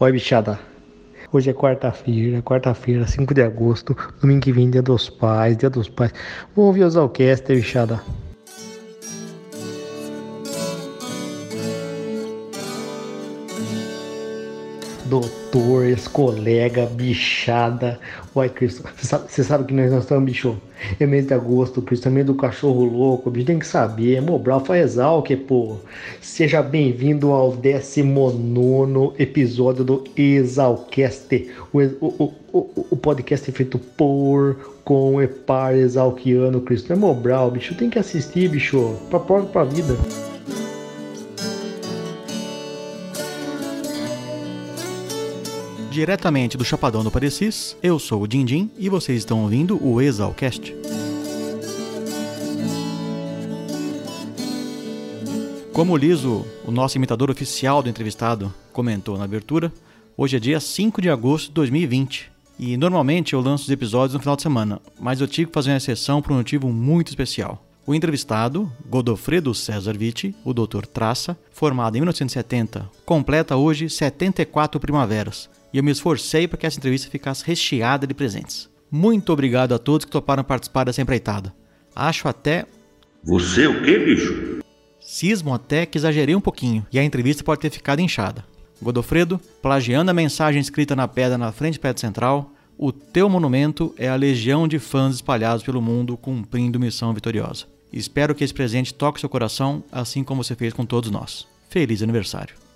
Oi, bichada. Hoje é quarta-feira, quarta-feira, 5 de agosto, domingo que vem, dia dos pais, dia dos pais. Vamos ouvir os Alcast, bichada. doutor, ex-colega, bichada. Uai, Cristo, você sabe, sabe, que nós, nós estamos, bicho? É mês de agosto, Cristo, é mês do cachorro louco, bicho, tem que saber. É Mobral faz que pô. Seja bem-vindo ao 19 episódio do Exalcast, o, o, o, o, podcast feito por, com e par exalquiano, Cristo. É Mobral, bicho, tem que assistir, bicho, pra própria pra vida. Diretamente do Chapadão do Parecis. Eu sou o Dindim e vocês estão ouvindo o Exalcast. Como o Liso, o nosso imitador oficial do entrevistado, comentou na abertura, hoje é dia 5 de agosto de 2020 e normalmente eu lanço os episódios no final de semana, mas eu tive que fazer uma exceção por um motivo muito especial. O entrevistado, Godofredo César Vitti, o Dr. Traça, formado em 1970, completa hoje 74 primaveras e eu me esforcei para que essa entrevista ficasse recheada de presentes. Muito obrigado a todos que toparam participar dessa empreitada. Acho até. Você o quê, bicho? Cismo até que exagerei um pouquinho e a entrevista pode ter ficado inchada. Godofredo, plagiando a mensagem escrita na pedra na frente do prédio central, o teu monumento é a legião de fãs espalhados pelo mundo cumprindo missão vitoriosa. Espero que esse presente toque seu coração, assim como você fez com todos nós. Feliz aniversário!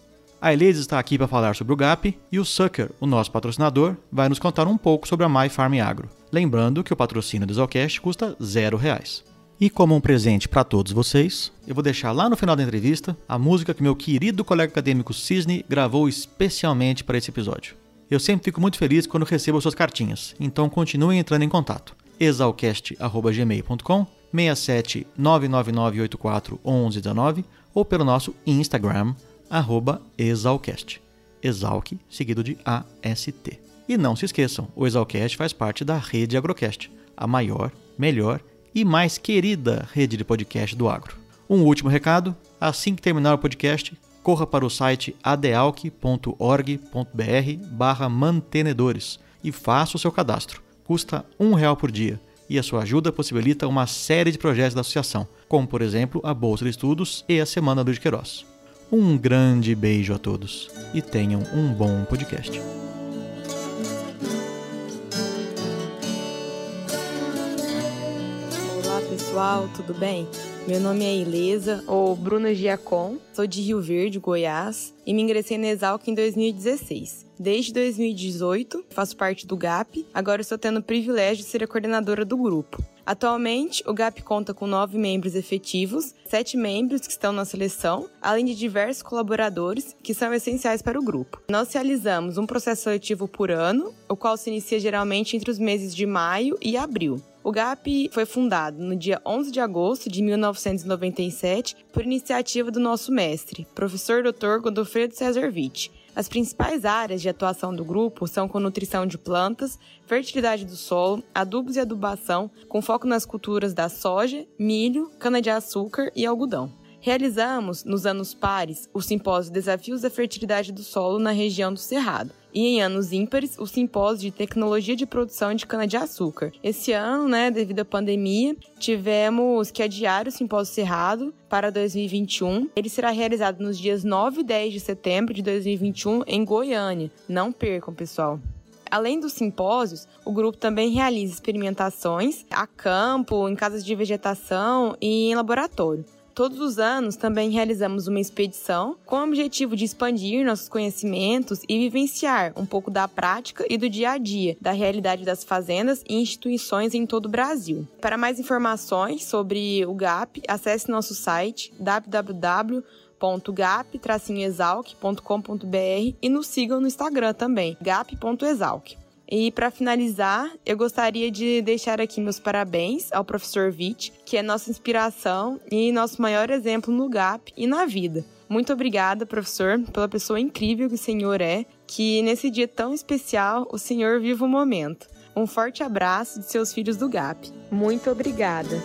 A Elise está aqui para falar sobre o GAP e o Sucker, o nosso patrocinador, vai nos contar um pouco sobre a My Farm Agro. Lembrando que o patrocínio do Zalcast custa zero reais. E como um presente para todos vocês, eu vou deixar lá no final da entrevista a música que meu querido colega acadêmico Cisne gravou especialmente para esse episódio. Eu sempre fico muito feliz quando recebo suas cartinhas, então continuem entrando em contato. exalcast.gmail.com 67 99984 1119 ou pelo nosso Instagram arroba Exalcast. Exalc, seguido de AST. E não se esqueçam, o Exalcast faz parte da rede Agrocast, a maior, melhor e mais querida rede de podcast do agro. Um último recado: assim que terminar o podcast, corra para o site adealc.org.br mantenedores e faça o seu cadastro. Custa um real por dia e a sua ajuda possibilita uma série de projetos da associação, como por exemplo a Bolsa de Estudos e a Semana do de Queiroz. Um grande beijo a todos e tenham um bom podcast. Olá pessoal, tudo bem? Meu nome é Ilesa, ou Bruna Giacom, sou de Rio Verde, Goiás, e me ingressei na Exalc em 2016. Desde 2018, faço parte do GAP, agora estou tendo o privilégio de ser a coordenadora do grupo. Atualmente, o GAP conta com nove membros efetivos, sete membros que estão na seleção, além de diversos colaboradores que são essenciais para o grupo. Nós realizamos um processo seletivo por ano, o qual se inicia geralmente entre os meses de maio e abril. O GAP foi fundado no dia 11 de agosto de 1997 por iniciativa do nosso mestre, professor Dr. Godofredo Cesar Witt, as principais áreas de atuação do grupo são com nutrição de plantas, fertilidade do solo, adubos e adubação, com foco nas culturas da soja, milho, cana-de-açúcar e algodão. Realizamos, nos anos pares, o simpósio Desafios da Fertilidade do Solo na região do Cerrado, e em anos ímpares, o simpósio de tecnologia de produção de cana-de-açúcar. Esse ano, né, devido à pandemia, tivemos que adiar o simpósio Cerrado para 2021. Ele será realizado nos dias 9 e 10 de setembro de 2021 em Goiânia. Não percam, pessoal. Além dos simpósios, o grupo também realiza experimentações a campo, em casas de vegetação e em laboratório. Todos os anos também realizamos uma expedição com o objetivo de expandir nossos conhecimentos e vivenciar um pouco da prática e do dia a dia da realidade das fazendas e instituições em todo o Brasil. Para mais informações sobre o GAP, acesse nosso site www.gap-exalc.com.br e nos sigam no Instagram também, gap.exalc. E para finalizar, eu gostaria de deixar aqui meus parabéns ao professor Witt, que é nossa inspiração e nosso maior exemplo no GAP e na vida. Muito obrigada, professor, pela pessoa incrível que o senhor é, que nesse dia tão especial o senhor viva o momento. Um forte abraço de seus filhos do GAP. Muito obrigada.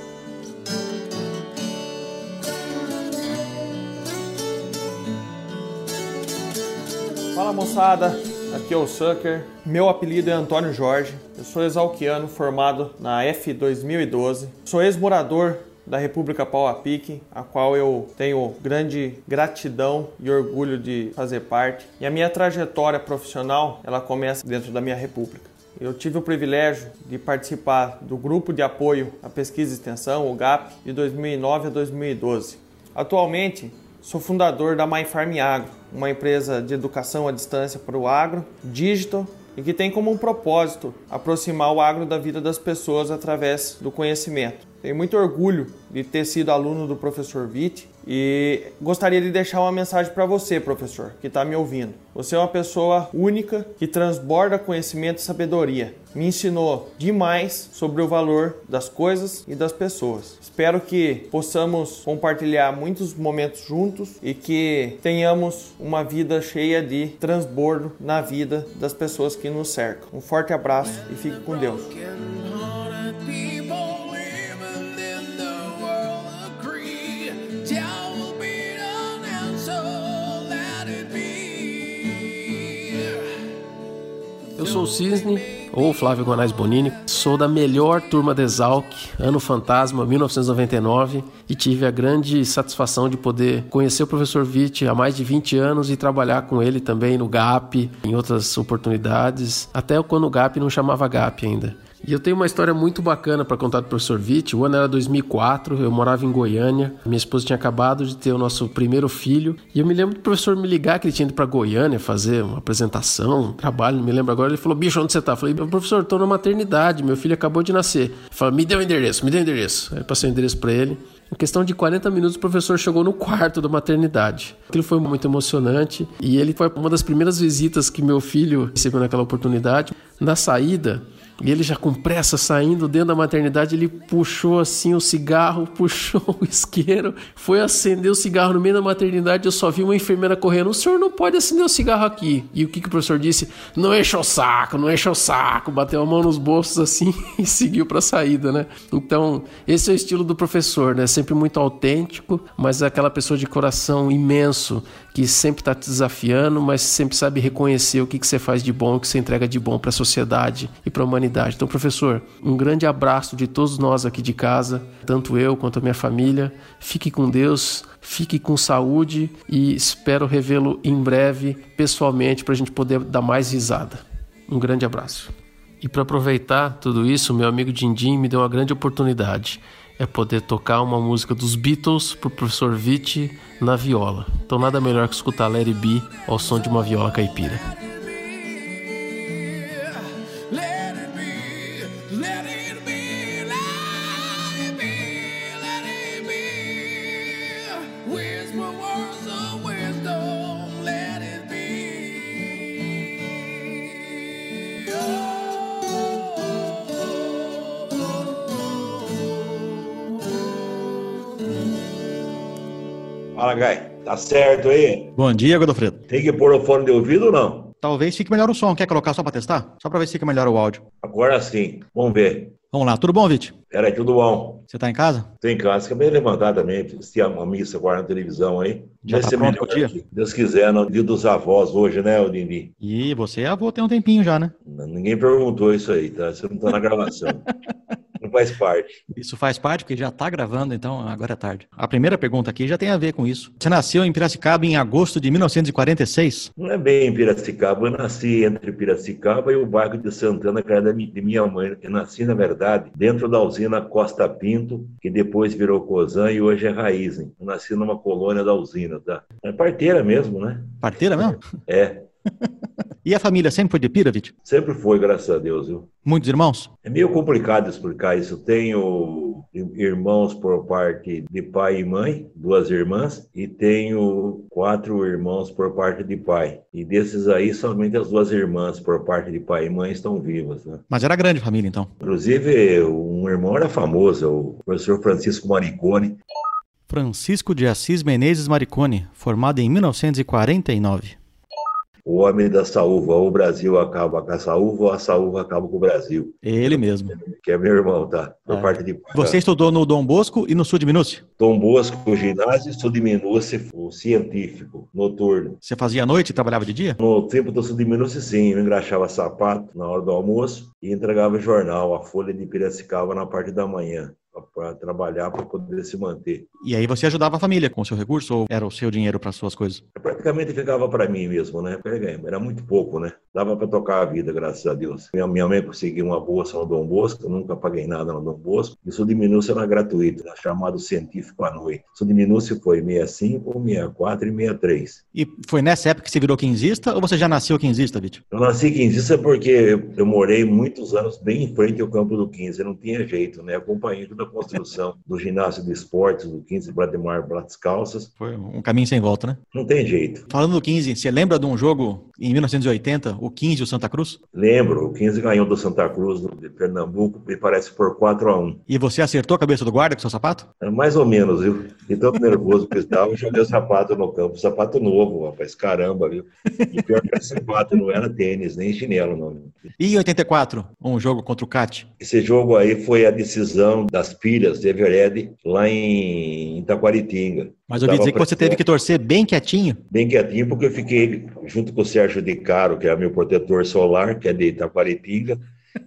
Fala moçada, aqui é o Sucker. Meu apelido é Antônio Jorge. Eu sou exalquiano formado na F 2012. Sou ex-morador da República Pau a Pique, a qual eu tenho grande gratidão e orgulho de fazer parte. E a minha trajetória profissional, ela começa dentro da minha república. Eu tive o privilégio de participar do grupo de apoio à pesquisa e extensão, o GAP, de 2009 a 2012. Atualmente, sou fundador da MyFarm Agro, uma empresa de educação à distância para o agro, digital e que tem como um propósito aproximar o agro da vida das pessoas através do conhecimento. Tenho muito orgulho de ter sido aluno do professor Witt e gostaria de deixar uma mensagem para você, professor, que está me ouvindo. Você é uma pessoa única que transborda conhecimento e sabedoria. Me ensinou demais sobre o valor das coisas e das pessoas. Espero que possamos compartilhar muitos momentos juntos e que tenhamos uma vida cheia de transbordo na vida das pessoas que nos cercam. Um forte abraço e fique com Deus. Eu sou o Cisne, ou Flávio Guanais Bonini, sou da melhor turma da Exalc, ano fantasma 1999, e tive a grande satisfação de poder conhecer o professor Witt há mais de 20 anos e trabalhar com ele também no GAP, em outras oportunidades, até quando o GAP não chamava GAP ainda. E eu tenho uma história muito bacana para contar do professor Witt. O ano era 2004, eu morava em Goiânia. Minha esposa tinha acabado de ter o nosso primeiro filho. E eu me lembro do professor me ligar que ele tinha ido para Goiânia fazer uma apresentação, um trabalho, me lembro agora. Ele falou: Bicho, onde você tá? Eu falei: Professor, estou na maternidade, meu filho acabou de nascer. Ele falou: Me dê o endereço, me dê o endereço. Aí eu passei o endereço para ele. Em questão de 40 minutos, o professor chegou no quarto da maternidade. Aquilo foi muito emocionante e ele foi uma das primeiras visitas que meu filho recebeu naquela oportunidade. Na saída, e ele já com pressa saindo dentro da maternidade, ele puxou assim o cigarro, puxou o isqueiro, foi acender o cigarro no meio da maternidade. Eu só vi uma enfermeira correndo: O senhor não pode acender o cigarro aqui. E o que, que o professor disse? Não encha o saco, não encha o saco. Bateu a mão nos bolsos assim e seguiu para a saída, né? Então, esse é o estilo do professor, né? Sempre muito autêntico, mas é aquela pessoa de coração imenso que sempre está te desafiando, mas sempre sabe reconhecer o que, que você faz de bom, o que você entrega de bom para a sociedade e para a humanidade. Então, professor, um grande abraço de todos nós aqui de casa, tanto eu quanto a minha família. Fique com Deus, fique com saúde e espero revê-lo em breve pessoalmente para a gente poder dar mais risada. Um grande abraço. E para aproveitar tudo isso, meu amigo Dindim me deu uma grande oportunidade é poder tocar uma música dos Beatles pro professor Vitti na viola. Então nada melhor que escutar Larry B ao som de uma viola caipira. Fala, Gai. Tá certo aí? Bom dia, Godofredo. Tem que pôr o fone de ouvido ou não? Talvez fique melhor o som. Quer colocar só para testar? Só para ver se fica melhor o áudio. Agora sim. Vamos ver. Vamos lá. Tudo bom, Vit? Peraí, tudo bom. Você tá em casa? Tô em casa. Acabei de levantar também. Assisti a missa agora na televisão aí. Já Vai tá pronto pro dia? Deus quiser, no dia dos avós hoje, né, o Dindi? E você é avô tem um tempinho já, né? Ninguém perguntou isso aí, tá? Você não tá na gravação. não faz parte. Isso faz parte, porque já tá gravando, então agora é tarde. A primeira pergunta aqui já tem a ver com isso. Você nasceu em Piracicaba em agosto de 1946? Não é bem em Piracicaba. Eu nasci entre Piracicaba e o bairro de Santana, que era de minha mãe. Eu nasci, na verdade, dentro da usina Costa Pinto, que depois virou Cozan e hoje é Raizen. Eu nasci numa colônia da usina, tá? É parteira mesmo, né? Parteira mesmo? É. E a família sempre foi de Pira, Vit? Sempre foi, graças a Deus, viu? Muitos irmãos? É meio complicado explicar isso. Eu tenho irmãos por parte de pai e mãe, duas irmãs, e tenho quatro irmãos por parte de pai. E desses aí, somente as duas irmãs por parte de pai e mãe estão vivas. Né? Mas era grande a família, então. Inclusive, um irmão era famoso, o professor Francisco Maricone. Francisco de Assis Menezes Maricone, formado em 1949. O homem da saúva, ou o Brasil acaba com a saúva, ou a saúva acaba com o Brasil. Ele mesmo. Que é meu irmão, tá? Por É. parte de pai. Você estudou no Dom Bosco e no Sul de Minúcio? Dom Bosco, ginásio, Sul de Minúcia, o científico, noturno. Você fazia à noite e trabalhava de dia? No tempo do Sul de Minúcia, sim, eu engraxava sapato na hora do almoço e entregava jornal, a Folha de Piracicaba, na parte da manhã, para trabalhar, para poder se manter. E aí você ajudava a família com o seu recurso ou era o seu dinheiro para suas coisas? Praticamente ficava para mim mesmo, né? Era muito pouco, né? Dava para tocar a vida, graças a Deus. Minha, minha mãe conseguiu uma bolsa no Dom Bosco, eu nunca paguei nada no Dom Bosco. Isso de minúcia era gratuito, era chamado científico à noite. Isso de minúcia foi 65, 64 e 63. E foi nessa época que você virou quinzista ou você já nasceu quinzista, Vítor? Eu nasci quinzista porque eu morei muitos anos bem em frente ao campo do 15, não tinha jeito, né? Acompanhei toda a construção do ginásio de esportes do 15 Brademar Blas Calças. Foi um caminho sem volta, né? Não tem jeito. Falando do 15, você lembra de um jogo em 1980, o 15 e o Santa Cruz? Lembro, o 15 ganhou do Santa Cruz, de Pernambuco, me parece por 4 a 1 E você acertou a cabeça do guarda com seu sapato? É Mais ou menos, viu? E tanto nervoso que estava, eu joguei o sapato no campo. Sapato novo, rapaz, caramba, viu? E pior que esse sapato não era tênis, nem chinelo, não. E em 84, um jogo contra o CAT? Esse jogo aí foi a decisão das pilhas de Everett, lá em Itaquaritinga. Mas eu ouvi dizer que você teve que torcer bem quietinho. Bem quietinho, porque eu fiquei junto com o Sérgio de Caro, que é meu protetor solar, que é de Itaquaritinga.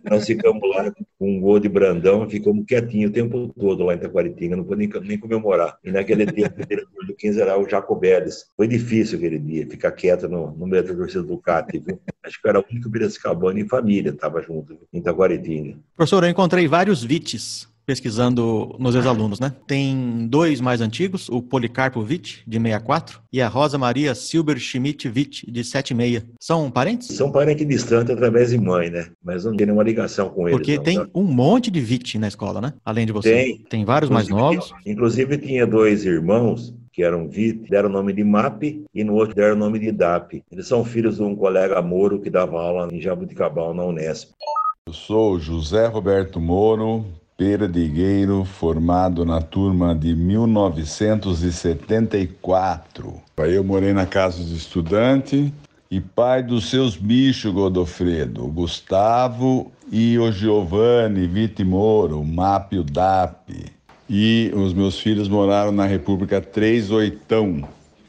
Nós ficamos lá com um gol de Brandão, ficamos quietinhos o tempo todo lá em Itaquaritinga, não pude nem, comemorar. E naquele tempo, o diretor do 15 era o Jacobeles. Foi difícil aquele dia, ficar quieto no, no meio da torcida do CAT, viu? Acho que eu era o único Piracicabana em família, estava junto, viu? em Itaquaritinga. Professor, eu encontrei vários VITs pesquisando nos ex-alunos, né? Tem dois mais antigos, o Policarpo Witt, de 64, e a Rosa Maria Silber Schmidt Witt, de 76. São parentes? São parentes distantes através de mãe, né? Mas não tem nenhuma ligação com eles. Porque não, tem tá? um monte de Witt na escola, né? Além de você. Tem. Tem vários mais Inclusive, novos. Inclusive, tinha dois irmãos que eram VIT, deram o nome de MAP e no outro deram o nome de DAP. Eles são filhos de um colega Moro que dava aula em Jabuticabal, na Unesp. Eu sou José Roberto Moro, perdigueiro, formado na turma de 1974. Aí eu morei na casa de estudante e pai dos seus bichos, Godofredo, Gustavo e o Giovanni Vite Moro, o MAP e o DAP. E os meus filhos moraram na República Três Oitão,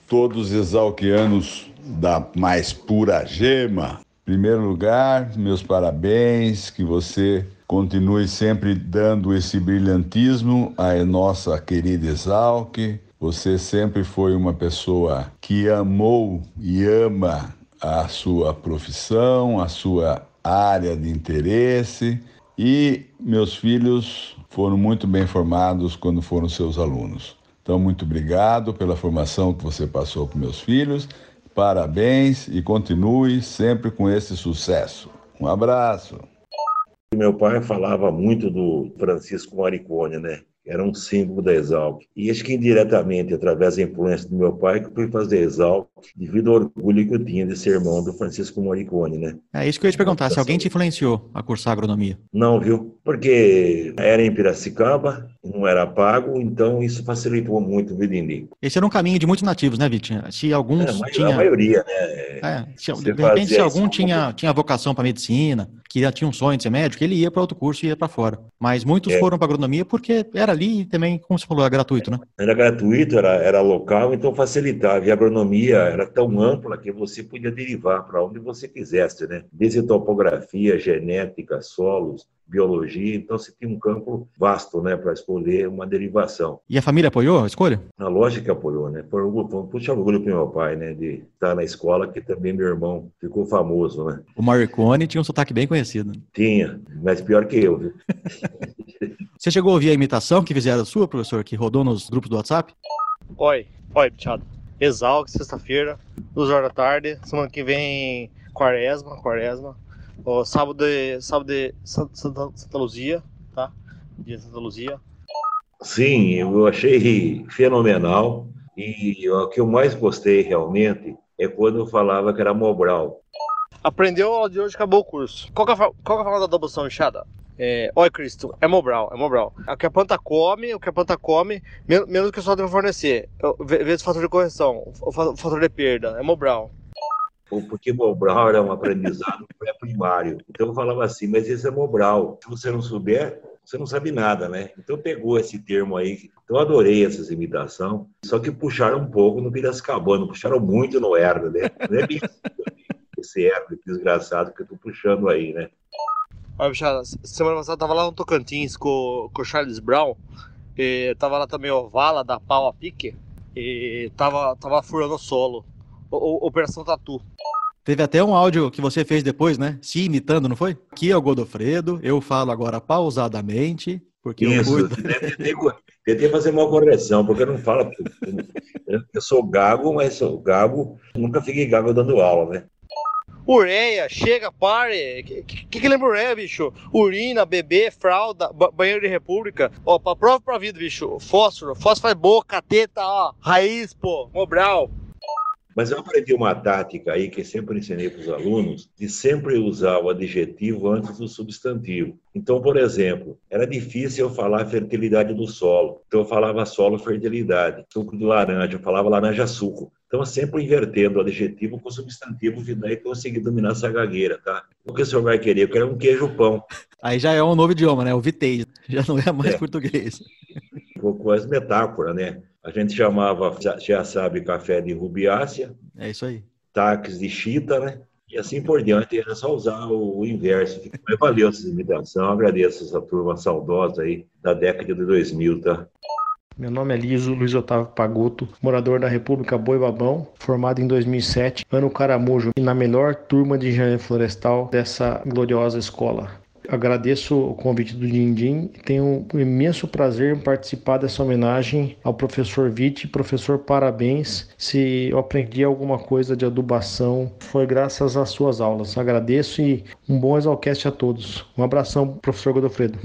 todos exalquianos da mais pura gema. Em primeiro lugar, meus parabéns, que você continue sempre dando esse brilhantismo à nossa querida Exalc. Você sempre foi uma pessoa que amou e ama a sua profissão, a sua área de interesse e meus filhos foram muito bem formados quando foram seus alunos. Então, muito obrigado pela formação que você passou para meus filhos. Parabéns e continue sempre com esse sucesso. Um abraço. Meu pai falava muito do Francisco Maricone, né? Era um símbolo da Exalc. E acho que indiretamente, através da influência do meu pai, que eu fui fazer Exalc, devido ao orgulho que eu tinha de ser irmão do Francisco Maricone, né? É isso que eu ia te perguntar, se alguém te influenciou a cursar agronomia. Não, viu? Porque era em Piracicaba, não era pago, então isso facilitou muito, viu, Dindi? Esse era um caminho de muitos nativos, né, Vitinho? Se alguns É, mas tinha... A maioria, né? É, se, de repente, se algum tinha, tinha vocação para medicina, que já tinha um sonho de ser médico, ele ia para outro curso e ia para fora. Mas muitos É. foram para agronomia porque era ali e também, como você falou, é gratuito, né? Era gratuito, era, era local, então facilitava. E a agronomia era tão ampla que você podia derivar para onde você quisesse, né? Desde topografia, genética, solos, biologia, então você tinha um campo vasto, né, para escolher uma derivação. E a família apoiou a escolha? A lógica apoiou, né? Por foi um puxa orgulho para meu pai, né, de estar na escola, que também meu irmão ficou famoso, né? O Marconi tinha um sotaque bem conhecido. Tinha, mas pior que eu, viu? Você chegou a ouvir a imitação que fizeram sua, professor, que rodou nos grupos do WhatsApp? Oi, oi, Bichado. Exalc, sexta-feira, duas horas da tarde. Semana que vem, quaresma, quaresma. Ó, sábado, de, sábado de Santa, Santa, Luzia, tá? Dia de Santa Luzia. Sim, eu achei fenomenal. E o que eu mais gostei realmente é quando eu falava que era Mobral. Aprendeu a aula de hoje, acabou o curso. Qual que é qual que é a forma da adobação, Bichada? É, oi, Cristo, é Mobral, é Mobral. O que a planta come, o que a planta come, men- menos que o sol deve fornecer. Vezes o fator de correção, o fa- o fator de perda, é Mobral. porque Mobral era um aprendizado pré-primário. Então eu falava assim, mas esse é Mobral. Se você não souber, você não sabe nada, né? Então pegou esse termo aí. Então eu adorei essas imitações. Só que puxaram um pouco no Piracicabano, puxaram muito no Herda, né? Não é bem assim, esse Herda desgraçado que eu tô puxando aí, né? Olha, bichada, semana passada eu tava lá no Tocantins com, com o Charles Brown. E tava lá também o Vala da Pau a Pique. E tava, tava furando o solo. O, o, Operação Tatu. Teve até um áudio que você fez depois, né? Se imitando, não foi? Aqui é o Godofredo, eu falo agora pausadamente, porque Isso, eu cuido... tentei, tentei fazer uma correção, porque eu não falo... Eu sou gago, mas sou gago, nunca fiquei gago dando aula, né? Ureia, chega, pare. O que, que, que lembra ureia, bicho? Urina, bebê, fralda, banheiro de república. Ó, pra prova pra vida, bicho. Fósforo, fósforo faz boca, teta, ó. Raiz, pô, mobral. Mas eu aprendi uma tática aí que sempre ensinei para os alunos de sempre usar o adjetivo antes do substantivo. Então, por exemplo, era difícil eu falar fertilidade do solo. Então eu falava solo fertilidade. Suco de laranja, eu falava laranja suco. Então, sempre invertendo o adjetivo com o substantivo, e daí consegui dominar essa gagueira, tá? O que o senhor vai querer? Eu quero um queijo pão. Aí já é um novo idioma, né? O vitei, já não é mais é. português. Com as metáforas, né? A gente chamava, já sabe, café de rubiácea. É isso aí. Taques de chita, né? E assim por diante, era só usar o, inverso. Mas valeu essa imitação, agradeço essa turma saudosa aí da década de 2000, tá? Meu nome é Liso Luiz Otávio Pagoto, morador da República Boi Babão, formado em 2007, ano Caramujo, e na melhor turma de engenharia florestal dessa gloriosa escola. Agradeço o convite do Dindim e tenho um imenso prazer em participar dessa homenagem ao professor Vitti. Professor, parabéns. Se eu aprendi alguma coisa de adubação, foi graças às suas aulas. Agradeço e um bom exalcast a todos. Um abração, professor Godofredo.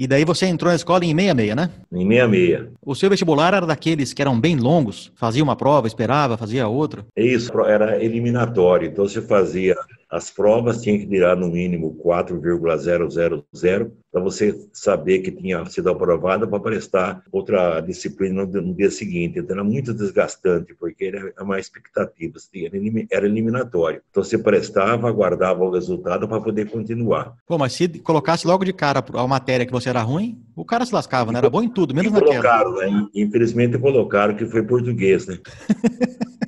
E daí você entrou na escola em 66, né? Em 66. O seu vestibular era daqueles que eram bem longos? Fazia uma prova, esperava, fazia outra? Isso, era eliminatório. Então você fazia as provas tinham que tirar no mínimo 4,000 para você saber que tinha sido aprovada para prestar outra disciplina no, dia seguinte. Então era muito desgastante, porque era uma expectativa, era eliminatório. Então você prestava, aguardava o resultado para poder continuar. Pô, mas se colocasse logo de cara a matéria que você era ruim, o cara se lascava, né? Era bom em tudo, menos naquela. Colocaram, né? Infelizmente colocaram que foi português, né?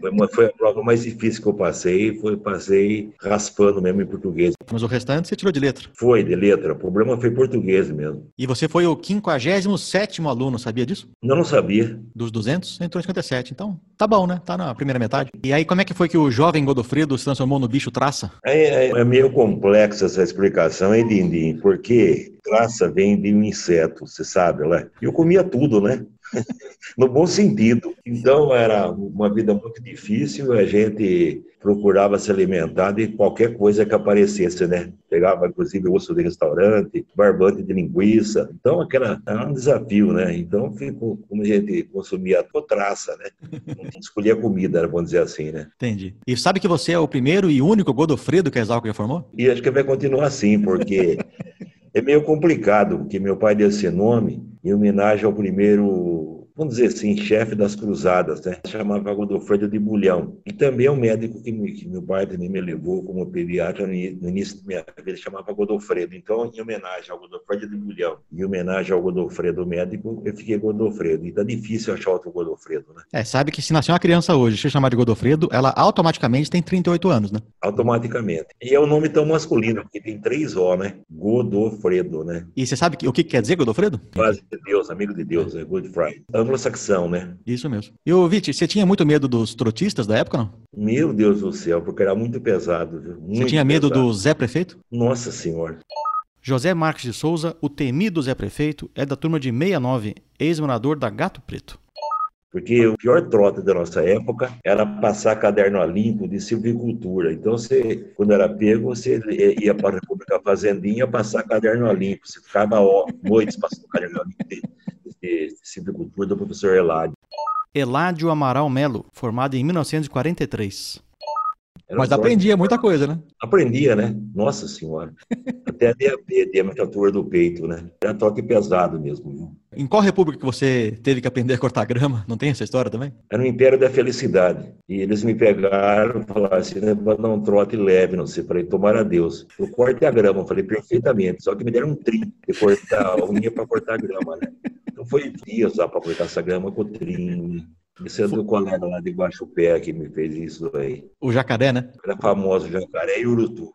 Foi, foi a prova mais difícil que eu passei, foi passei raspando mesmo em português. Mas o restante você tirou de letra? Foi, de letra. O problema foi português mesmo. E você foi o 57 aluno, sabia disso? Não, não sabia. Dos 200, entrou em 57. Então, tá bom, né? Tá na primeira metade. E aí, como é que foi que o jovem Godofredo se transformou no bicho traça? É, é, é meio complexa essa explicação, hein, Dindim? Porque traça vem de um inseto, você sabe, né? Eu comia tudo, né? no bom sentido. Então era uma vida muito difícil, a gente procurava se alimentar de qualquer coisa que aparecesse, né? Pegava inclusive osso de restaurante, barbante de linguiça. Então aquela era um desafio, né? Então ficou como a gente consumia a traça, né? Escolhia comida, vamos dizer assim, né? Entendi. E sabe que você é o primeiro e único Godofredo que a Exalco já formou? E acho que vai continuar assim, porque é meio complicado, porque meu pai deu esse nome em homenagem ao primeiro vamos dizer assim, chefe das cruzadas, né? Chamava Godofredo de Bulhão. E também é um médico que, me, que meu pai também me levou como pediatra no início da minha vida, chamava Godofredo. Então, em homenagem ao Godofredo de Bulhão, em homenagem ao Godofredo médico, eu fiquei Godofredo. E tá difícil achar outro Godofredo, né? É, sabe que se nascer uma criança hoje, se chamar de Godofredo, ela automaticamente tem 38 anos, né? Automaticamente. E é um nome tão masculino, porque tem três O, né? Godofredo, né? E você sabe o que quer dizer Godofredo? Quase de Deus, amigo de Deus, é Good Friday anglo-saxão, né? Isso mesmo. E o Viti, você tinha muito medo dos trotistas da época, não? Meu Deus do céu, porque era muito pesado. Viu? Muito você tinha medo pesado. do Zé Prefeito? Nossa Senhora. José Marques de Souza, o temido Zé Prefeito, é da turma de 69, ex-morador da Gato Preto. Porque o pior trote da nossa época era passar caderno a limpo de silvicultura. Então, você, quando era pego, você ia para a República Fazendinha passar caderno a limpo. Você ficava ó, noites passando caderno a limpo de, de, de silvicultura do professor Eládio. Eládio Amaral Melo, formado em 1943. Era Mas aprendia muita coisa, né? Aprendia, né? Nossa Senhora. Até a musculatura do peito, né? Era toque pesado mesmo. Viu? Em qual república que você teve que aprender a cortar grama? Não tem essa história também? Era no Império da Felicidade. E eles me pegaram e falaram assim, né, para dar um trote leve, não sei. Falei, tomara a Deus. Eu corte a grama. Falei, perfeitamente. Só que me deram um trim de cortar a unha para cortar a grama, né? Então foi dias só para cortar essa grama com o trim. Isso é do colega lá de Guaxupé que me fez isso aí. O jacaré, né? Era famoso jacaré e urutu.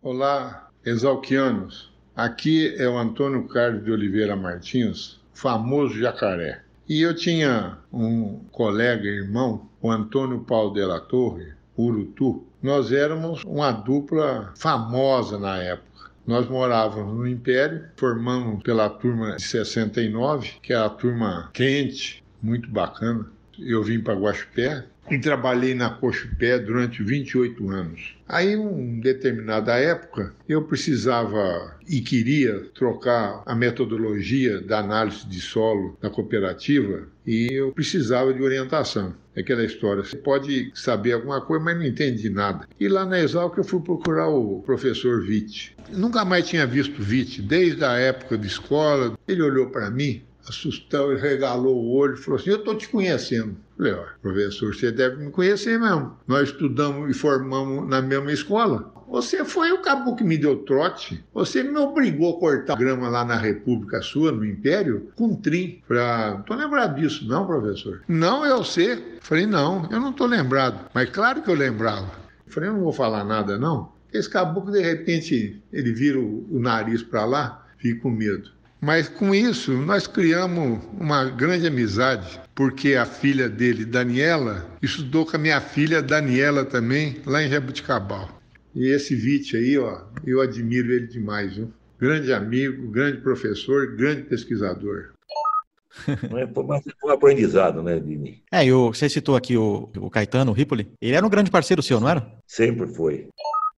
Olá, exalquianos. Aqui é o Antônio Carlos de Oliveira Martins, famoso jacaré. E eu tinha um colega, irmão, o Antônio Paulo de la Torre, Urutu. Nós éramos uma dupla famosa na época. Nós morávamos no Império, formamos pela turma de 69, que é a turma quente, muito bacana. Eu vim para Guaxupé e trabalhei na Cochupé durante 28 anos. Aí, em determinada época, eu precisava e queria trocar a metodologia da análise de solo da cooperativa e eu precisava de orientação. É aquela história, você pode saber alguma coisa, mas não entende de nada. E lá na Exalc eu fui procurar o professor Witt. Nunca mais tinha visto Witt, desde a época de escola. Ele olhou para mim, assustou e regalou o olho e falou assim: Eu estou te conhecendo. Falei: professor, você deve me conhecer mesmo. Nós estudamos e formamos na mesma escola. Você foi o cabo que me deu trote. Você me obrigou a cortar grama lá na República Sua, no Império, com trim. Falei, não tô lembrado disso, não, professor. Não, eu sei. Falei, não, eu não tô lembrado. Mas claro que eu lembrava. Falei, eu não vou falar nada, não. Esse caboclo, de repente, ele vira o, o nariz para lá, fica com medo. Mas com isso, nós criamos uma grande amizade, porque a filha dele, Daniela, estudou com a minha filha Daniela também, lá em Jabuticabal. E esse Vite aí, ó, eu admiro ele demais, viu? Grande amigo, grande professor, grande pesquisador. Foi mais um aprendizado, né, Dini? É, e o, você citou aqui o, o Caetano, o Ripoli. Ele era um grande parceiro seu, não era? Sempre foi.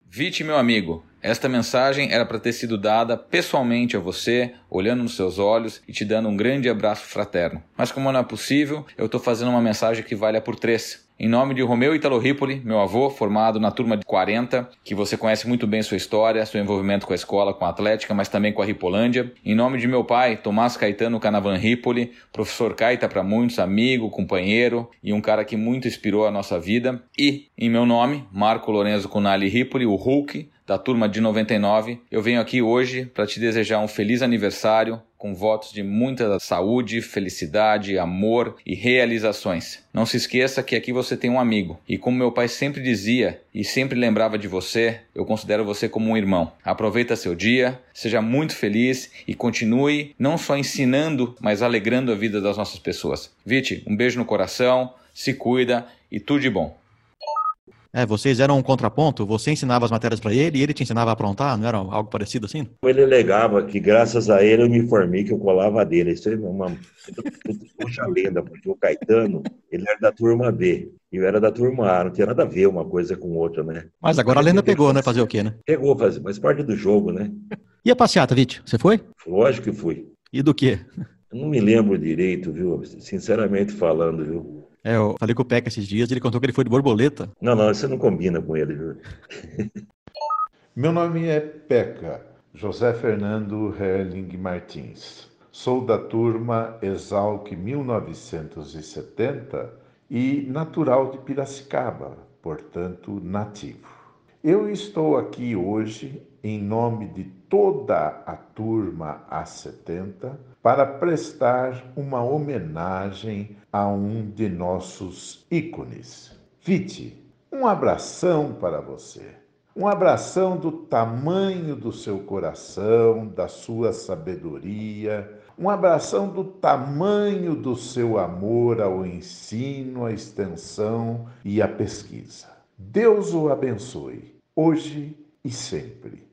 Vite, meu amigo, esta mensagem era para ter sido dada pessoalmente a você, olhando nos seus olhos e te dando um grande abraço fraterno. Mas como não é possível, eu estou fazendo uma mensagem que valha por três. Em nome de Romeu Italo Ripoli, meu avô, formado na turma de 40, que você conhece muito bem sua história, seu envolvimento com a escola, com a Atlética, mas também com a Ripolândia. Em nome de meu pai, Tomás Caetano Canavan Ripoli, professor Caeta para muitos, amigo, companheiro e um cara que muito inspirou a nossa vida. E, em meu nome, Marco Lorenzo Cunali Ripoli, o Hulk, da turma de 99, eu venho aqui hoje para te desejar um feliz aniversário, com votos de muita saúde, felicidade, amor e realizações. Não se esqueça que aqui você tem um amigo, e como meu pai sempre dizia e sempre lembrava de você, eu considero você como um irmão. Aproveita seu dia, seja muito feliz e continue não só ensinando, mas alegrando a vida das nossas pessoas. Vite, um beijo no coração, se cuida e tudo de bom. É, vocês eram um contraponto? Você ensinava as matérias para ele e ele te ensinava a aprontar? Não era algo parecido assim? Ele alegava que graças a ele eu me formei, que eu colava dele. Isso é uma puxa lenda, porque o Caetano, ele era da turma B. E eu era da turma A, não tinha nada a ver uma coisa com outra, né? Mas agora a lenda pegou, né? Fazer o quê, né? Pegou, faz, faz parte do jogo, né? E a passeata, Vite? Você foi? Lógico que fui. E do quê? Eu não me lembro direito, viu? Sinceramente falando, viu? É, eu falei com o Peca esses dias, ele contou que ele foi de borboleta. Não, não, você não combina com ele, viu? Meu nome é Peca, José Fernando Herling Martins. Sou da turma Exalc 1970 e natural de Piracicaba, portanto nativo. Eu estou aqui hoje em nome de toda a turma A70 para prestar uma homenagem a um de nossos ícones. Vite, um abração para você. Um abração do tamanho do seu coração, da sua sabedoria, um abração do tamanho do seu amor ao ensino, à extensão e à pesquisa. Deus o abençoe, hoje e sempre.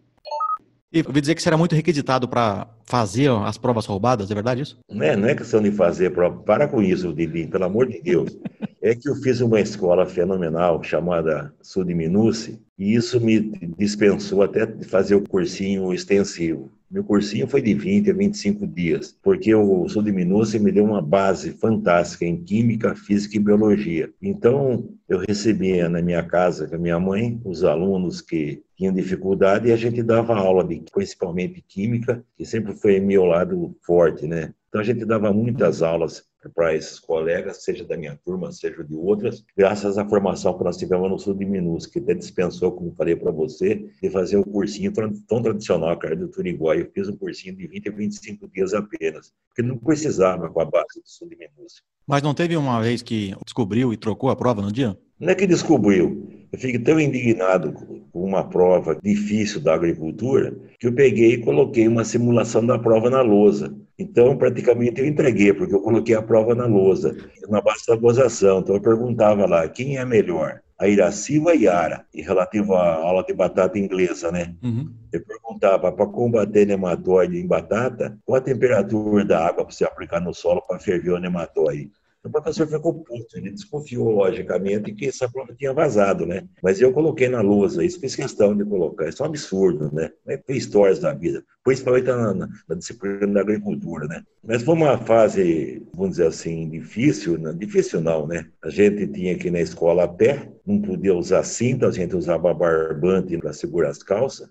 E ouvi dizer que você era muito requisitado para fazer as provas roubadas, é verdade isso? Não é, não é questão de fazer prova. Para com isso, Didi, pelo amor de Deus. É que eu fiz uma escola fenomenal chamada Sudiminuce e isso me dispensou até de fazer o cursinho extensivo. Meu cursinho foi de 20 a 25 dias, porque o Minúcia me deu uma base fantástica em Química, Física e Biologia. Então, eu recebia na minha casa com a minha mãe os alunos que tinham dificuldade e a gente dava aula de principalmente Química, que sempre foi meu lado forte, né? Então, a gente dava muitas aulas para esses colegas, seja da minha turma, seja de outras, graças à formação que nós tivemos no Sul de Minas, que até dispensou, como falei para você, de fazer um cursinho tão, tão tradicional, cara, do Turiguai. Eu fiz um cursinho de 20 a 25 dias apenas, porque não precisava com a base do Sul de Minas. Mas não teve uma vez que descobriu e trocou a prova no dia? Não é que descobriu. Eu fiquei tão indignado com uma prova difícil da agricultura que eu peguei e coloquei uma simulação da prova na lousa. Então, praticamente eu entreguei, porque eu coloquei a prova na lousa, na base da gozação. Então, eu perguntava lá, quem é melhor? A Iraci ou a Iara? E relativo à aula de batata inglesa, né? Uhum. Eu perguntava, para combater nematóide em batata, qual a temperatura da água para você aplicar no solo para ferver o nematóide? O professor ficou puto, ele desconfiou, logicamente, que essa prova tinha vazado, né? Mas eu coloquei na lousa, isso fiz questão de colocar, isso é um absurdo, né? É histórias da vida, principalmente na, na, na, disciplina da agricultura, né? Mas foi uma fase, vamos dizer assim, difícil, não, difícil não, né? A gente tinha que ir na escola a pé, não podia usar cinta, a gente usava barbante para segurar as calças,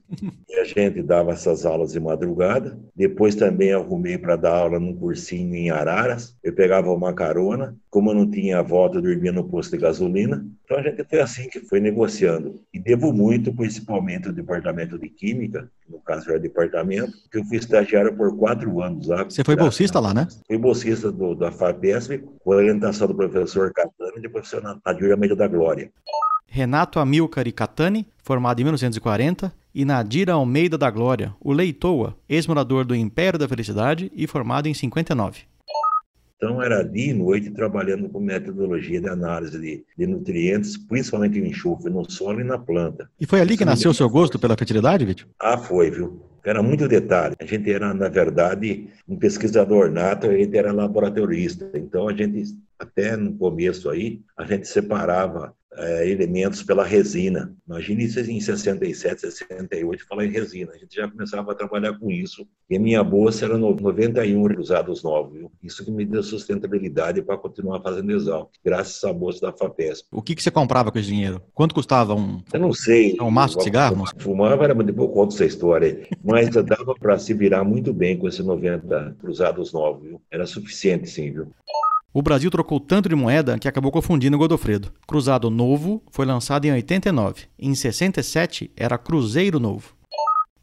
e a gente dava essas aulas de madrugada. Depois também arrumei para dar aula num cursinho em Araras, eu pegava uma carona, como eu não tinha volta, eu dormia no posto de gasolina. Então a gente foi assim que foi negociando. E devo muito, principalmente, ao departamento de Química, no caso era departamento, que eu fui estagiário por quatro anos lá. Você foi bolsista lá, né? Fui bolsista do, da FAPESP, com a orientação do professor Catani e do professor Nadir Almeida da Glória. Renato Amilcar Catani, formado em 1940, e Nadir Almeida da Glória, o Leitoa, ex-morador do Império da Felicidade e formado em 59. Então, era dia e noite trabalhando com metodologia de análise de, de nutrientes, principalmente o enxofre no solo e na planta. E foi ali que nasceu o seu gosto pela fertilidade, Vítor? Ah, foi, viu? Era muito detalhe. A gente era, na verdade, um pesquisador nato, a gente era laboratorista. Então, a gente, até no começo aí, a gente separava é, elementos pela resina. Imagine isso em 67, 68, falar em resina. A gente já começava a trabalhar com isso. E a minha bolsa era 91 usados novos. Viu? Isso que me deu sustentabilidade para continuar fazendo exalc, graças à bolsa da FAPESP. O que, que você comprava com esse dinheiro? Quanto custava um... Eu não sei. Um maço de cigarro? Fumava, era, depois eu conto essa história. Mas dava para se virar muito bem com esses 90 cruzados novos. Viu? Era suficiente, sim, viu? O Brasil trocou tanto de moeda que acabou confundindo Godofredo. Cruzado Novo foi lançado em 89. Em 67 era Cruzeiro Novo.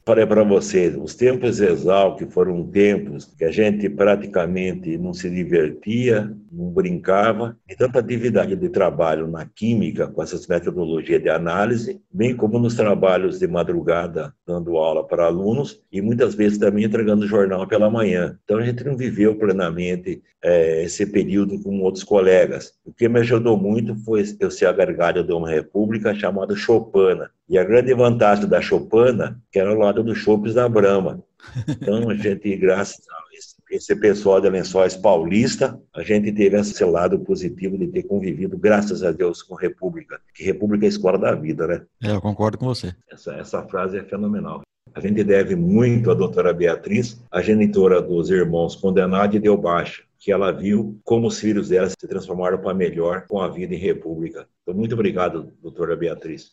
Falei para você, os tempos Exal, que foram tempos que a gente praticamente não se divertia, não brincava, de tanta atividade de trabalho na química, com essas metodologias de análise, bem como nos trabalhos de madrugada, dando aula para alunos, e muitas vezes também entregando jornal pela manhã. Então a gente não viveu plenamente é, esse período com outros colegas. O que me ajudou muito foi eu ser agregado de uma república chamada Chopana. E a grande vantagem da Chopana, que era ao lado dos chopes da Brahma. Então, a gente, graças a esse, pessoal de Lençóis Paulista, a gente teve esse lado positivo de ter convivido, graças a Deus, com República. Que República é a escola da vida, né? É, eu concordo com você. Essa, essa frase é fenomenal. A gente deve muito à doutora Beatriz, a genitora dos irmãos condenados e deu baixa que ela viu como os filhos dela se transformaram para melhor com a vida em república. Então, muito obrigado, doutora Beatriz.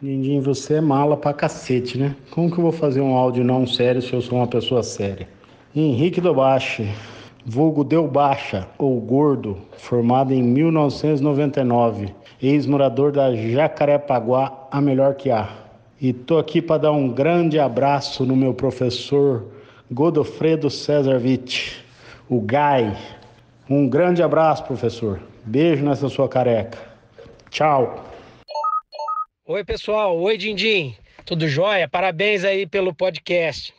Dindim, você é mala pra cacete, né? Como que eu vou fazer um áudio não sério se eu sou uma pessoa séria? Henrique Dobache, vulgo Deu Baixa, ou Gordo, formado em 1999, ex-morador da Jacarepaguá, a melhor que há. E tô aqui para dar um grande abraço no meu professor Godofredo César Witt o Gai. Um grande abraço, professor. Beijo nessa sua careca. Tchau. Oi, pessoal. Oi, Dindim. Tudo jóia? Parabéns aí pelo podcast.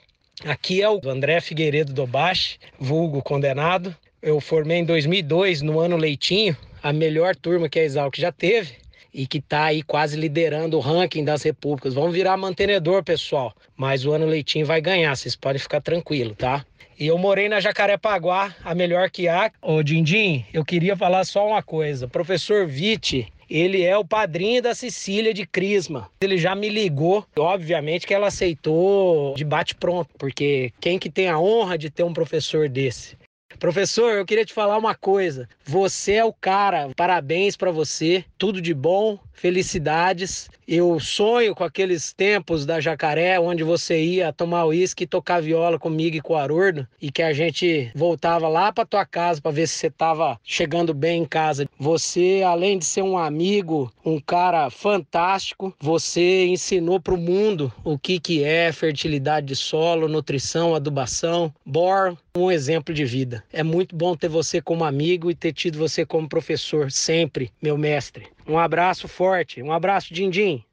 Aqui é o André Figueiredo Dobache, vulgo condenado. Eu formei em 2002, no ano Leitinho, a melhor turma que a Exalc já teve e que está aí quase liderando o ranking das repúblicas. Vamos virar mantenedor, pessoal. Mas o ano Leitinho vai ganhar, vocês podem ficar tranquilo, tá? E eu morei na Jacarepaguá, a melhor que há. Ô, Dindim, eu queria falar só uma coisa. Professor Vitti, ele é o padrinho da Cecília de Crisma. Ele já me ligou, obviamente que ela aceitou de bate pronto, porque quem que tem a honra de ter um professor desse? Professor, eu queria te falar uma coisa. Você é o cara. Parabéns para você. Tudo de bom. Felicidades. Eu sonho com aqueles tempos da Jacaré, onde você ia tomar uísque e tocar viola comigo e com o Haroldo, e que a gente voltava lá para tua casa para ver se você estava chegando bem em casa. Você, além de ser um amigo, um cara fantástico, você ensinou para o mundo o que, que é fertilidade de solo, nutrição, adubação. Bor, um exemplo de vida. É muito bom ter você como amigo e ter tido você como professor sempre, meu mestre. Um abraço forte, um abraço, Dindim.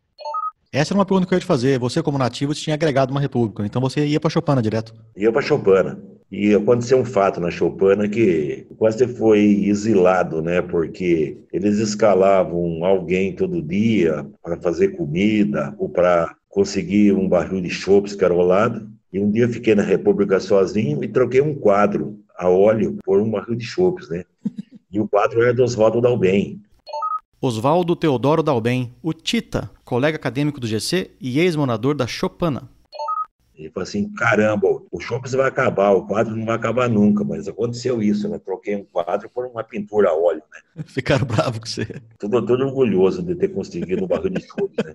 Essa era uma pergunta que eu ia te fazer. Você, como nativo, tinha agregado uma república, então você ia para Chopana direto. Ia para Chopana. E aconteceu um fato na Chopana que quase foi exilado, né? Porque eles escalavam alguém todo dia para fazer comida ou para conseguir um barril de chopes carolado. E um dia fiquei na República sozinho e troquei um quadro a óleo por um barril de chopes, né? E o quadro era do Oswaldo Dalben. Oswaldo Teodoro Dalben, o Tita, colega acadêmico do GC e ex-morador da Chopana. Ele falou assim: caramba, o Chopes vai acabar, o quadro não vai acabar nunca, mas aconteceu isso, né? Troquei um quadro por uma pintura a óleo, né? Ficaram bravos com você. Todo, todo orgulhoso de ter conseguido um barril de Chopes, né?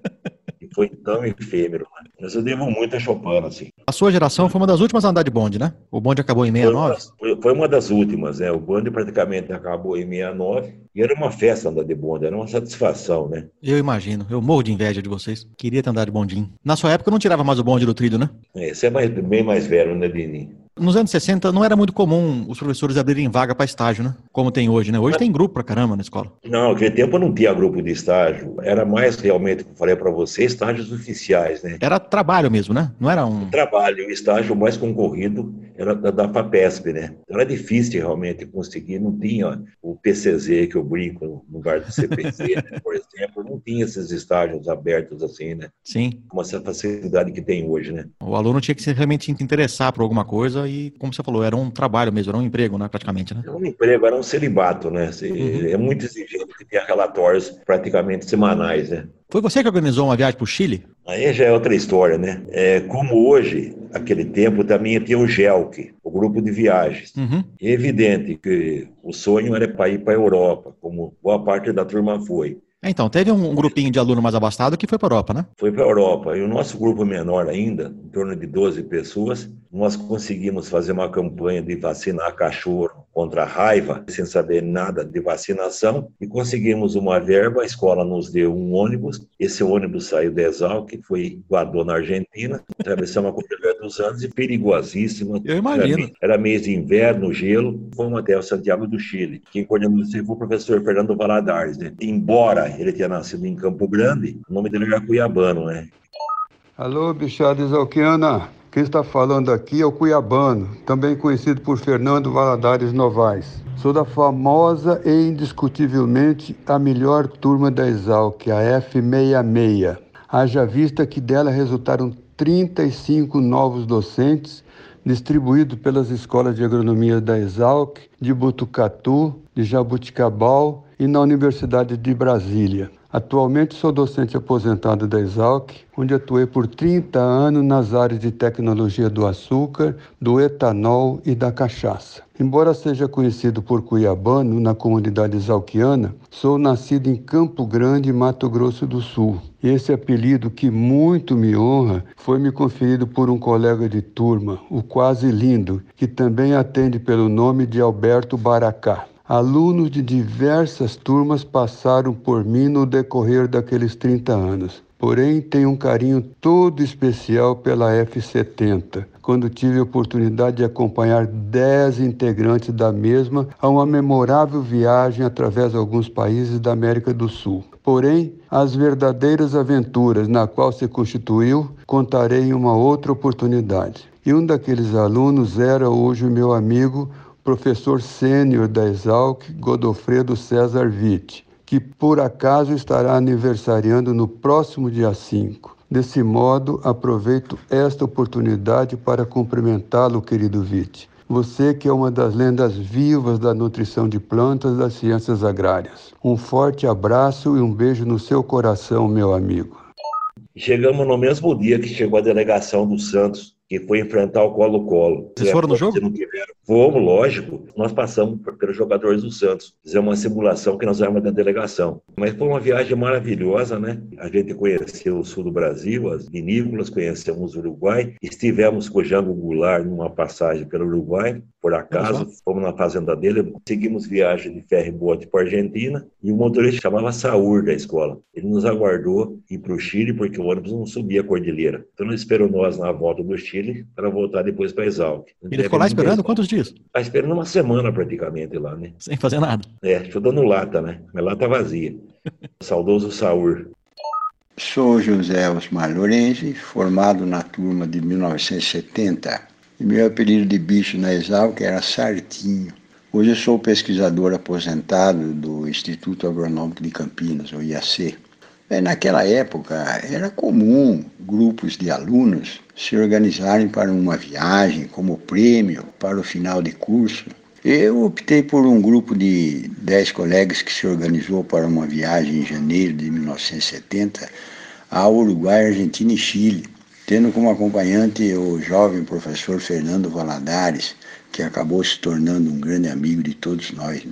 E foi tão efêmero, né? Mas eu devo muito a Chopin, assim. A sua geração foi uma das últimas a andar de bonde, né? O bonde acabou em 69? Foi, foi uma das últimas, né? O bonde praticamente acabou em 69 e era uma festa andar de bonde, era uma satisfação, né? Eu imagino, eu morro de inveja de vocês. Queria ter andado de bondinho. Na sua época não tirava mais o bonde do trilho, né? É, você é mais, bem mais velho, né, Dini? Nos anos 60 não era muito comum os professores abrirem vaga para estágio, né? Como tem hoje, né? Hoje tem grupo pra caramba na escola. Não, naquele tempo não tinha grupo de estágio. Era mais realmente, como eu falei para você, estágios oficiais, né? Era trabalho mesmo, né? Não era um. Trabalho, o estágio mais concorrido era da, FAPESP, né? Era difícil realmente conseguir, não tinha o PCZ que eu brinco no lugar do CPC, né? por exemplo, não tinha esses estágios abertos assim, né? Sim. Com essa facilidade que tem hoje, né? O aluno tinha que se realmente se interessar por alguma coisa e, como você falou, era um trabalho mesmo, era um emprego, né? Praticamente, né? Era um emprego, era um celibato, né? Uhum. É muito exigente que tinha relatórios praticamente semanais, né? Foi você que organizou uma viagem para o Chile? Aí já é outra história, né? É, como hoje, aquele tempo, também tinha o GELC, o grupo de viagens. Uhum. É evidente que o sonho era para ir para a Europa, como boa parte da turma foi. Então, teve um, grupinho de aluno mais abastado que foi para a Europa, né? Foi para a Europa. E o nosso grupo menor ainda, em torno de 12 pessoas, nós conseguimos fazer uma campanha de vacinar cachorro contra a raiva, sem saber nada de vacinação, e conseguimos uma verba, a escola nos deu um ônibus, esse ônibus saiu de Exalc, foi voador na Argentina, atravessamos a Cordilheira dos Andes, e perigosíssima. Eu imagino. Era, era mês de inverno, gelo, fomos até o Santiago do Chile. Quem coordenou isso foi o professor Fernando Valadares, né? Embora ele tenha nascido em Campo Grande, o nome dele era Cuiabano, né? Alô, bichada exalquiana. Quem está falando aqui é o Cuiabano, também conhecido por Fernando Valadares Novaes. Sou da famosa e indiscutivelmente a melhor turma da Exalc, a F66. Haja vista que dela resultaram 35 novos docentes distribuídos pelas escolas de agronomia da Exalc, de Butucatu, de Jabuticabal e na Universidade de Brasília. Atualmente sou docente aposentado da Exalc, onde atuei por 30 anos nas áreas de tecnologia do açúcar, do etanol e da cachaça. Embora seja conhecido por cuiabano na comunidade exalquiana, sou nascido em Campo Grande, Mato Grosso do Sul. Esse apelido, que muito me honra, foi me conferido por um colega de turma, o quase lindo, que também atende pelo nome de Alberto Baracá. Alunos de diversas turmas passaram por mim no decorrer daqueles 30 anos. Porém, tenho um carinho todo especial pela F70, quando tive a oportunidade de acompanhar 10 integrantes da mesma a uma memorável viagem através de alguns países da América do Sul. Porém, as verdadeiras aventuras na qual se constituiu, contarei em uma outra oportunidade. E um daqueles alunos era hoje meu amigo professor sênior da Exalc, Godofredo César Witt, que por acaso estará aniversariando no próximo dia 5. Desse modo, aproveito esta oportunidade para cumprimentá-lo, querido Witt. Você que é uma das lendas vivas da nutrição de plantas das ciências agrárias. Um forte abraço e um beijo no seu coração, meu amigo. Chegamos no mesmo dia que chegou a delegação do Santos que foi enfrentar o Colo-Colo. Vocês foram no jogo? Fomos, lógico. Nós passamos pelos jogadores do Santos. Fizemos uma simulação que nós éramos da delegação. Mas foi uma viagem maravilhosa, né? A gente conheceu o sul do Brasil, as vinícolas, conhecemos o Uruguai. Estivemos com o Jango Goulart numa passagem pelo Uruguai, por acaso. Uhum. Fomos na fazenda dele. Seguimos viagem de ferry bote para Argentina. E o motorista chamava Saúr da escola. Ele nos aguardou ir para o Chile porque o ônibus não subia a cordilheira. Então ele esperou nós na volta do Chile para voltar depois para Exalc. Ele ficou lá esperando quantos dias? Tá esperando uma semana praticamente lá, né? Sem fazer nada. É, dando lata, né? Minha lata vazia. Saudoso Saúr. Sou José Osmar Lorenzi, formado na turma de 1970. E meu apelido de bicho na Exalc era Sartinho. Hoje eu sou pesquisador aposentado do Instituto Agronômico de Campinas, o IAC. É, naquela época era comum grupos de alunos se organizarem para uma viagem como prêmio para o final de curso. Eu optei por um grupo de dez colegas que se organizou para uma viagem em janeiro de 1970 ao Uruguai, Argentina e Chile, tendo como acompanhante o jovem professor Fernando Valadares, que acabou se tornando um grande amigo de todos nós.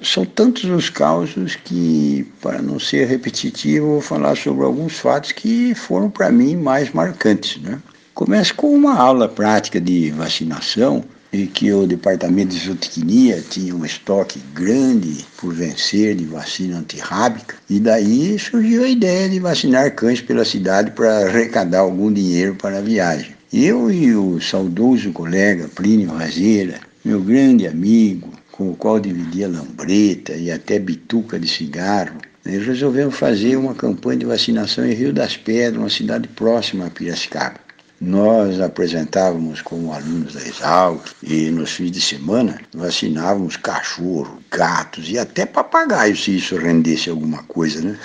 São tantos os causos que, para não ser repetitivo, vou falar sobre alguns fatos que foram para mim mais marcantes. Né? Começo com uma aula prática de vacinação em que o departamento de zootecnia tinha um estoque grande por vencer de vacina antirrábica e daí surgiu a ideia de vacinar cães pela cidade para arrecadar algum dinheiro para a viagem. Eu e o saudoso colega Plínio Razeira, meu grande amigo, com o qual dividia lambreta e até bituca de cigarro, né, resolvemos fazer uma campanha de vacinação em Rio das Pedras, uma cidade próxima a Piracicaba. Nós apresentávamos como alunos da Exalc e nos fins de semana vacinávamos cachorro, gatos e até papagaios, se isso rendesse alguma coisa, né?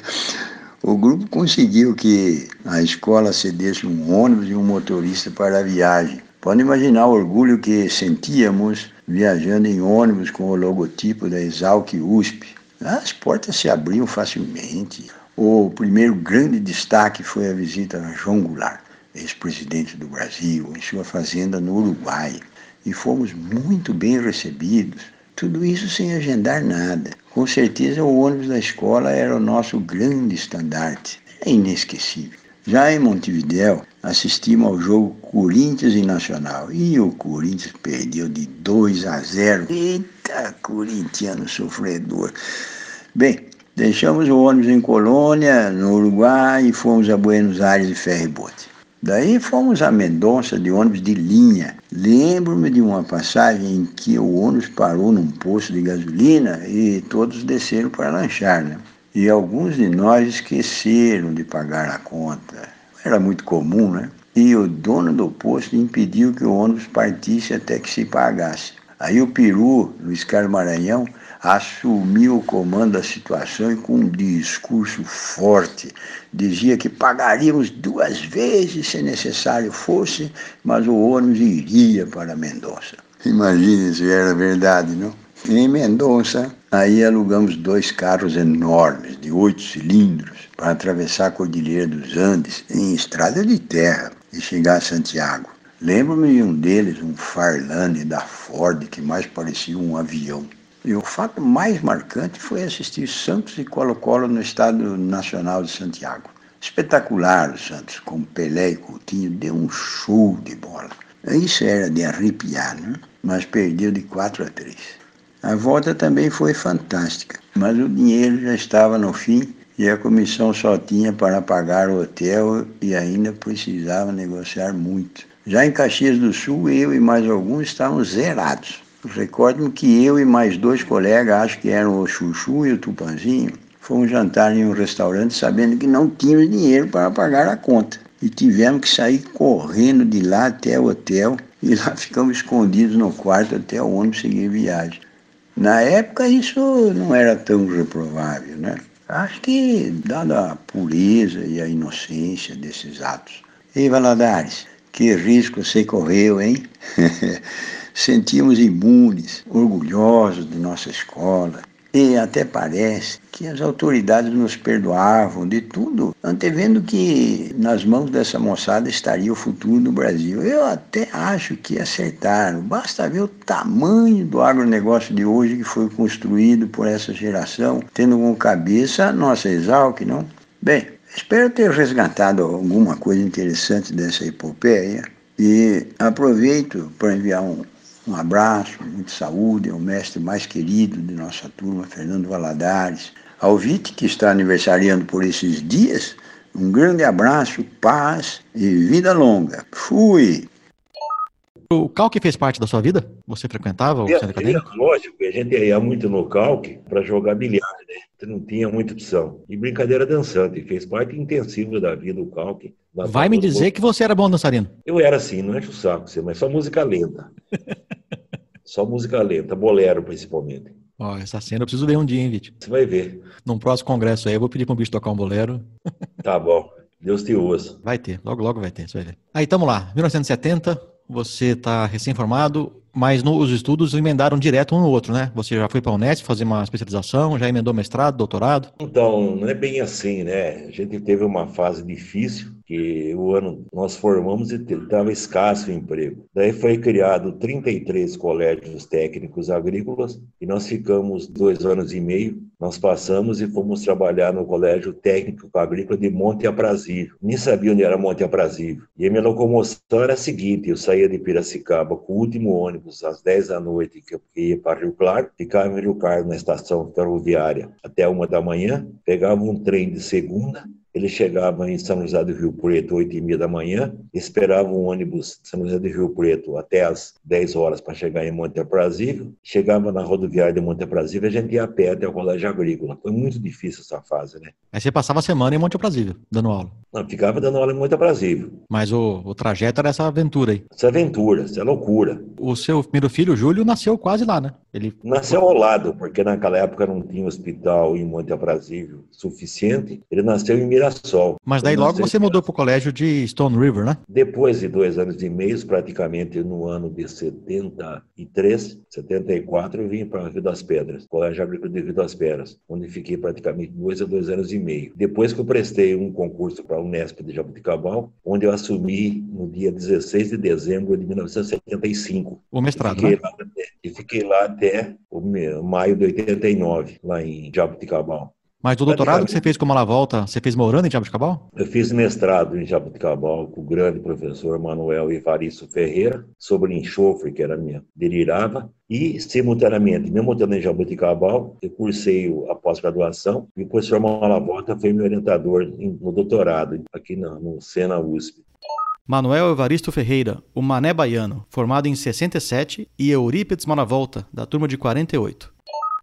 o grupo conseguiu que a escola cedesse um ônibus e um motorista para a viagem. Pode imaginar o orgulho que sentíamos viajando em ônibus com o logotipo da Exalc USP. As portas se abriam facilmente. O primeiro grande destaque foi a visita a João Goulart, ex-presidente do Brasil, em sua fazenda no Uruguai. E fomos muito bem recebidos. Tudo isso sem agendar nada. Com certeza o ônibus da escola era o nosso grande estandarte. É inesquecível. Já em Montevidéu, assistimos ao jogo Corinthians e Nacional. E o Corinthians perdeu de 2 a 0. Eita, corintiano sofredor. Bem, deixamos o ônibus em Colônia, no Uruguai, e fomos a Buenos Aires de ferryboat. Daí fomos a Mendonça de ônibus de linha. Lembro-me de uma passagem em que o ônibus parou num posto de gasolina e todos desceram para lanchar, né? E alguns de nós esqueceram de pagar a conta. Era muito comum, né? E o dono do posto impediu que o ônibus partisse até que se pagasse. Aí o Peru, Luiz Carlos Maranhão, assumiu o comando da situação e com um discurso forte dizia que pagaríamos duas vezes se necessário fosse, mas o ônibus iria para Mendonça. Imagine se era verdade, não? Em Mendonça, aí alugamos dois carros enormes, de oito cilindros, para atravessar a Cordilheira dos Andes em estrada de terra e chegar a Santiago. Lembro-me de um deles, um Farlane da Ford, que mais parecia um avião. E o fato mais marcante foi assistir Santos e Colo-Colo no Estádio Nacional de Santiago. Espetacular o Santos, com Pelé e Coutinho, deu um show de bola. Isso era de arrepiar, né? mas perdeu de 4 a 3. A volta também foi fantástica, mas o dinheiro já estava no fim e a comissão só tinha para pagar o hotel e ainda precisava negociar muito. Já em Caxias do Sul, eu e mais alguns estavam zerados. Recordo-me que eu e mais dois colegas, acho que eram o Chuchu e o Tupanzinho, fomos jantar em um restaurante sabendo que não tínhamos dinheiro para pagar a conta. E tivemos que sair correndo de lá até o hotel e lá ficamos escondidos no quarto até o ônibus seguir viagem. Na época isso não era tão reprovável, né? Acho que, dada a pureza e a inocência desses atos. Ei, Valadares, Que risco você correu, hein? Sentimos imunes, orgulhosos de nossa escola. E até parece que as autoridades nos perdoavam de tudo, antevendo que nas mãos dessa moçada estaria o futuro do Brasil. Eu até acho que acertaram. Basta ver o tamanho do agronegócio de hoje que foi construído por essa geração, tendo como cabeça a nossa Exalc, não? Bem, espero ter resgatado alguma coisa interessante dessa epopeia e aproveito para enviar um um abraço, muita saúde ao mestre mais querido de nossa turma, Fernando Valadares. Ao Vite, que está aniversariando por esses dias, um grande abraço, paz e vida longa. Fui! O Calque fez parte da sua vida? Você frequentava o centro acadêmico? Lógico, a gente ia muito no Calque para jogar bilhar, né? Não tinha muita opção. E brincadeira dançante, fez parte intensiva da vida o Calque. Vai me dizer que você era bom dançarino. Eu era assim, não enche o saco, mas só música lenta. só música lenta, bolero principalmente. Ó, essa cena eu preciso ver um dia, hein, Vite? Você vai ver. Num próximo congresso aí, eu vou pedir para um bicho tocar um bolero. tá bom. Deus te ouça. Vai ter, logo, logo vai ter, você vai ver. Aí, tamo lá. 1970, você está recém-formado, mas os estudos emendaram direto um no outro, né? Você já foi para a Unesp fazer uma especialização, já emendou mestrado, doutorado? Então, não é bem assim, né? A gente teve uma fase difícil, que o ano nós formamos e estava escasso o emprego. Daí foi criado 33 colégios técnicos agrícolas e nós ficamos dois anos e meio. Nós passamos e fomos trabalhar no Colégio Técnico Agrícola de Monte Aprazível. Nem sabia onde era Monte Aprazível. E a minha locomoção era a seguinte: eu saía de Piracicaba com o último ônibus às 10 da noite, que eu ia para Rio Claro, ficava em Rio Claro na estação ferroviária até uma da manhã, pegava um trem de segunda ele chegava em São José do Rio Preto, 8 e meia da manhã, esperava um ônibus de São José do Rio Preto até as 10 horas para chegar em Monte Aprazível. Chegava na rodoviária de Monte Aprazível, a gente ia a pé até o colégio agrícola. Foi muito difícil essa fase, né? Aí você passava a semana em Monte Aprazível, dando aula? Não, ficava dando aula em Monte Aprazível. Mas o, o trajeto era essa aventura aí? Essa aventura, essa loucura. O seu primeiro filho, Júlio, nasceu quase lá, né? Ele... Nasceu ao lado, porque naquela época não tinha hospital em Monte Aprazível suficiente. Ele nasceu em Mirassol. Mas daí logo você mudou para o colégio de Stone River, né? Depois de dois anos e meio, praticamente no ano de 73, 74, eu vim para Rio das Pedras, Colégio Agrícola de Rio das Pedras, onde fiquei praticamente dois a dois anos e meio. Depois que eu prestei um concurso para a Unesp de Jabuticabal, onde eu assumi no dia 16 de dezembro de 1975. O mestrado, e fiquei né? Lá, e fiquei lá até o maio de 89, lá em Jabuticabal. Mas o doutorado que você fez como ela volta, você fez morando em Jabuticabal? Eu fiz mestrado em Jabuticabal com o grande professor Manuel Evaristo Ferreira, sobre enxofre, que era minha delirava, e, simultaneamente, mesmo estando em Jabuticabal, eu cursei a pós-graduação e o professor Malavota foi meu orientador no doutorado, aqui no, no Sena USP. Manuel Evaristo Ferreira, o Mané Baiano, formado em 67, e Eurípides Malavolta, da turma de 48.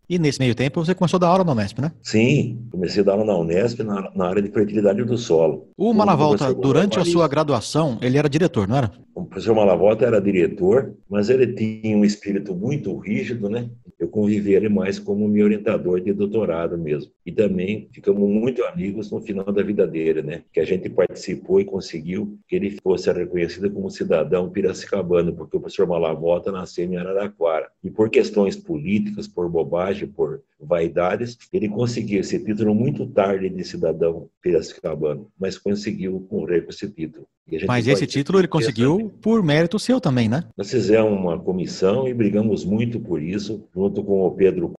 E nesse meio tempo você começou a dar aula na Unesp, né? Sim, comecei a dar aula na Unesp na, na área de fertilidade do solo. O Malavolta, durante a sua graduação, ele era diretor, não era? O professor Malavolta era diretor, mas ele tinha um espírito muito rígido, né? Eu convivi ele mais como meu orientador de doutorado mesmo. E também ficamos muito amigos no final da vida dele, né? Que a gente participou e conseguiu que ele fosse reconhecido como cidadão piracicabano, porque o professor Malavolta nasceu em Araraquara. E por questões políticas, por bobagem, por vaidades, ele conseguiu esse título muito tarde de cidadão piracicabano, mas conseguiu morrer com esse título. Mas esse título ele conseguiu por mérito seu também, né? Nós fizemos uma comissão e brigamos muito por isso, junto com o Pedro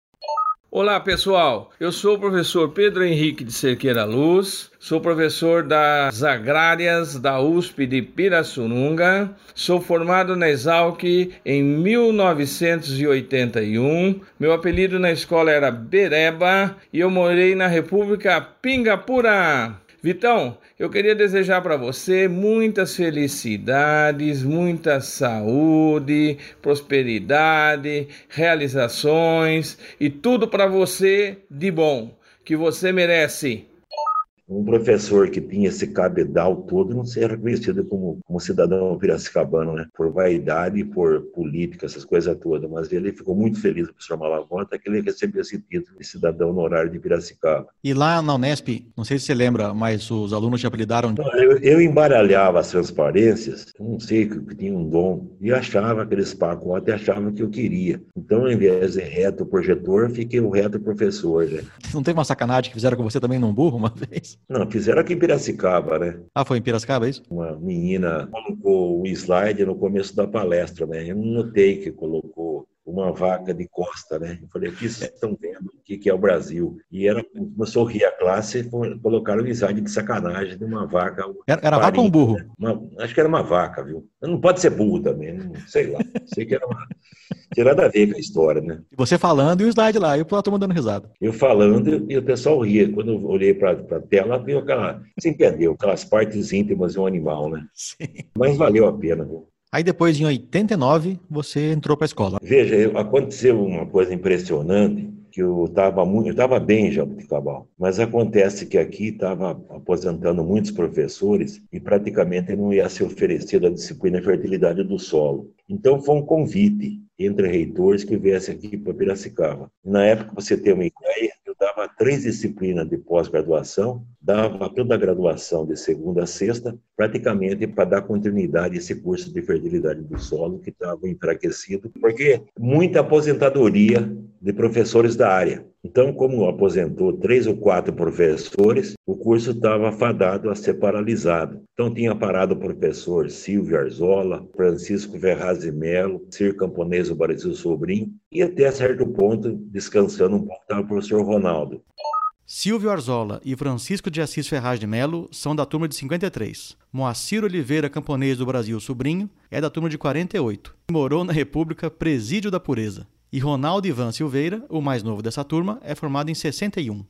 Olá pessoal, eu sou o professor Pedro Henrique de Cerqueira Luz, sou professor das Agrárias da USP de Pirassununga, sou formado na Exalc em 1981, meu apelido na escola era Bereba e eu morei na República Pingapura. Vitão, eu queria desejar para você muitas felicidades, muita saúde, prosperidade, realizações e tudo para você de bom que você merece. Um professor que tinha esse cabedal todo não ser reconhecido como, como cidadão piracicabano, né? Por vaidade, por política, essas coisas todas. Mas ele ficou muito feliz, o professor Malavon, até que ele recebeu esse título de cidadão no horário de Piracicaba. E lá na Unesp, não sei se você lembra, mas os alunos te apelidaram... Eu, eu embaralhava as transparências, não sei, que tinha um dom, e achava aqueles pacotes, achava que eu queria. Então, ao invés de reto projetor, fiquei o reto professor, né? Não teve uma sacanagem que fizeram com você também num burro uma vez? Não, fizeram aqui em Piracicaba, né? Ah, foi em Piracicaba, é isso? Uma menina colocou o slide no começo da palestra, né? Eu não notei que colocou uma vaca de costa, né? Eu falei, aqui vocês estão vendo o que é o Brasil. E era, começou a rir a classe e colocaram o slide de sacanagem de uma vaca. Era, era vaca ou um burro? Né? Uma, acho que era uma vaca, viu? Não pode ser burro também, não sei lá. Sei que era uma... Tinha nada a ver com a história, né? E você falando e o slide lá, e o turma dando risada. Eu falando e o pessoal ria. Quando eu olhei para a tela, viu aquela. Você entendeu? Aquelas partes íntimas de um animal, né? Sim. Mas valeu a pena, viu? Aí depois, em 89, você entrou para a escola. Veja, aconteceu uma coisa impressionante que eu estava muito, eu estava bem já de cabal, mas acontece que aqui estava aposentando muitos professores e praticamente não ia ser oferecida a disciplina fertilidade do solo. Então foi um convite entre reitores que viesse aqui para Piracicaba. Na época, você tem uma ideia, eu dava três disciplinas de pós-graduação, dava toda a graduação de segunda a sexta, praticamente para dar continuidade a esse curso de fertilidade do solo que estava enfraquecido, porque muita aposentadoria de professores da área. Então, como aposentou três ou quatro professores, o curso estava fadado a ser paralisado. Então, tinha parado o professor Silvio Arzola, Francisco Ferraz de Melo, Cir Camponês, o Brasil Sobrinho, e até certo ponto, descansando um pouco, estava o professor Ronaldo. Silvio Arzola e Francisco de Assis Ferraz de Melo são da turma de 53. Moacir Oliveira Camponês do Brasil Sobrinho é da turma de 48. Morou na República Presídio da Pureza. E Ronaldo Ivan Silveira, o mais novo dessa turma, é formado em 61.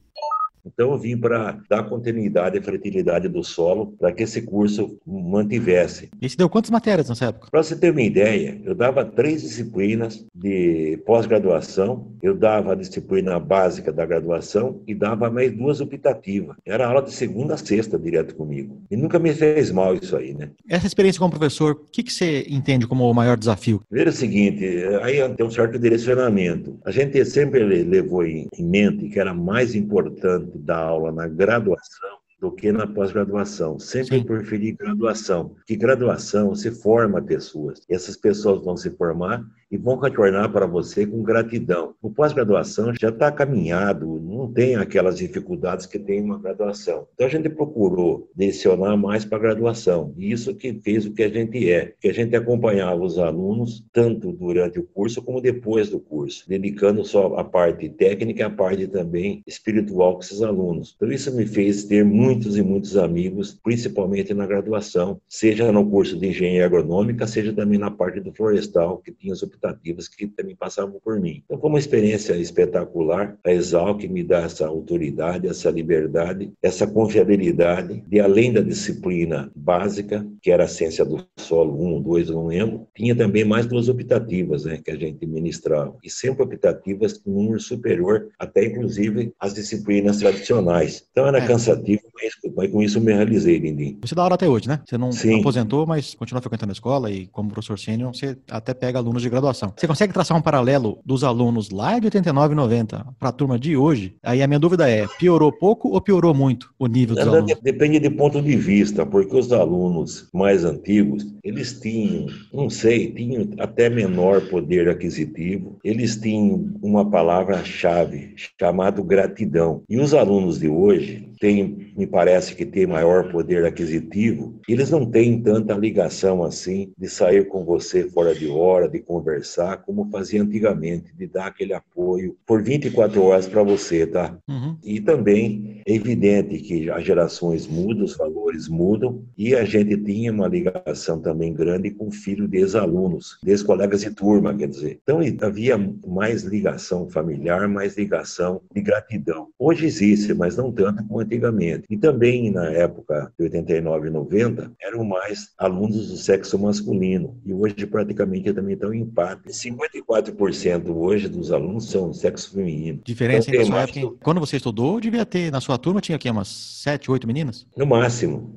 Então, eu vim para dar continuidade à fertilidade do solo, para que esse curso mantivesse. E você deu quantas matérias nessa época? Para você ter uma ideia, eu dava três disciplinas de pós-graduação, eu dava a disciplina básica da graduação e dava mais duas optativas. Era aula de segunda a sexta direto comigo. E nunca me fez mal isso aí, né? Essa experiência como professor, o que, que você entende como o maior desafio? Veja o seguinte, aí tem um certo direcionamento. A gente sempre levou em mente que era mais importante da aula na graduação do que na pós-graduação. Sempre Sim. preferi graduação, que graduação se forma pessoas. Essas pessoas vão se formar e vão retornar para você com gratidão. O pós-graduação já está caminhado, não tem aquelas dificuldades que tem uma graduação. Então a gente procurou direcionar mais para a graduação, e isso que fez o que a gente é, que a gente acompanhava os alunos tanto durante o curso como depois do curso, dedicando só a parte técnica e a parte também espiritual com esses alunos. Então isso me fez ter muitos e muitos amigos, principalmente na graduação, seja no curso de engenharia agronômica, seja também na parte do florestal, que tinha as optativas que também passavam por mim. Então, foi uma experiência espetacular. A Exalc me dá essa autoridade, essa liberdade, essa confiabilidade de além da disciplina básica, que era a ciência do solo 1, 2, não lembro, tinha também mais duas optativas né, que a gente ministrava. E sempre optativas com número superior, até inclusive as disciplinas tradicionais. Então, era é. cansativo, mas, mas, com isso eu me realizei, Lindim. Você dá aula até hoje, né? Você não, não aposentou, mas continua frequentando a escola e como professor sênior, você até pega alunos de graduação graduação. Você consegue traçar um paralelo dos alunos lá de 89 e 90 para a turma de hoje? Aí a minha dúvida é, piorou pouco ou piorou muito o nível dos alunos? Depende de ponto de vista, porque os alunos mais antigos, eles tinham, não sei, tinham até menor poder aquisitivo, eles tinham uma palavra-chave chamada gratidão. E os alunos de hoje, tem, me parece que tem maior poder aquisitivo, eles não têm tanta ligação assim de sair com você fora de hora, de conversar, como fazia antigamente, de dar aquele apoio por 24 horas para você, tá? Uhum. E também é evidente que as gerações mudam, os valores mudam, e a gente tinha uma ligação também grande com filho de ex-alunos, ex-colegas de turma, quer dizer. Então havia mais ligação familiar, mais ligação de gratidão. Hoje existe, mas não tanto como antigamente. E também na época de 89 e 90, eram mais alunos do sexo masculino. E hoje praticamente também estão em empate. 54% hoje dos alunos são do sexo feminino. Diferença então, sua época, quando você estudou, devia ter, na sua turma, tinha aqui umas 7, 8 meninas? No máximo.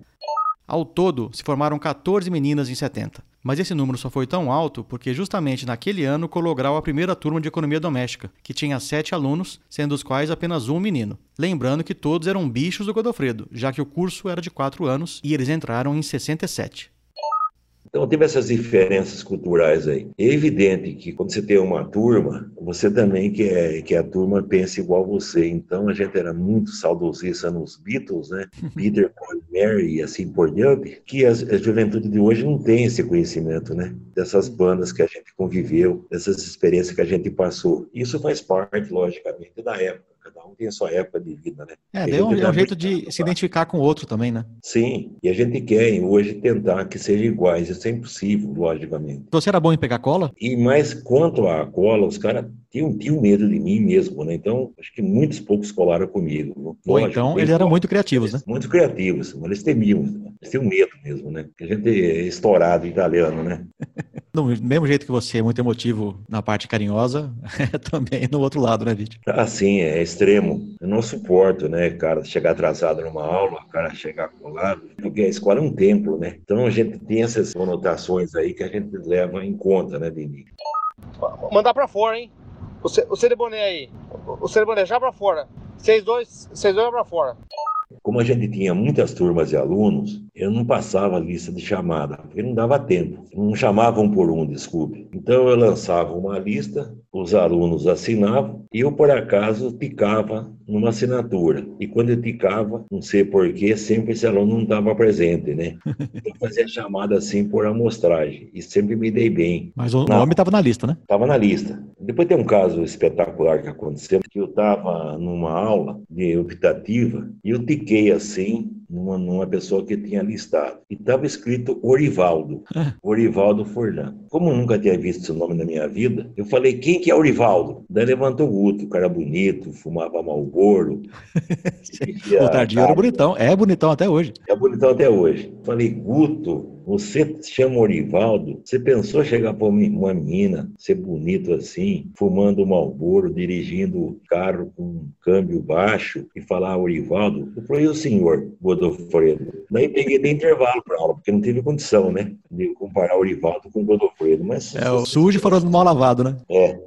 Ao todo, se formaram 14 meninas em 70. Mas esse número só foi tão alto porque justamente naquele ano colograu a primeira turma de economia doméstica, que tinha sete alunos, sendo os quais apenas um menino. Lembrando que todos eram bichos do Godofredo, já que o curso era de quatro anos e eles entraram em 67. Então, teve essas diferenças culturais aí. É evidente que quando você tem uma turma, você também quer que a turma pense igual você. Então, a gente era muito saudosista nos Beatles, né? Peter, Paul, Mary e assim por diante, que a, a juventude de hoje não tem esse conhecimento, né? Dessas bandas que a gente conviveu, dessas experiências que a gente passou. Isso faz parte, logicamente, da época. Cada um tem a sua época de vida, né? É, deu um, é um jeito de se identificar com o outro também, né? Sim, e a gente quer hoje tentar que sejam iguais. Isso é impossível, logicamente. Você era bom em pegar cola? E mais quanto à cola, os caras tinham, tinham medo de mim mesmo, né? Então, acho que muitos poucos colaram comigo. Ou então eles eram muito criativos, né? Muito criativos, mas eles temiam, né? eles tinham medo mesmo, né? Porque a gente é estourado italiano, né? Do mesmo jeito que você é muito emotivo na parte carinhosa, é também no outro lado, né, Vít? Ah, sim, é extremo. Eu não suporto, né, cara, chegar atrasado numa aula, cara chegar colado, porque a escola é um templo, né? Então a gente tem essas conotações aí que a gente leva em conta, né, Dini? Mandar pra fora, hein? O, C o Cereboné aí. O Cereboné já pra fora. Vocês dois, vocês dois pra fora. Como a gente tinha muitas turmas de alunos, eu não passava a lista de chamada, porque não dava tempo. Não chamavam por um, desculpe. Então eu lançava uma lista, os alunos assinavam e eu, por acaso, ticava numa assinatura. E quando eu ticava, não sei porquê, sempre esse aluno não estava presente, né? Eu fazia chamada assim por amostragem e sempre me dei bem. Mas o na... nome estava na lista, né? Estava na lista. Depois tem um caso espetacular que aconteceu, que eu estava numa aula de optativa e eu tiquei assim numa, numa pessoa que tinha listado. E estava escrito Orivaldo, Orivaldo Forlan. Como nunca tinha visto esse nome na minha vida, eu falei, quem que é Orivaldo? Daí levantou o Guto, o cara bonito, fumava Malboro. o Tardio era bonitão, é bonitão até hoje. É bonitão até hoje. Falei, Guto, você chama Orivaldo, você pensou chegar para uma menina, ser bonito assim, fumando Malboro, dirigindo o carro com um câmbio baixo e falar Orivaldo? Eu falei, o senhor, Godofredo? Daí peguei de intervalo para aula, porque não teve condição, né, de comparar Orivaldo com Godofredo. Mas, é, o sujo foram mal lavado, né? É.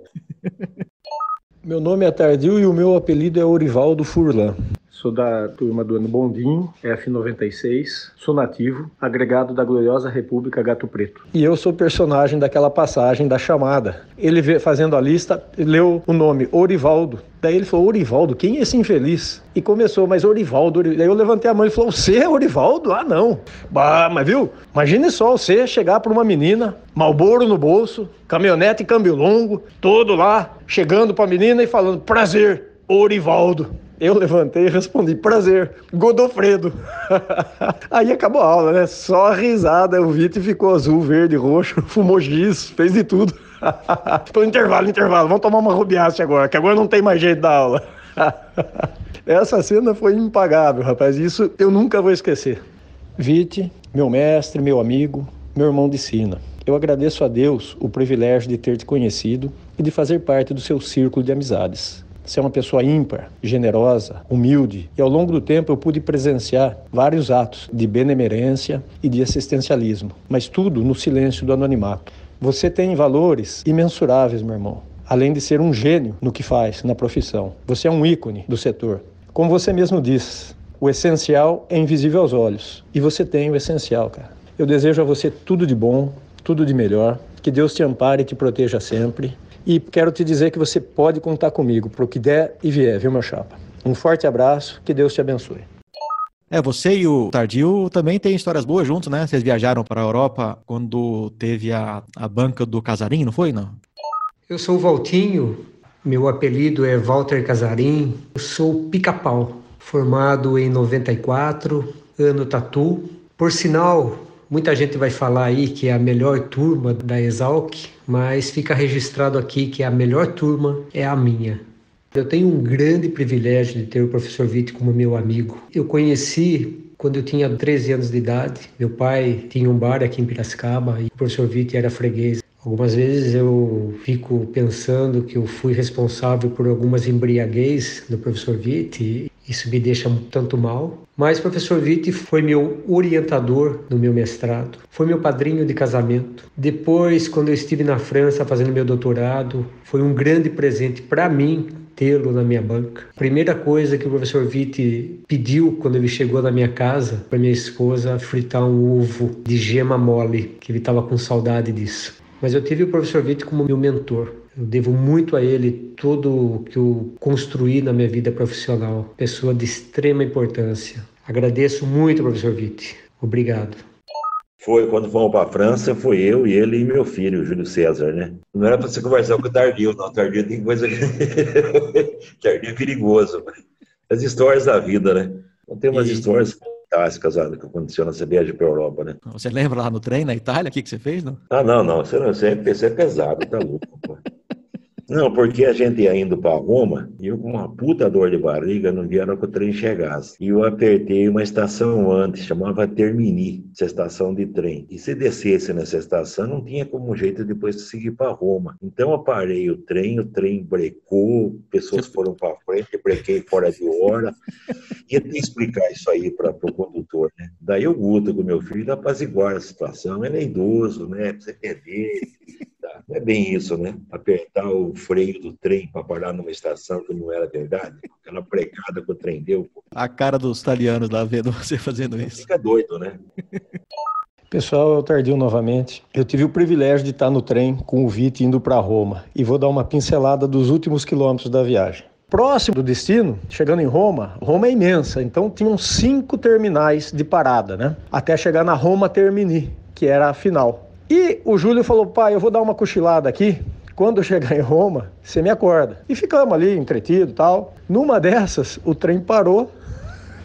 meu nome é Tardio e o meu apelido é Orivaldo Furlan. Sou da turma do Ano Bondinho, F96. Sou nativo, agregado da gloriosa República Gato Preto. E eu sou personagem daquela passagem da chamada. Ele fazendo a lista, leu o nome Orivaldo. Daí ele falou, Orivaldo, quem é esse infeliz? E começou, mas Orivaldo, Orivaldo. Daí eu levantei a mão e falou, você é Orivaldo? Ah, não. Bah, mas viu? Imagine só você chegar para uma menina, malboro no bolso, caminhonete e câmbio longo, todo lá, chegando para a menina e falando, prazer, Orivaldo. Eu levantei e respondi, prazer, Godofredo. Aí acabou a aula, né? Só risada, o Vitor ficou azul, verde, roxo, fumou giz, fez de tudo. Foi intervalo, intervalo, vamos tomar uma rubiace agora, que agora não tem mais jeito da aula. Essa cena foi impagável, rapaz, isso eu nunca vou esquecer. Vite, meu mestre, meu amigo, meu irmão de sina. Eu agradeço a Deus o privilégio de ter te conhecido e de fazer parte do seu círculo de amizades. Você é uma pessoa ímpar, generosa, humilde, e ao longo do tempo eu pude presenciar vários atos de benemerência e de assistencialismo, mas tudo no silêncio do anonimato. Você tem valores imensuráveis, meu irmão, além de ser um gênio no que faz, na profissão. Você é um ícone do setor. Como você mesmo disse, o essencial é invisível aos olhos, e você tem o essencial, cara. Eu desejo a você tudo de bom, tudo de melhor, que Deus te ampare e te proteja sempre e quero te dizer que você pode contar comigo para o que der e vier, viu, meu chapa? Um forte abraço, que Deus te abençoe. É, você e o Tardio também têm histórias boas juntos, né? Vocês viajaram para a Europa quando teve a, a banca do Casarim, não foi, não? Eu sou o Valtinho, meu apelido é Walter Casarim, eu sou pica-pau, formado em 94, ano tatu. Por sinal, Muita gente vai falar aí que é a melhor turma da Exalc, mas fica registrado aqui que a melhor turma é a minha. Eu tenho um grande privilégio de ter o professor Vitti como meu amigo. Eu conheci quando eu tinha 13 anos de idade. Meu pai tinha um bar aqui em Piracicaba e o professor Vitti era freguês. Algumas vezes eu fico pensando que eu fui responsável por algumas embriaguez do professor Vitti. Isso me deixa tanto mal. Mas professor Vitti foi meu orientador no meu mestrado, foi meu padrinho de casamento. Depois, quando eu estive na França fazendo meu doutorado, foi um grande presente para mim tê-lo na minha banca. Primeira coisa que o professor Vitti pediu quando ele chegou na minha casa para minha esposa fritar um ovo de gema mole, que ele estava com saudade disso. Mas eu tive o professor Vitti como meu mentor. Eu devo muito a ele tudo o que eu construí na minha vida profissional. Pessoa de extrema importância. Agradeço muito, professor Vitti. Obrigado. Foi quando fomos para a França, foi eu e ele e meu filho, o Júlio César, né? Não era para você conversar com o Tardio, não. Tardio tem coisa que. Tardio é perigoso. As histórias da vida, né? Então, tem umas e... histórias fantásticas que aconteceu nessa viagem para a Europa, né? Você lembra lá no trem, na Itália, o que, que você fez, não? Ah, não, não. Você, não, você, você é pesado, tá louco, pô. Não, porque a gente ia indo para Roma e eu com uma puta dor de barriga não via que o trem chegasse. E eu apertei uma estação antes, chamava Termini, essa estação de trem. E se descesse nessa estação, não tinha como jeito depois de seguir para Roma. Então eu parei o trem, o trem brecou, pessoas foram para frente, brequei fora de hora. Ia ter que explicar isso aí para o condutor, né? Daí o Guto, com meu filho, apaziguar a situação. Ele é idoso, né? Pra você entender não é bem isso, né? Apertar o freio do trem para parar numa estação que não era verdade. Aquela precada que o trem deu. Pô. A cara dos italianos lá vendo você fazendo isso. Fica doido, né? Pessoal, eu tardio novamente. Eu tive o privilégio de estar no trem com o Vite indo para Roma e vou dar uma pincelada dos últimos quilômetros da viagem. Próximo do destino, chegando em Roma, Roma é imensa, então tinham cinco terminais de parada, né? Até chegar na Roma Termini, que era a final. E o Júlio falou: pai, eu vou dar uma cochilada aqui. Quando eu chegar em Roma, você me acorda. E ficamos ali, entretido tal. Numa dessas, o trem parou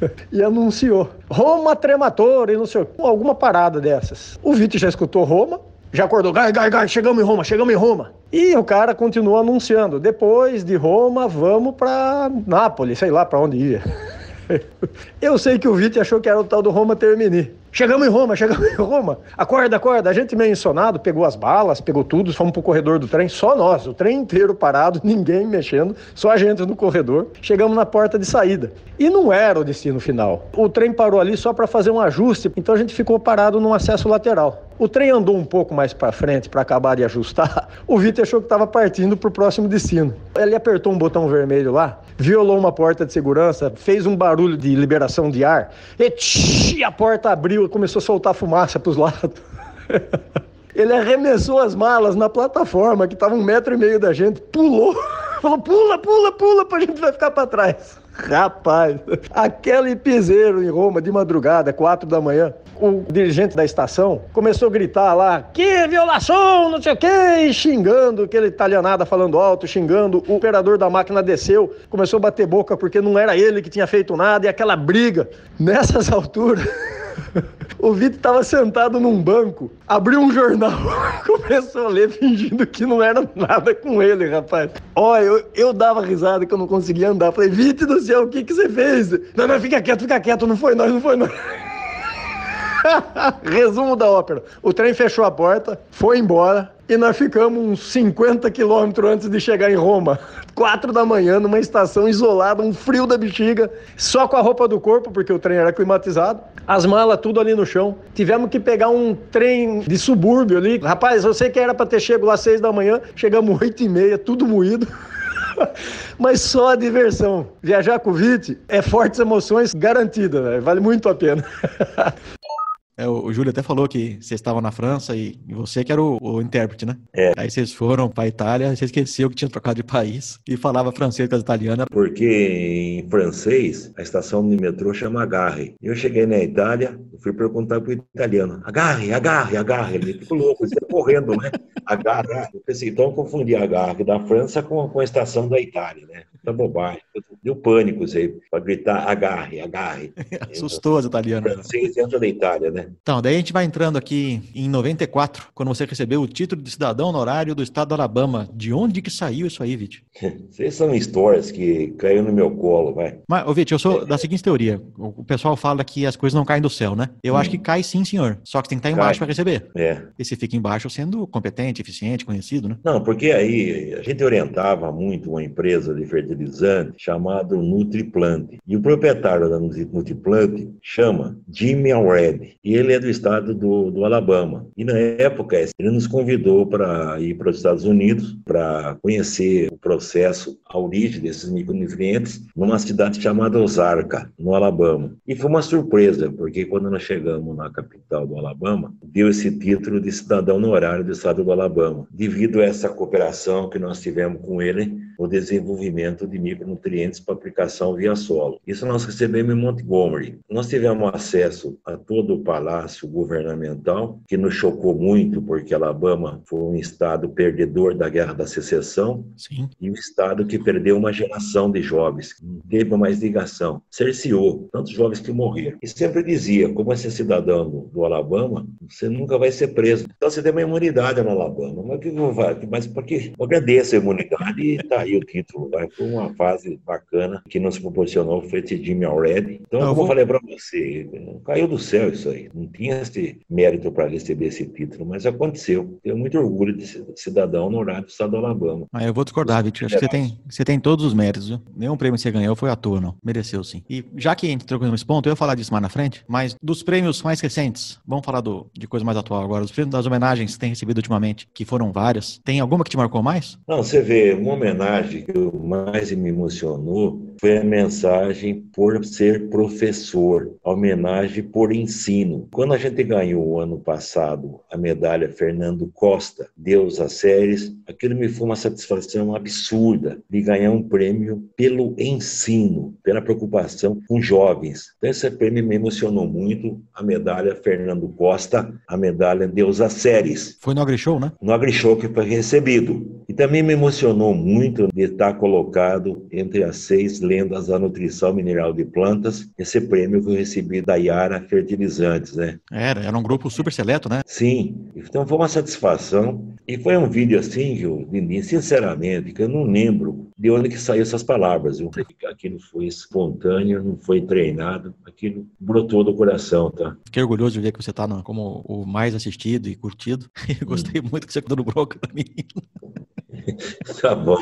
e anunciou: Roma Trematore, não sei alguma parada dessas. O Vite já escutou Roma, já acordou, gai, gai, gai, chegamos em Roma, chegamos em Roma. E o cara continuou anunciando: depois de Roma, vamos para Nápoles, sei lá para onde ia. Eu sei que o Vite achou que era o tal do Roma Termini. Chegamos em Roma, chegamos em Roma. Acorda, acorda. A gente meio ensonado, pegou as balas, pegou tudo, fomos pro corredor do trem, só nós, o trem inteiro parado, ninguém mexendo, só a gente no corredor. Chegamos na porta de saída. E não era o destino final. O trem parou ali só para fazer um ajuste, então a gente ficou parado num acesso lateral. O trem andou um pouco mais para frente para acabar de ajustar. O Vitor achou que estava partindo para o próximo destino. Ele apertou um botão vermelho lá, violou uma porta de segurança, fez um barulho de liberação de ar, e tsh, a porta abriu e começou a soltar fumaça para os lados. Ele arremessou as malas na plataforma que estava um metro e meio da gente, pulou, falou: pula, pula, pula, para a gente vai ficar para trás. Rapaz, aquele piseiro em Roma de madrugada, quatro da manhã, o dirigente da estação começou a gritar lá, que violação, não sei o quê, xingando, aquele italianada falando alto, xingando. O operador da máquina desceu, começou a bater boca porque não era ele que tinha feito nada, e aquela briga. Nessas alturas. O Vitor estava sentado num banco, abriu um jornal, começou a ler fingindo que não era nada com ele, rapaz. Olha, eu, eu dava risada que eu não conseguia andar. Falei, Vitor do céu, o que, que você fez? Não, não, fica quieto, fica quieto, não foi nós, não foi nós. Resumo da ópera. O trem fechou a porta, foi embora e nós ficamos uns 50 quilômetros antes de chegar em Roma. Quatro da manhã, numa estação isolada, um frio da bexiga, só com a roupa do corpo, porque o trem era climatizado, as malas tudo ali no chão. Tivemos que pegar um trem de subúrbio ali. Rapaz, eu sei que era para ter chego lá seis da manhã, chegamos oito e meia, tudo moído. Mas só a diversão. Viajar com o Vite é fortes emoções garantidas, véio. vale muito a pena. É, o, o Júlio até falou que vocês estavam na França e, e você que era o, o, intérprete, né? É. Aí vocês foram para Itália, você esqueceu que tinha trocado de país e falava francês com as italianas. Porque em francês, a estação de metrô chama Agarre. Eu cheguei na Itália, fui perguntar pro italiano, agarre, agarre, agarre. Ele ficou louco, ele correndo, né? Agarre. Eu pensei, então eu confundi agarre da França com, com a estação da Itália, né? Tá bobagem. Deu pânico isso aí, para gritar agarre, agarre. Assustou as italianas. Francês entra da Itália, né? Então, daí a gente vai entrando aqui em 94, quando você recebeu o título de cidadão honorário do estado do Alabama. De onde que saiu isso aí, Vit? Vocês são histórias que caiu no meu colo, vai. Mas, ô, Vit, eu sou da seguinte teoria. O pessoal fala que as coisas não caem do céu, né? Eu hum. acho que cai sim, senhor. Só que tem que estar embaixo para receber. É. E você fica embaixo sendo competente, eficiente, conhecido, né? Não, porque aí a gente orientava muito uma empresa de fertilizante chamada Nutriplant. E o proprietário da Nutriplant chama Jimmy Alred. E ele é do estado do, do Alabama. E na época ele nos convidou para ir para os Estados Unidos para conhecer processo, a origem desses micronutrientes numa cidade chamada Ozarka, no Alabama. E foi uma surpresa, porque quando nós chegamos na capital do Alabama, deu esse título de cidadão honorário do estado do Alabama. Devido a essa cooperação que nós tivemos com ele, o desenvolvimento de micronutrientes para aplicação via solo. Isso nós recebemos em Montgomery. Nós tivemos acesso a todo o palácio governamental, que nos chocou muito, porque Alabama foi um estado perdedor da Guerra da Secessão Sim. E um estado que perdeu uma geração de jovens, não teve mais ligação, cerceou tantos jovens que morreram. E sempre dizia, como esse cidadão do, do Alabama, você nunca vai ser preso. Então você tem uma imunidade no Alabama. Mas que? Mas porque eu agradeço a imunidade e tá aí o título. Foi uma fase bacana que nos proporcionou foi esse Jimmy Already. Então, como vou... eu falei para você, caiu do céu isso aí. Não tinha esse mérito para receber esse título, mas aconteceu. Tenho muito orgulho de ser cidadão honorário do estado do Alabama. Ah, eu vou discordar, Vitor. Acho que você tem, você tem todos os méritos. Viu? Nenhum prêmio que você ganhou foi à toa, não. Mereceu sim. E já que a gente trocou nesse ponto, eu ia falar disso mais na frente, mas dos prêmios mais recentes, vamos falar do, de coisa mais atual agora. Os prêmios das homenagens que tem recebido ultimamente, que foram várias, tem alguma que te marcou mais? Não, você vê, uma homenagem que mais me emocionou foi a mensagem por ser professor, a homenagem por ensino. Quando a gente ganhou o ano passado a medalha Fernando Costa, Deus às séries, aquilo me foi uma satisfação absurda de ganhar um prêmio pelo ensino, pela preocupação com jovens. Então esse prêmio me emocionou muito, a medalha Fernando Costa, a medalha Deus às séries. Foi no AgriShow, né? No AgriShow que foi recebido. E também me emocionou muito de estar colocado entre as seis lendas da nutrição mineral de plantas, esse prêmio que eu recebi da Yara Fertilizantes, né? Era, era um grupo super seleto, né? Sim, então foi uma satisfação. E foi um vídeo assim eu, sinceramente, eu não lembro de onde que saiu essas palavras. Eu, aquilo foi espontâneo, não foi treinado, aquilo brotou do coração, tá? Fiquei orgulhoso de ver que você tá no, como o mais assistido e curtido. Gostei hum. muito que você cuidou do bronca pra mim. tá bom.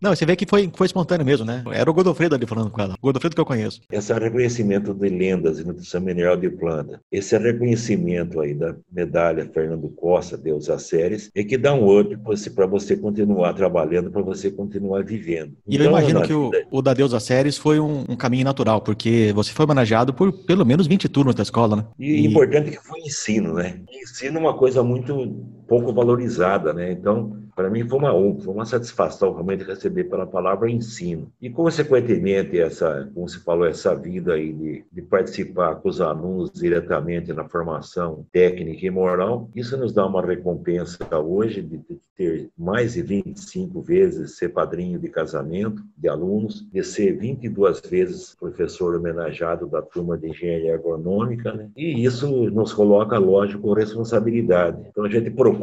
Não, você vê que foi, foi espontâneo mesmo, né? Era o Godofredo ali falando com ela. O Godofredo que eu conheço. Esse é reconhecimento de lendas e nutrição mineral de planta. Esse é reconhecimento aí da medalha Fernando Costa, Deus às séries, é que dá um up para você continuar trabalhando, para você continuar vivendo. E então, eu imagino que o, o, da Deus às séries foi um, um, caminho natural, porque você foi homenageado por pelo menos 20 turmas da escola, né? E, e... importante que foi ensino, né? Ensino é uma coisa muito pouco valorizada, né? Então, para mim foi uma honra, foi uma satisfação realmente receber pela palavra ensino. E, consequentemente, essa, como você falou, essa vida aí de, de participar com os alunos diretamente na formação técnica e moral, isso nos dá uma recompensa hoje de, ter mais de 25 vezes ser padrinho de casamento de alunos, de ser 22 vezes professor homenageado da turma de engenharia agronômica, né? E isso nos coloca, lógico, responsabilidade. Então a gente procura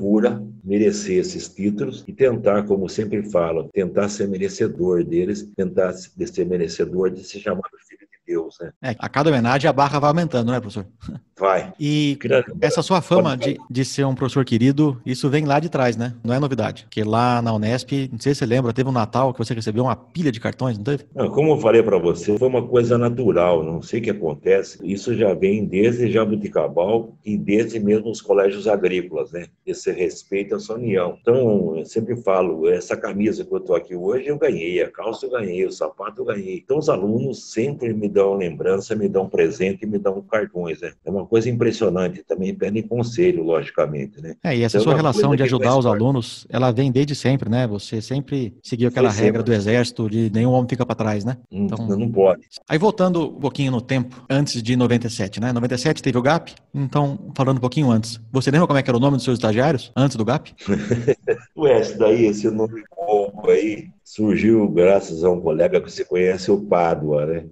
merecer esses títulos e tentar, como sempre falo, tentar ser merecedor deles, tentar ser merecedor de se chamar Deus, né? É, a cada homenagem a barra vai aumentando, né, professor? Vai. E essa sua fama de, de ser um professor querido, isso vem lá de trás, né? Não é novidade. Porque lá na Unesp, não sei se você lembra, teve um Natal que você recebeu uma pilha de cartões, não teve? Não, como eu falei para você, foi uma coisa natural, não sei o que acontece. Isso já vem desde Jabuticabal e desde mesmo os colégios agrícolas, né? Esse respeito à sua união. Então, eu sempre falo, essa camisa que eu tô aqui hoje, eu ganhei, a calça eu ganhei, o sapato eu ganhei. Então, os alunos sempre me dão lembrança, me dão presente e me dão cartões, né? É uma coisa impressionante. Também pedem conselho, logicamente, né? É, e essa então, sua relação de ajudar os alunos, ela vem desde sempre, né? Você sempre seguiu aquela Foi regra sempre. do exército de nenhum homem fica para trás, né? Então, não, não pode. Aí voltando um pouquinho no tempo, antes de 97, né? 97 teve o GAP, então falando um pouquinho antes. Você lembra como é que era o nome dos seus estagiários antes do GAP? Ué, esse daí, esse nome pouco aí, surgiu graças a um colega que você conhece, o Pádua, né?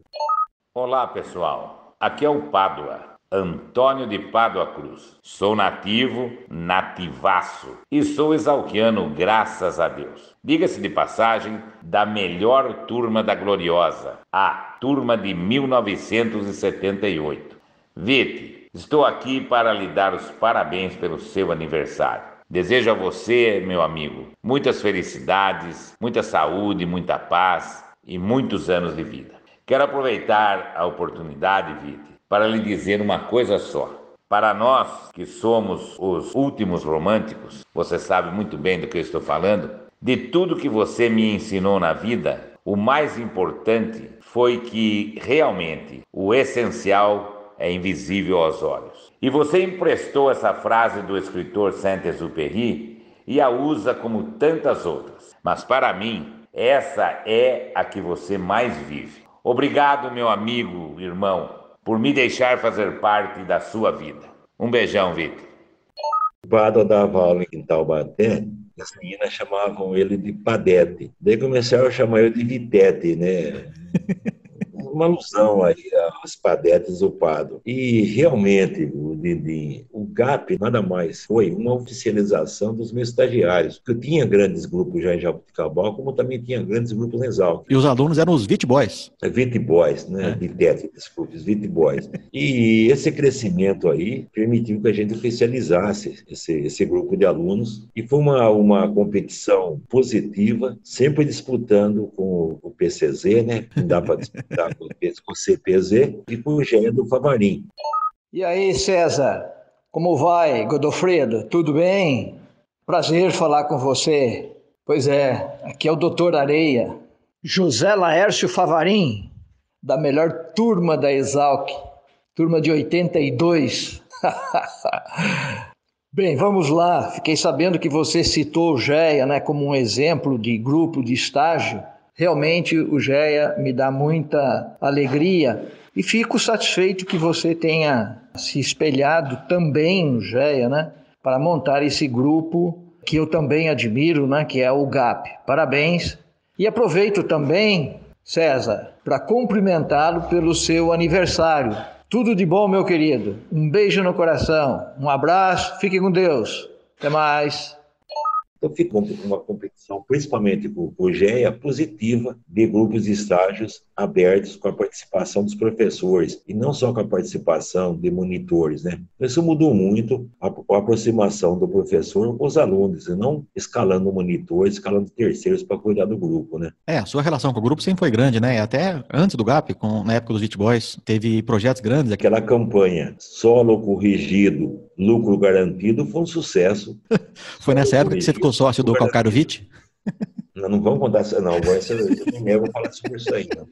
Olá, pessoal. Aqui é o Pádua. Antônio de Pádua Cruz. Sou nativo, nativaço. E sou exalquiano, graças a Deus. Diga-se de passagem, da melhor turma da Gloriosa, a turma de 1978. Vite, estou aqui para lhe dar os parabéns pelo seu aniversário. Desejo a você, meu amigo, muitas felicidades, muita saúde, muita paz e muitos anos de vida. Quero aproveitar a oportunidade, Vite, para lhe dizer uma coisa só. Para nós que somos os últimos românticos, você sabe muito bem do que eu estou falando, de tudo que você me ensinou na vida, o mais importante foi que realmente o essencial é invisível aos olhos. E você emprestou essa frase do escritor Saint-Exupéry e a usa como tantas outras. Mas para mim, essa é a que você mais vive. Obrigado, meu amigo, irmão, por me deixar fazer parte da sua vida. Um beijão, Vitor. O Pado dava aula em Taubaté, as meninas chamavam ele de Padete. Daí começaram a chamar ele de Vitete, né? uma alusão aí aos padetes do Pado. E realmente, o Didi, o GAP nada mais foi uma oficialização dos meus estagiários, porque eu tinha grandes grupos já em Jabuticabal, como também tinha grandes grupos em Exalc. E os alunos eram os Vit Boys. É, Vit Boys, né? É. Vitete, desculpe, os Vit Boys. E esse crescimento aí permitiu que a gente oficializasse esse, esse grupo de alunos e foi uma, uma competição positiva, sempre disputando com o PCZ, né? Não dá para disputar o CPZ e com o Gênio do Favarim. E aí, César, como vai, Godofredo? Tudo bem? Prazer falar com você. Pois é, aqui é o doutor Areia, José Laércio Favarim, da melhor turma da Exalc, turma de 82. Bem, vamos lá. Fiquei sabendo que você citou o GEA né, como um exemplo de grupo de estágio. Realmente o GEA me dá muita alegria e fico satisfeito que você tenha se espelhado também no GEA, né, para montar esse grupo que eu também admiro, né, que é o GAP. Parabéns. E aproveito também, César, para cumprimentá-lo pelo seu aniversário. Tudo de bom, meu querido. Um beijo no coração. Um abraço. Fique com Deus. Até mais. Então, ficou uma competição, principalmente com o GEA, positiva de grupos de estágios abertos com a participação dos professores, e não só com a participação de monitores. Né? Isso mudou muito a, a aproximação do professor com os alunos, e não escalando monitores, escalando terceiros para cuidar do grupo. Né? É, a sua relação com o grupo sempre foi grande, né? Até antes do GAP, com, na época dos Hit Boys, teve projetos grandes. Aquela campanha, solo corrigido, lucro garantido, foi um sucesso. foi nessa época que você ficou sócio do Calcário Vit? Não, não vamos contar isso, não. Agora eu me nego a falar sobre isso aí, não.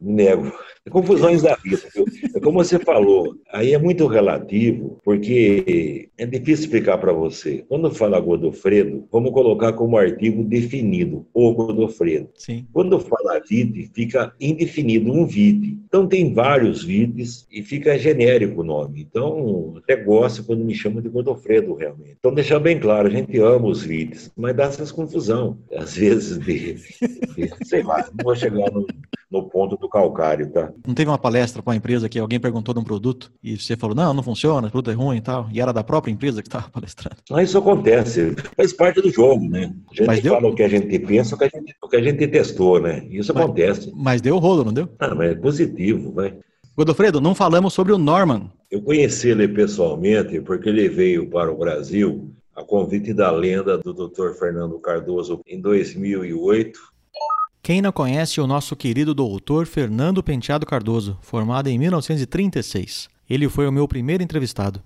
Me nego. Confusões da vida. Viu? É como você falou, aí é muito relativo, porque é difícil explicar para você. Quando fala Godofredo, vamos colocar como artigo definido, o Godofredo. Sim. Quando fala vide, fica indefinido, um vide. Então tem vários vides e fica genérico o nome. Então, até gosto quando me chamam de Godofredo, realmente. Então, deixar bem claro, a gente ama os vides, mas dá essas confusão. Às vezes, de, de sei lá, não vou chegar no, no ponto do calcário, tá? Não teve uma palestra com a empresa que alguém perguntou de um produto e você falou, não, não funciona, o produto é ruim e tal, e era da própria empresa que estava palestrando. Mas isso acontece, faz parte do jogo, né? A gente mas fala deu... o que a gente pensa, o que a gente, o que a gente testou, né? Isso mas, acontece. Mas deu rolo, não deu? Ah, mas é positivo, vai. Godofredo, não falamos sobre o Norman. Eu conheci ele pessoalmente porque ele veio para o Brasil a convite da lenda do Dr. Fernando Cardoso em 2008 quem não conhece o nosso querido doutor Fernando Penteado Cardoso, formado em 1936? Ele foi o meu primeiro entrevistado.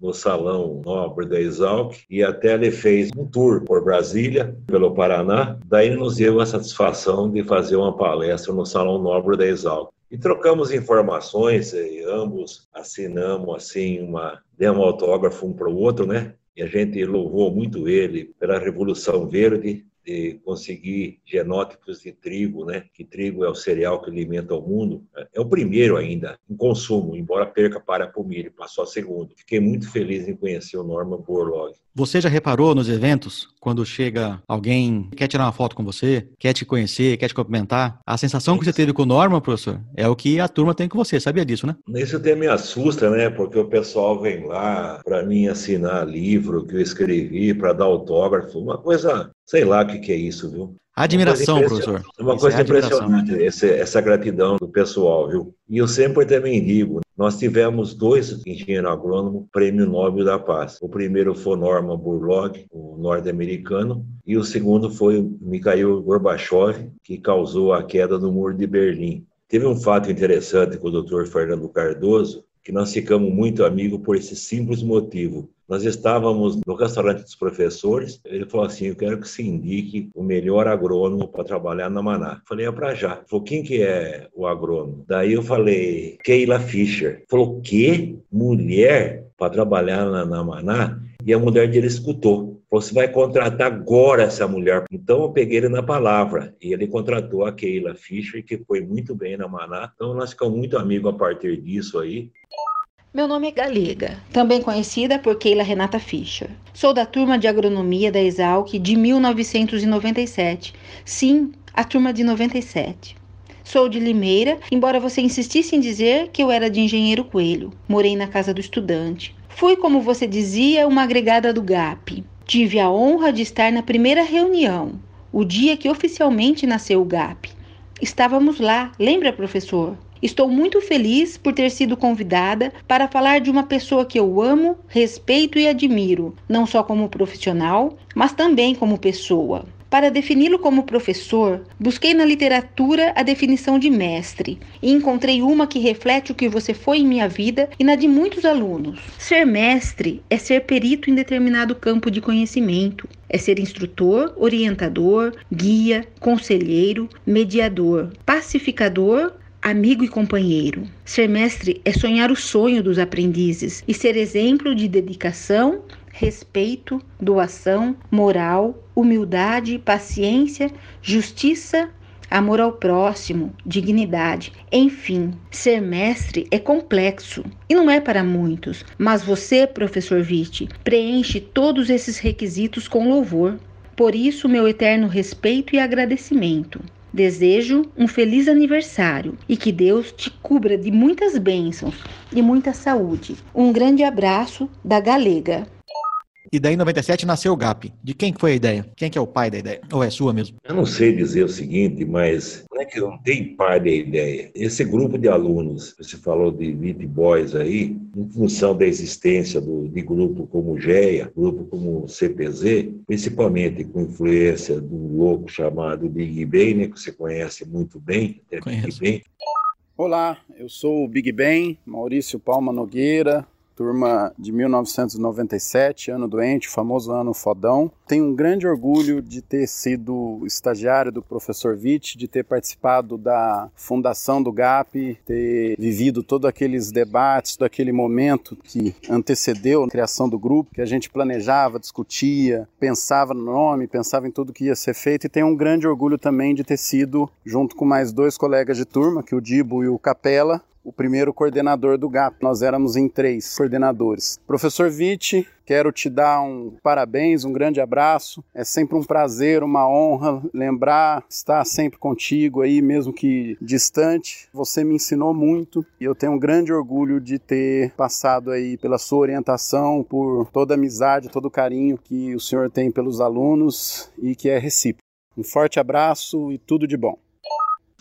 No Salão Nobre da Exalc, e até ele fez um tour por Brasília, pelo Paraná. Daí nos deu a satisfação de fazer uma palestra no Salão Nobre da Exalc. E trocamos informações, e ambos assinamos assim uma, demos autógrafo um para o outro, né? E a gente louvou muito ele pela Revolução Verde, de conseguir genótipos de trigo, né? Que trigo é o cereal que alimenta o mundo. É o primeiro ainda em consumo, embora perca para a milho, passou a segundo. Fiquei muito feliz em conhecer o Norman Borlaug. Você já reparou nos eventos, quando chega alguém, quer tirar uma foto com você, quer te conhecer, quer te cumprimentar? A sensação que você teve com o Norman, professor, é o que a turma tem com você, sabia disso, né? Isso até me assusta, né? Porque o pessoal vem lá para mim assinar livro que eu escrevi, para dar autógrafo, uma coisa, sei lá o que, que é isso, viu? Admiração, uma professor. Uma coisa é impressionante, essa, essa, gratidão do pessoal, viu? E eu sempre também digo, nós tivemos dois engenheiros agrônomos prêmio Nobel da Paz. O primeiro foi Norman Borlaug, o norte-americano, e o segundo foi Mikhail Gorbachev, que causou a queda do Muro de Berlim. Teve um fato interessante com o Dr. Fernando Cardoso, que nós ficamos muito amigos por esse simples motivo. Nós estávamos no restaurante dos professores, ele falou assim, eu quero que se indique o melhor agrônomo para trabalhar na Maná. falei, é para já. Ele falou, quem que é o agrônomo? Daí eu falei, Keila Fischer. falou, que? Mulher para trabalhar na, na Maná? E a mulher dele escutou. Você vai contratar agora essa mulher. Então eu peguei ele na palavra. E ele contratou a Keila Fischer, que foi muito bem na Maná. Então nós ficamos muito amigos a partir disso aí. Meu nome é Galega, também conhecida por Keila Renata Fischer. Sou da turma de agronomia da Exalc de 1997. Sim, a turma de 97. Sou de Limeira, embora você insistisse em dizer que eu era de Engenheiro Coelho. Morei na casa do estudante. Fui, como você dizia, uma agregada do GAP. Tive a honra de estar na primeira reunião, o dia que oficialmente nasceu o GAP. Estávamos lá, lembra, professor? Estou muito feliz por ter sido convidada para falar de uma pessoa que eu amo, respeito e admiro, não só como profissional, mas também como pessoa. Para defini-lo como professor, busquei na literatura a definição de mestre e encontrei uma que reflete o que você foi em minha vida e na de muitos alunos. Ser mestre é ser perito em determinado campo de conhecimento, é ser instrutor, orientador, guia, conselheiro, mediador, pacificador, amigo e companheiro. Ser mestre é sonhar o sonho dos aprendizes e ser exemplo de dedicação, respeito, doação, moral, humildade, paciência, justiça, amor ao próximo, dignidade. Enfim, ser mestre é complexo e não é para muitos, mas você, professor Vitti, preenche todos esses requisitos com louvor. Por isso, meu eterno respeito e agradecimento. Desejo um feliz aniversário e que Deus te cubra de muitas bênçãos e muita saúde. Um grande abraço da Galega. E daí em 97 nasceu o GAP. De quem foi a ideia? Quem que é o pai da ideia? Ou é sua mesmo? Eu não sei dizer o seguinte, mas não é que não tem pai da ideia. Esse grupo de alunos, você falou de Elite Boys aí, em função da existência do, de grupo como GEA, grupo como CPZ, principalmente com influência de um louco chamado Big Ben, né, que você conhece muito bem, até Big Ben. Olá, eu sou o Big Ben, Maurício Palma Nogueira, turma de 1997, ano doente, famoso ano fodão. Tenho um grande orgulho de ter sido estagiário do professor Witt, de ter participado da fundação do GAP, ter vivido todos aqueles debates, todo aquele momento que antecedeu a criação do grupo, que a gente planejava, discutia, pensava no nome, pensava em tudo que ia ser feito e tenho um grande orgulho também de ter sido, junto com mais dois colegas de turma, que é o Dibo e o Capela, o primeiro coordenador do GAP. Nós éramos em três coordenadores. Professor Vitti, quero te dar um parabéns, um grande abraço. É sempre um prazer, uma honra lembrar, estar sempre contigo aí, mesmo que distante. Você me ensinou muito e eu tenho um grande orgulho de ter passado aí pela sua orientação, por toda a amizade, todo o carinho que o senhor tem pelos alunos e que é recíproco. Um forte abraço e tudo de bom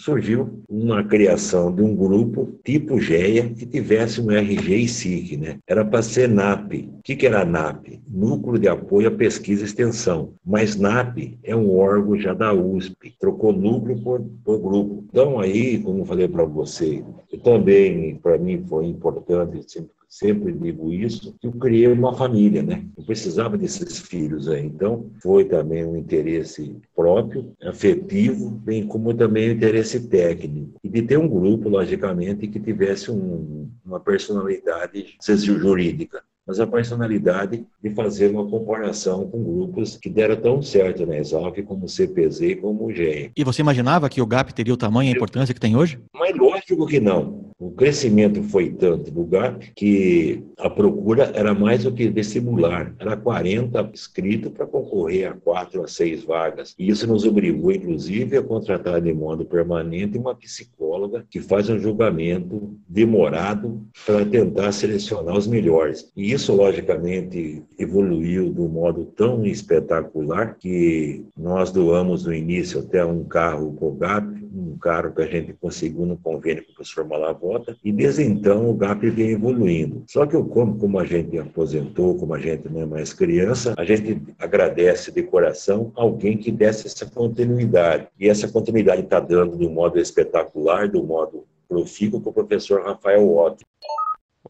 surgiu uma criação de um grupo tipo GEA que tivesse um RG e SIC, né? Era para ser NAP. O que, que era NAP? Núcleo de Apoio à Pesquisa e Extensão. Mas NAP é um órgão já da USP. Trocou núcleo por, por grupo. Então aí, como falei para você, eu também, para mim, foi importante sempre sempre digo isso, eu criei uma família, né? Eu precisava desses filhos aí. Então, foi também um interesse próprio, afetivo, bem como também um interesse técnico. E de ter um grupo, logicamente, que tivesse um, uma personalidade jurídica. Mas a personalidade de fazer uma comparação com grupos que deram tão certo na Exalc como o CPZ e como o GEM. E você imaginava que o GAP teria o tamanho e a importância que tem hoje? Mas lógico que não. O crescimento foi tanto no GAP que a procura era mais do que vestibular. Era 40 inscritos para concorrer a 4 a 6 vagas. E isso nos obrigou, inclusive, a contratar de modo permanente uma psicóloga que faz um julgamento demorado para tentar selecionar os melhores. E isso, logicamente, evoluiu de um modo tão espetacular que nós doamos no início até um carro para o GAP, um carro que a gente conseguiu no convênio com o professor Malavota, e desde então o GAP vem evoluindo. Só que como, como a gente aposentou, como a gente não é mais criança, a gente agradece de coração alguém que desse essa continuidade. E essa continuidade está dando de um modo espetacular, do modo profícuo, com o professor Rafael Otto.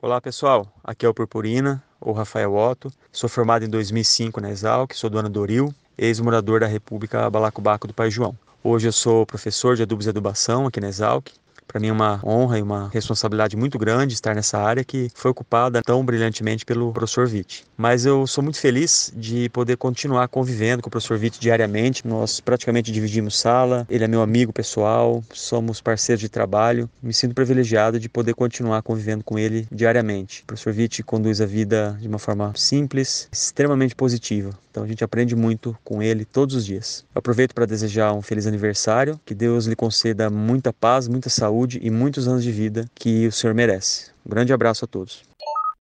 Olá pessoal, aqui é o Purpurina, ou Rafael Otto. Sou formado em 2005 na Exalc, sou do ano Doril, ex-morador da República Balacobaco do Pai João. Hoje eu sou professor de adubos e adubação aqui na Exalc para mim é uma honra e uma responsabilidade muito grande estar nessa área que foi ocupada tão brilhantemente pelo professor Witt. Mas eu sou muito feliz de poder continuar convivendo com o professor Witt diariamente. Nós praticamente dividimos sala, ele é meu amigo pessoal, somos parceiros de trabalho. Me sinto privilegiado de poder continuar convivendo com ele diariamente. O professor Witt conduz a vida de uma forma simples, extremamente positiva. Então a gente aprende muito com ele todos os dias. Eu aproveito para desejar um feliz aniversário, que Deus lhe conceda muita paz, muita saúde saúde e muitos anos de vida que o senhor merece. Um grande abraço a todos.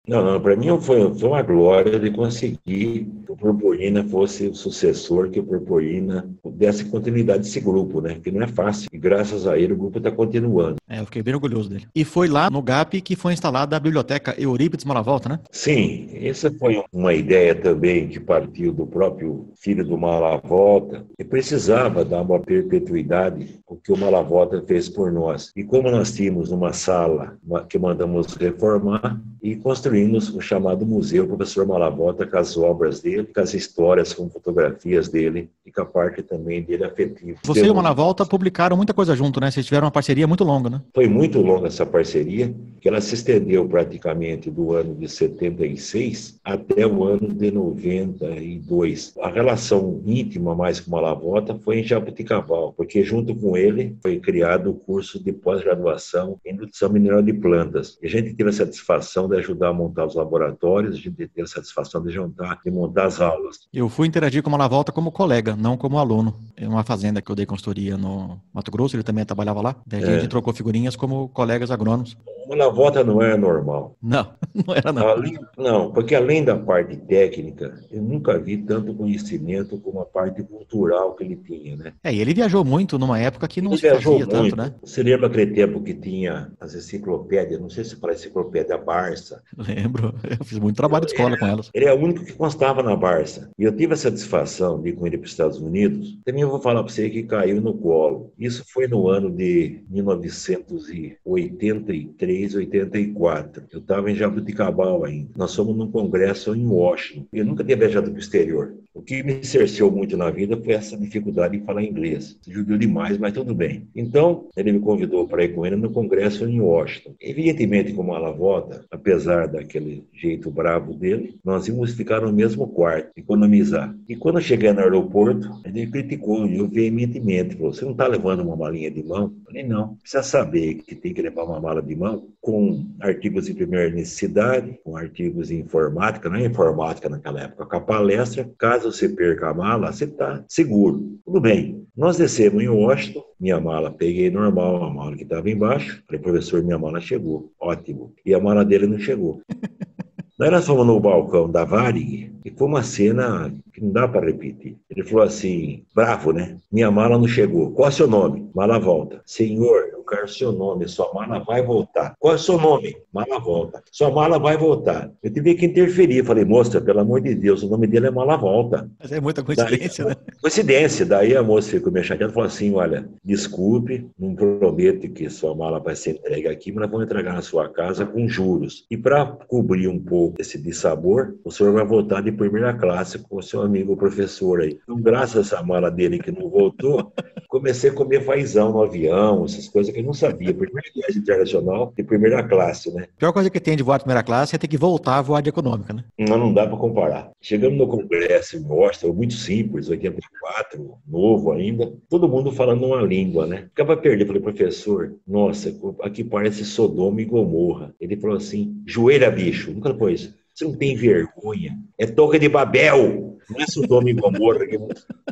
Não, não, para mim foi, foi uma glória de conseguir que o Purpurina fosse o sucessor, que o Purpurina desse continuidade desse grupo, né? Que não é fácil. E graças a ele o grupo está continuando. É, eu fiquei bem orgulhoso dele. E foi lá no GAP que foi instalada a biblioteca Eurípides Malavolta, né? Sim, essa foi uma ideia também que partiu do próprio filho do Malavolta, que precisava dar uma perpetuidade o que o Malavolta fez por nós. E como nós tínhamos uma sala que mandamos reformar e construir o chamado museu Professor Malabota, com as obras dele, com as histórias, com fotografias dele e com a parte também dele afetiva. Você e o Malavolta publicaram muita coisa junto, né? Vocês tiveram uma parceria muito longa, né? Foi muito longa essa parceria, que ela se estendeu praticamente do ano de 76 até o ano de 92. A relação íntima mais com o Malavota foi em Jabuticabal, porque junto com ele foi criado o curso de pós-graduação em nutrição mineral de plantas. E a gente teve a satisfação de ajudar montar os laboratórios, de ter a satisfação de juntar, de montar as aulas. Eu fui interagir com o Malavolta como colega, não como aluno. É uma fazenda que eu dei consultoria no Mato Grosso, ele também trabalhava lá. Daí a gente é. trocou figurinhas como colegas agrônomos. O Malavolta não era normal. Não, não era não. Além, não, porque além da parte técnica, eu nunca vi tanto conhecimento como a parte cultural que ele tinha, né? É, e ele viajou muito numa época que não ele se viajou fazia muito. tanto, né? Você lembra aquele tempo que tinha as enciclopédias, não sei se para a enciclopédia Barça, Lembro, eu fiz muito trabalho de escola com elas. Ele é o único que constava na Barça. E eu tive a satisfação de ir com ele para os Estados Unidos. Também eu vou falar para você que caiu no colo. Isso foi no ano de 1983, 84. Eu estava em Jabuticabal ainda. Nós fomos num congresso em Washington. Eu nunca tinha viajado para o exterior. O que me cerceou muito na vida foi essa dificuldade em falar inglês. Judiou demais, mas tudo bem. Então, ele me convidou para ir com ele no congresso em Washington. Evidentemente, como ela vota, apesar daquele jeito bravo dele, nós íamos ficar no mesmo quarto, economizar. E quando eu cheguei no aeroporto, ele criticou, eu veementemente, falou, você não está levando uma malinha de mão? Eu falei, não. Precisa saber que tem que levar uma mala de mão com artigos de primeira necessidade, com artigos de informática, não é informática naquela época, com a palestra, caso caso você perca a mala, você está seguro. Tudo bem. Nós descemos em Washington, minha mala peguei normal, a mala que estava embaixo. Falei, professor, minha mala chegou. Ótimo. E a mala dele não chegou. Daí nós fomos no balcão da Varig e foi uma cena que não dá para repetir. Ele falou assim, bravo, né? Minha mala não chegou. Qual é o seu nome? Mala volta. Senhor, eu quero seu nome. Sua mala vai voltar. Qual é o seu nome? Mala volta. Sua mala vai voltar. Eu tive que interferir. Falei, moça, pelo amor de Deus, o nome dele é Mala Volta. Mas é muita coincidência, Daí, né? Coincidência. Daí a moça ficou meio chateada e falou assim, olha, desculpe, não prometo que sua mala vai ser entregue aqui, mas nós vamos entregar na sua casa com juros. E para cobrir um pouco esse dissabor, o senhor vai voltar de primeira classe com o seu amigo professor aí. Então, graças a essa mala dele que não voltou, comecei a comer fazão no avião, essas coisas que eu não sabia. Primeira viagem internacional de primeira classe, né? A pior coisa que tem de voar de primeira classe é ter que voltar a voar de econômica, né? Não, não dá para comparar. Chegamos no congresso em Washington, muito simples, 84, novo ainda, todo mundo falando uma língua, né? Ficava perdido. Falei, professor, nossa, aqui parece Sodoma e Gomorra. Ele falou assim, joelha, bicho. Nunca depois. Você não tem vergonha. É Torre de Babel. Não é Sodoma e Gomorra. Que...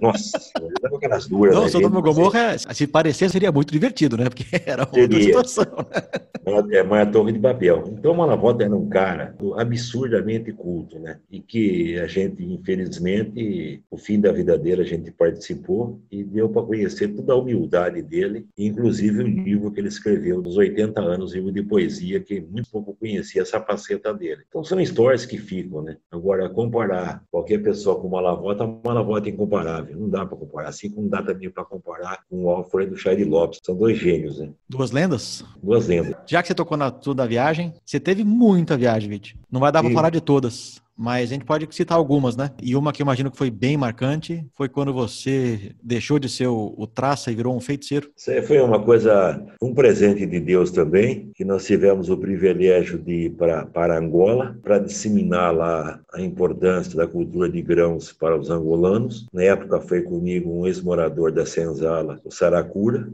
Nossa, dava aquelas duas. Não, Sodoma e Gomorra, se parecer, seria muito divertido, né? Porque era outra seria. situação. Né? É, mas a Torre de Babel. Então, o Malavota era um cara absurdamente culto, né? E que a gente, infelizmente, o fim da vida dele, a gente participou e deu para conhecer toda a humildade dele, inclusive o livro que ele escreveu dos 80 anos, livro de poesia, que muito pouco conhecia essa faceta dele. Então, são histórias que ficam, né? Agora, comparar qualquer pessoa com uma lavota, uma lavota é incomparável. Não dá para comparar. Assim como não dá também para comparar com o Alfredo Shire Lopes. São dois gênios, né? Duas lendas? Duas lendas. Já que você tocou na toda a viagem, você teve muita viagem, Vit. Não vai dar para falar de todas mas a gente pode citar algumas, né? E uma que eu imagino que foi bem marcante foi quando você deixou de ser o, o traça e virou um feiticeiro. Isso aí foi uma coisa, um presente de Deus também, que nós tivemos o privilégio de ir para, para Angola para disseminar lá a importância da cultura de grãos para os angolanos. Na época foi comigo um ex-morador da Senzala, o Saracura.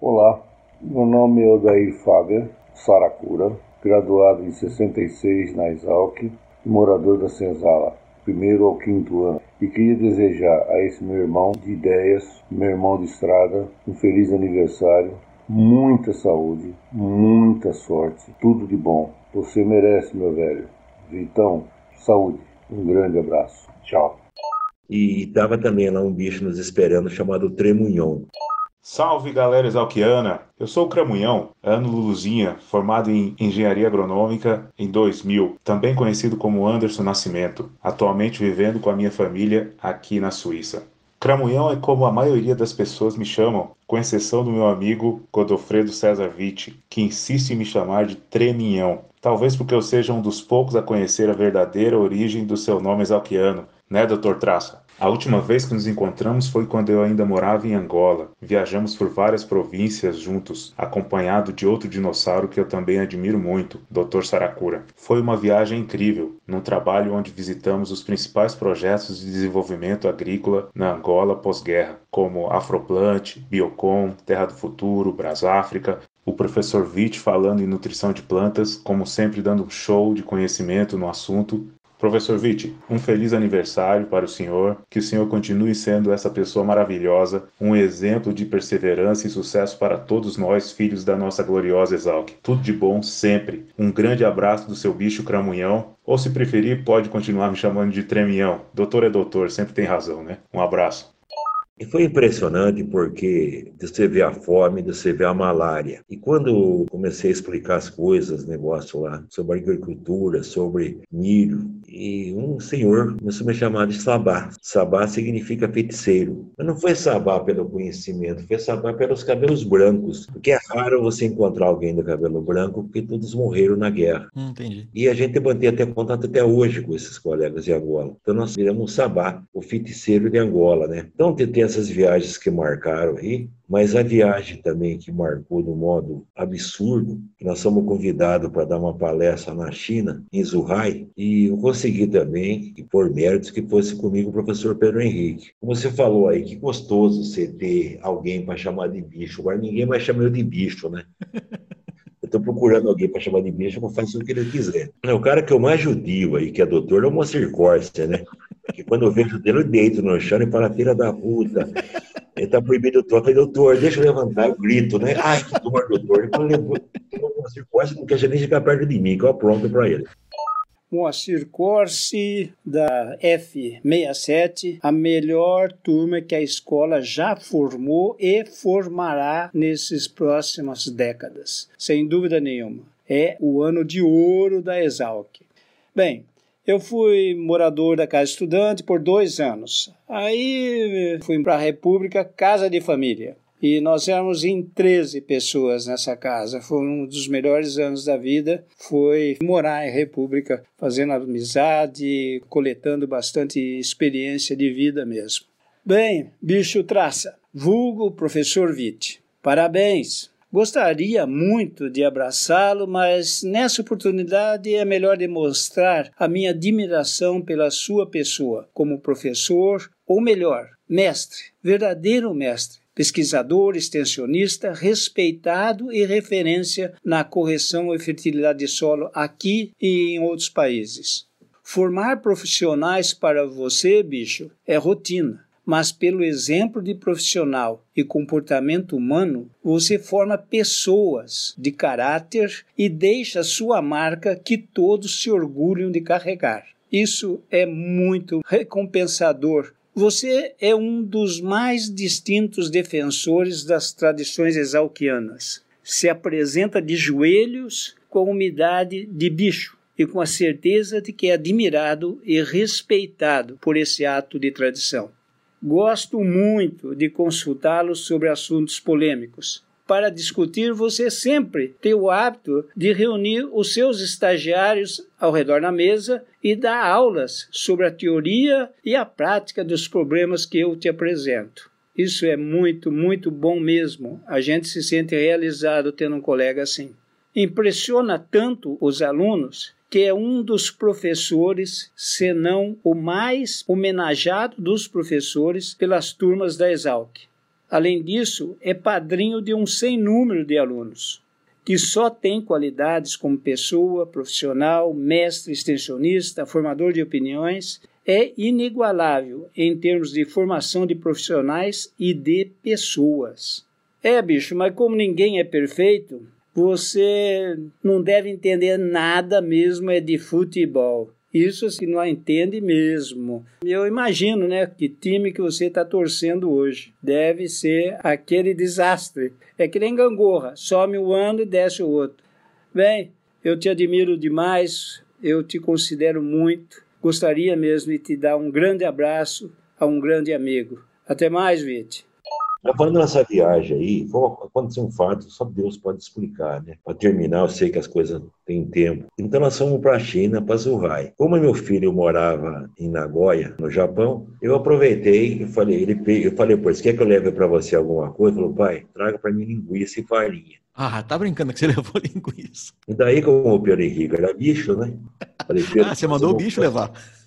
Olá, meu nome é Odair Faber Saracura, graduado em 66 na Exalc morador da Senzala, primeiro ao quinto ano, e queria desejar a esse meu irmão de ideias, meu irmão de estrada, um feliz aniversário, muita saúde, muita sorte, tudo de bom. Você merece, meu velho. Vitão, saúde. Um grande abraço. Tchau. E estava também lá um bicho nos esperando chamado Tremunhon. Salve galera exalquiana! Eu sou o Cramunhão, ano Luluzinha, formado em Engenharia Agronômica em 2000, também conhecido como Anderson Nascimento, atualmente vivendo com a minha família aqui na Suíça. Cramunhão é como a maioria das pessoas me chamam, com exceção do meu amigo Godofredo César Vitti, que insiste em me chamar de Treminhão. Talvez porque eu seja um dos poucos a conhecer a verdadeira origem do seu nome exalquiano, né, Dr. Traça? A última vez que nos encontramos foi quando eu ainda morava em Angola. Viajamos por várias províncias juntos, acompanhado de outro dinossauro que eu também admiro muito, Dr. Saracura. Foi uma viagem incrível, num trabalho onde visitamos os principais projetos de desenvolvimento agrícola na Angola pós-guerra, como Afroplant, Biocom, Terra do Futuro, Brasáfrica, o professor Witt falando em nutrição de plantas, como sempre dando um show de conhecimento no assunto, Professor Vitti, um feliz aniversário para o senhor, que o senhor continue sendo essa pessoa maravilhosa, um exemplo de perseverança e sucesso para todos nós, filhos da nossa gloriosa Exalc. Tudo de bom sempre. Um grande abraço do seu bicho cramunhão, ou se preferir, pode continuar me chamando de Tremião. Doutor é doutor, sempre tem razão, né? Um abraço. E foi impressionante porque você vê a fome, você vê a malária. E quando comecei a explicar as coisas, negócio lá, sobre agricultura, sobre milho, e um senhor começou a me chamar de Sabá. Sabá significa feiticeiro. Mas não foi Sabá pelo conhecimento, foi Sabá pelos cabelos brancos. Porque é raro você encontrar alguém do cabelo branco, porque todos morreram na guerra. Hum, entendi. E a gente mantém até contato até hoje com esses colegas de Angola. Então nós viramos Sabá, o feiticeiro de Angola, né? Então tem essas viagens que marcaram aí, mas a viagem também que marcou de um modo absurdo, nós somos convidados para dar uma palestra na China, em Zhuhai, e eu consegui também, e por méritos, que fosse comigo o professor Pedro Henrique. Como você falou aí, que gostoso você ter alguém para chamar de bicho. Agora ninguém vai chamar eu de bicho, né? Eu estou procurando alguém para chamar de bicho, eu faço o que ele quiser. O cara que eu mais judio aí, que é doutor, é o Moacir Corsa, né? Que quando eu vejo dele, eu deito no chão e falo, filha da puta. Ele tá proibido o toque. doutor, deixa eu levantar. Eu grito, né? Ai, que dor, doutor. Ele fala, Moacir Corsa não quer nem chegar perto de mim, que eu apronto para ele. Moacir Corsi, da F67, a melhor turma que a escola já formou e formará nesses próximas décadas, sem dúvida nenhuma. É o ano de ouro da Exalc. Bem, eu fui morador da Casa Estudante por dois anos. Aí fui para a República Casa de Família. E nós éramos em 13 pessoas nessa casa. Foi um dos melhores anos da vida. Foi morar em República, fazendo amizade, coletando bastante experiência de vida mesmo. Bem, bicho traça. vulgo professor Witt. Parabéns! Gostaria muito de abraçá-lo, mas nessa oportunidade é melhor demonstrar a minha admiração pela sua pessoa como professor, ou melhor, mestre, verdadeiro mestre, pesquisador, extensionista, respeitado e referência na correção e fertilidade de solo aqui e em outros países. Formar profissionais para você, bicho, é rotina mas pelo exemplo de profissional e comportamento humano, você forma pessoas de caráter e deixa sua marca que todos se orgulham de carregar. Isso é muito recompensador. Você é um dos mais distintos defensores das tradições exalquianas. Se apresenta de joelhos com a umidade de bicho e com a certeza de que é admirado e respeitado por esse ato de tradição. Gosto muito de consultá-lo sobre assuntos polêmicos. Para discutir, você sempre tem o hábito de reunir os seus estagiários ao redor da mesa e dar aulas sobre a teoria e a prática dos problemas que eu te apresento. Isso é muito, muito bom mesmo. A gente se sente realizado tendo um colega assim. Impressiona tanto os alunos que é um dos professores, se não o mais homenageado dos professores pelas turmas da Exalc. Além disso, é padrinho de um sem número de alunos, que só tem qualidades como pessoa, profissional, mestre, extensionista, formador de opiniões, é inigualável em termos de formação de profissionais e de pessoas. É, bicho, mas como ninguém é perfeito, você não deve entender nada mesmo é de futebol. Isso se não entende mesmo. Eu imagino, né, que time que você está torcendo hoje. Deve ser aquele desastre. É que nem gangorra, some o ano e desce o outro. Bem, eu te admiro demais, eu te considero muito. Gostaria mesmo de te dar um grande abraço a um grande amigo. Até mais, Vite. Falando nessa viagem aí, aconteceu um fato, só Deus pode explicar, né? Para terminar, eu sei que as coisas têm tempo. Então nós fomos para a China, para Zhuhai. Como meu filho morava em Nagoya, no Japão, eu aproveitei e falei, ele, eu falei, pô, você quer que eu leve para você alguma coisa? Ele falou, pai, traga para mim linguiça e farinha. Ah, tá brincando que você levou linguiça. E daí, como o Pedro Henrique era bicho, né? Falei, ah, você mandou o bicho levar.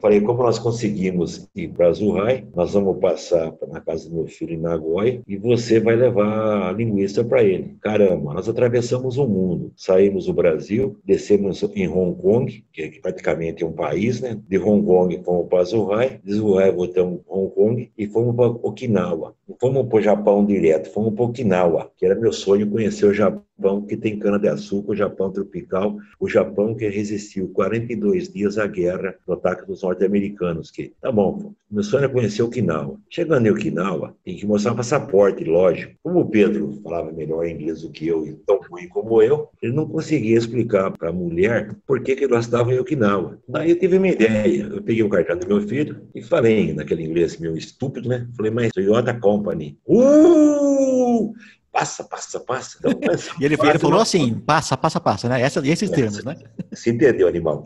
Falei, como nós conseguimos ir para Zurrai, nós vamos passar na casa do meu filho em Nagoya e você vai levar a linguiça para ele. Caramba, nós atravessamos o mundo, saímos do Brasil, descemos em Hong Kong, que é praticamente um país, né? De Hong Kong fomos para Zurrai, de Zurrai voltamos para Hong Kong e fomos para Okinawa. Não fomos para o Japão direto, fomos para Okinawa, que era meu sonho conhecer o Japão Japão que tem cana-de-açúcar, o Japão tropical, o Japão que resistiu 42 dias à guerra do ataque dos norte-americanos. Que, tá bom, meu sonho é conhecer Okinawa. Chegando em Okinawa, tem que mostrar um passaporte, lógico. Como o Pedro falava melhor inglês do que eu, e tão ruim como eu, ele não conseguia explicar para a mulher por que, que nós estávamos em Okinawa. Daí eu tive uma ideia. Eu peguei o cartão do meu filho e falei naquele inglês meu estúpido, né? Falei, mas Toyota Company. Uh! Passa, passa, passa. Então, e ele, ele falou assim, passa, passa, passa, né? Essa, esses termos, né? Se entendeu, animal.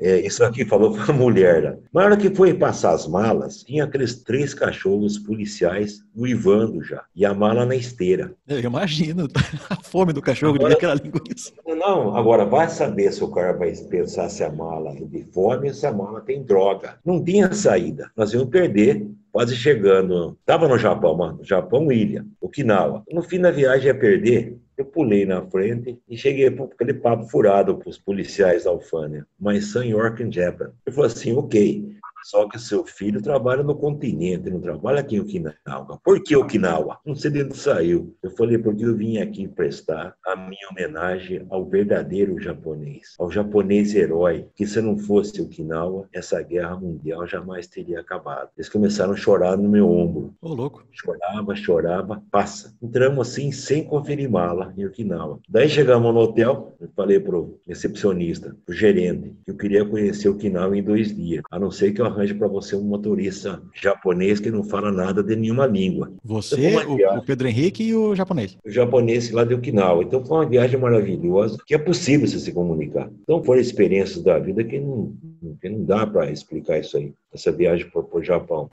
É, isso aqui falou para a mulher, né? Na hora que foi passar as malas, tinha aqueles três cachorros policiais uivando já, e a mala na esteira. Eu imagino a fome do cachorro agora, de aquela linguiça. Não, agora vai saber se o cara vai pensar se a mala é de fome ou se a mala tem droga. Não tinha saída. Nós íamos perder quase chegando. Estava no Japão, mano. Japão, ilha, Okinawa. No fim da viagem ia perder. Eu pulei na frente e cheguei com aquele papo furado para os policiais da alfândega. My son York in Japan. Ele falou assim, ok, só que seu filho trabalha no continente, não trabalha aqui em Okinawa. Por que Okinawa? Não sei de onde saiu. Eu falei, porque eu vim aqui prestar a minha homenagem ao verdadeiro japonês, ao japonês herói, que se não fosse Okinawa, essa guerra mundial jamais teria acabado. Eles começaram a chorar no meu ombro. Ô, oh, louco. Chorava, chorava, passa. Entramos assim, sem conferir mala em Okinawa. Daí chegamos no hotel, eu falei pro recepcionista, pro gerente, que eu queria conhecer Okinawa em dois dias, a não ser que eu arranje para você um motorista japonês que não fala nada de nenhuma língua. Você, então, o, o, Pedro Henrique e o japonês. O japonês lá de Okinawa. Então foi uma viagem maravilhosa, que é possível você se comunicar. Então foram experiências da vida que não, que não dá para explicar isso aí, essa viagem para o Japão.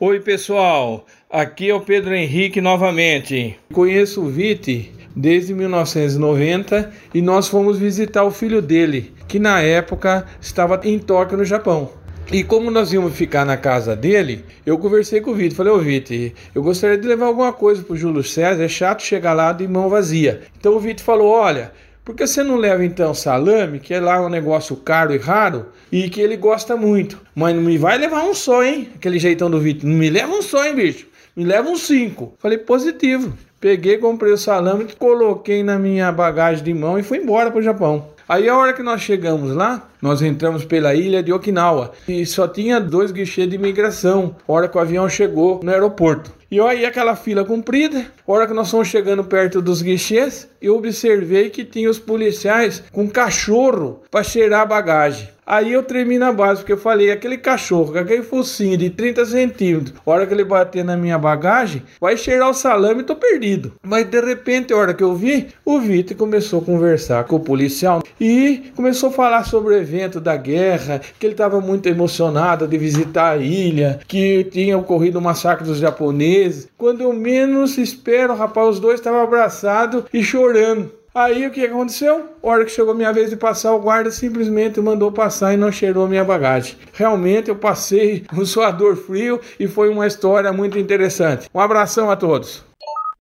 Oi, pessoal. Aqui é o Pedro Henrique novamente. Conheço o Vite desde 1990 e nós fomos visitar o filho dele, que na época estava em Tóquio, no Japão. E como nós íamos ficar na casa dele, eu conversei com o Vitor. Falei, ô Vitor, eu gostaria de levar alguma coisa pro Júlio César. É chato chegar lá de mão vazia. Então o Vitor falou: olha, por que você não leva então salame, que é lá um negócio caro e raro, e que ele gosta muito? Mas não me vai levar um só, hein? Aquele jeitão do Vitor. Não me leva um só, hein, bicho? Me leva um cinco. Falei, positivo. Peguei, comprei o salame, coloquei na minha bagagem de mão e fui embora pro Japão. Aí a hora que nós chegamos lá, nós entramos pela ilha de Okinawa e só tinha dois guichês de imigração. A hora que o avião chegou no aeroporto. E aí aquela fila comprida, hora que nós fomos chegando perto dos guichês, eu observei que tinha os policiais com cachorro para cheirar a bagagem. Aí eu tremi na base, porque eu falei, aquele cachorro com aquele focinho de 30 centímetros, a hora que ele bater na minha bagagem, vai cheirar o salame e tô perdido. Mas de repente, a hora que eu vi, o Vitor começou a conversar com o policial e começou a falar sobre o evento da guerra, que ele estava muito emocionado de visitar a ilha, que tinha ocorrido o massacre dos japoneses. Quando eu menos espero, rapaz, os dois estavam abraçados e chorando. Aí o que aconteceu? A hora que chegou minha vez de passar, o guarda simplesmente mandou passar e não cheirou minha bagagem. Realmente eu passei um suador frio e foi uma história muito interessante. Um abração a todos.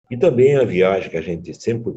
E também a viagem que a gente sempre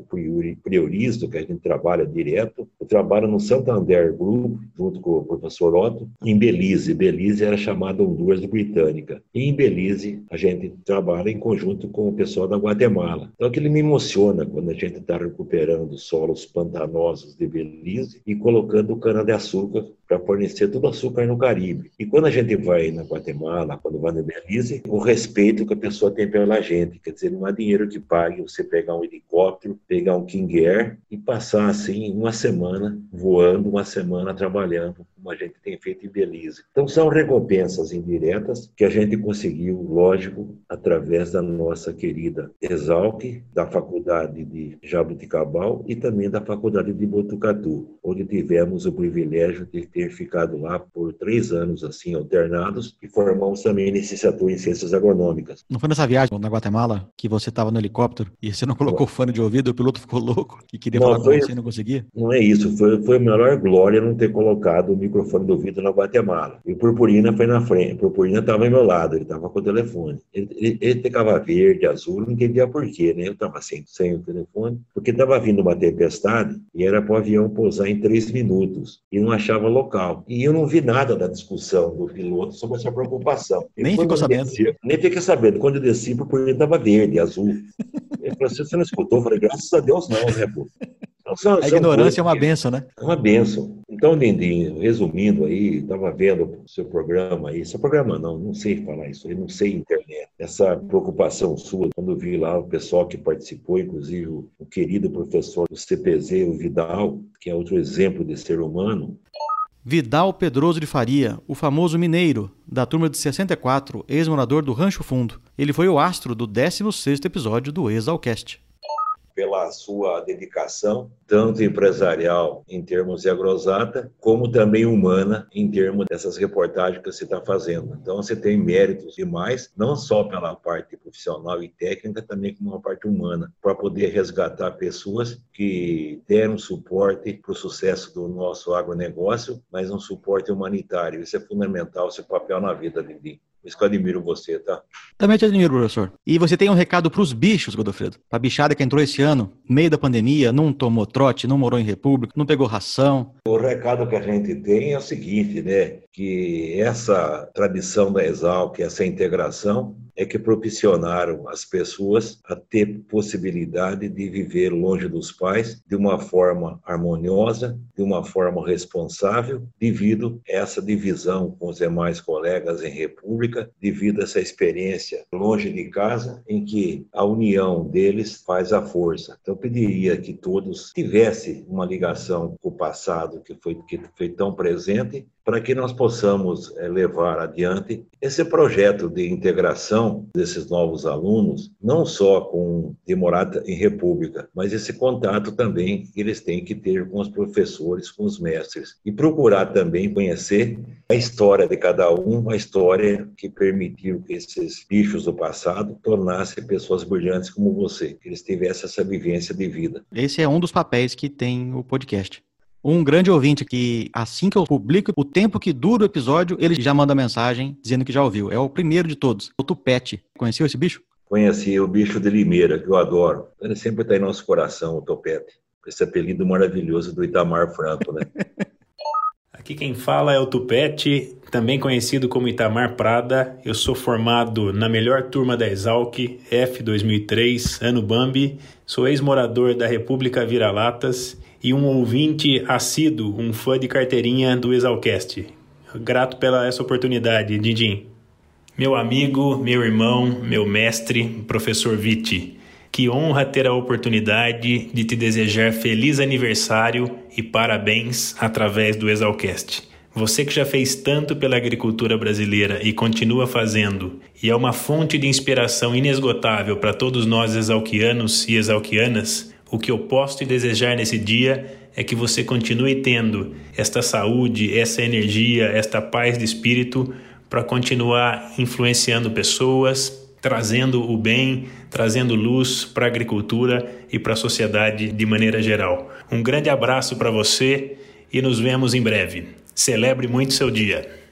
prioriza, que a gente trabalha direto, eu trabalho no Santander Group, junto com o professor Otto, em Belize. Belize era chamada Honduras Britânica. E em Belize, a gente trabalha em conjunto com o pessoal da Guatemala. Então, aquilo me emociona quando a gente está recuperando solos pantanosos de Belize e colocando cana-de-açúcar para fornecer todo o açúcar no Caribe. E quando a gente vai na Guatemala, quando vai no Belize, o respeito que a pessoa tem pela gente, quer dizer, não há dinheiro que pague você pegar um helicóptero, pegar um King Air e passar assim uma semana voando, uma semana trabalhando como a gente tem feito em Belize. Então, são recompensas indiretas que a gente conseguiu, lógico, através da nossa querida Exalc, da Faculdade de Jabuticabal e também da Faculdade de Botucatu, onde tivemos o privilégio de ter ficado lá por três anos, assim, alternados, e formamos também licenciatura em Ciências Agronômicas. Não foi nessa viagem na Guatemala que você estava no helicóptero e você não colocou fone de ouvido, o piloto ficou louco e queria não, falar foi, com você e não conseguia? Não é isso, foi, foi a maior glória não ter colocado o microfone do vidro na Guatemala. E o Purpurina foi na frente. O Purpurina estava ao meu lado, ele estava com o telefone. Ele, ele, ele ficava verde, azul, não entendia por quê, né? Eu estava sem, sem o telefone, porque estava vindo uma tempestade e era para o avião pousar em três minutos e não achava local. E eu não vi nada da discussão do piloto sobre essa preocupação. Nem ficou sabendo. Desci, nem fiquei sabendo. Quando eu desci, o Purpurina estava verde, azul. Ele falou assim, você não escutou? Eu falei, graças a Deus não, né, pô? São, a ignorância é uma benção, né? É uma benção. Então, Lindinho, resumindo aí, estava vendo o seu programa aí, seu programa não, não sei falar isso, eu não sei internet. Essa preocupação sua, quando vi lá o pessoal que participou, inclusive o, o querido professor do CPZ, o Vidal, que é outro exemplo de ser humano, Vidal Pedroso de Faria, o famoso mineiro, da turma de 64, ex-morador do Rancho Fundo. Ele foi o astro do 16º episódio do Exalcast pela sua dedicação, tanto empresarial em termos de agrosata, como também humana em termos dessas reportagens que você está fazendo. Então você tem méritos demais, não só pela parte profissional e técnica, também como uma parte humana, para poder resgatar pessoas que deram suporte para o sucesso do nosso agronegócio, mas um suporte humanitário. Isso é fundamental, seu papel na vida, Lili isso que eu admiro você, tá? Também te admiro, professor. E você tem um recado para os bichos, Godofredo? Para a bichada que entrou esse ano, meio da pandemia, não tomou trote, não morou em república, não pegou ração. O recado que a gente tem é o seguinte, né? Que essa tradição da Exalc, essa integração, é que propiciaram as pessoas a ter possibilidade de viver longe dos pais de uma forma harmoniosa, de uma forma responsável, devido a essa divisão com os demais colegas em república, devido a essa experiência longe de casa, em que a união deles faz a força. Então, eu pediria que todos tivessem uma ligação com o passado que foi, que foi tão presente para que nós possamos é, levar adiante esse projeto de integração desses novos alunos, não só com demorada em república, mas esse contato também que eles têm que ter com os professores, com os mestres e procurar também conhecer a história de cada um, a história que permitiu que esses bichos do passado tornassem pessoas brilhantes como você, que eles tivessem essa vivência de vida. Esse é um dos papéis que tem o podcast. Um grande ouvinte que, assim que eu publico o tempo que dura o episódio, ele já manda mensagem dizendo que já ouviu. É o primeiro de todos, o Tupete. Conheceu esse bicho? Conheci o bicho de Limeira, que eu adoro. Ele sempre está em nosso coração, o Topete. Esse apelido maravilhoso do Itamar Franco, né? Aqui quem fala é o Tupete, também conhecido como Itamar Prada. Eu sou formado na melhor turma da Exalc, F 2003, ano Bambi. Sou ex-morador da República Vira-Latas e um ouvinte assíduo, um fã de carteirinha do Exalcast. Grato pela essa oportunidade, Dindim. Meu amigo, meu irmão, meu mestre, professor Vitti. Que honra ter a oportunidade de te desejar feliz aniversário e parabéns através do Exalcast. Você que já fez tanto pela agricultura brasileira e continua fazendo, e é uma fonte de inspiração inesgotável para todos nós exalquianos e exalquianas, o que eu posso te desejar nesse dia é que você continue tendo esta saúde, essa energia, esta paz de espírito para continuar influenciando pessoas, trazendo o bem, trazendo luz para a agricultura e para a sociedade de maneira geral. Um grande abraço para você e nos vemos em breve. Celebre muito seu dia.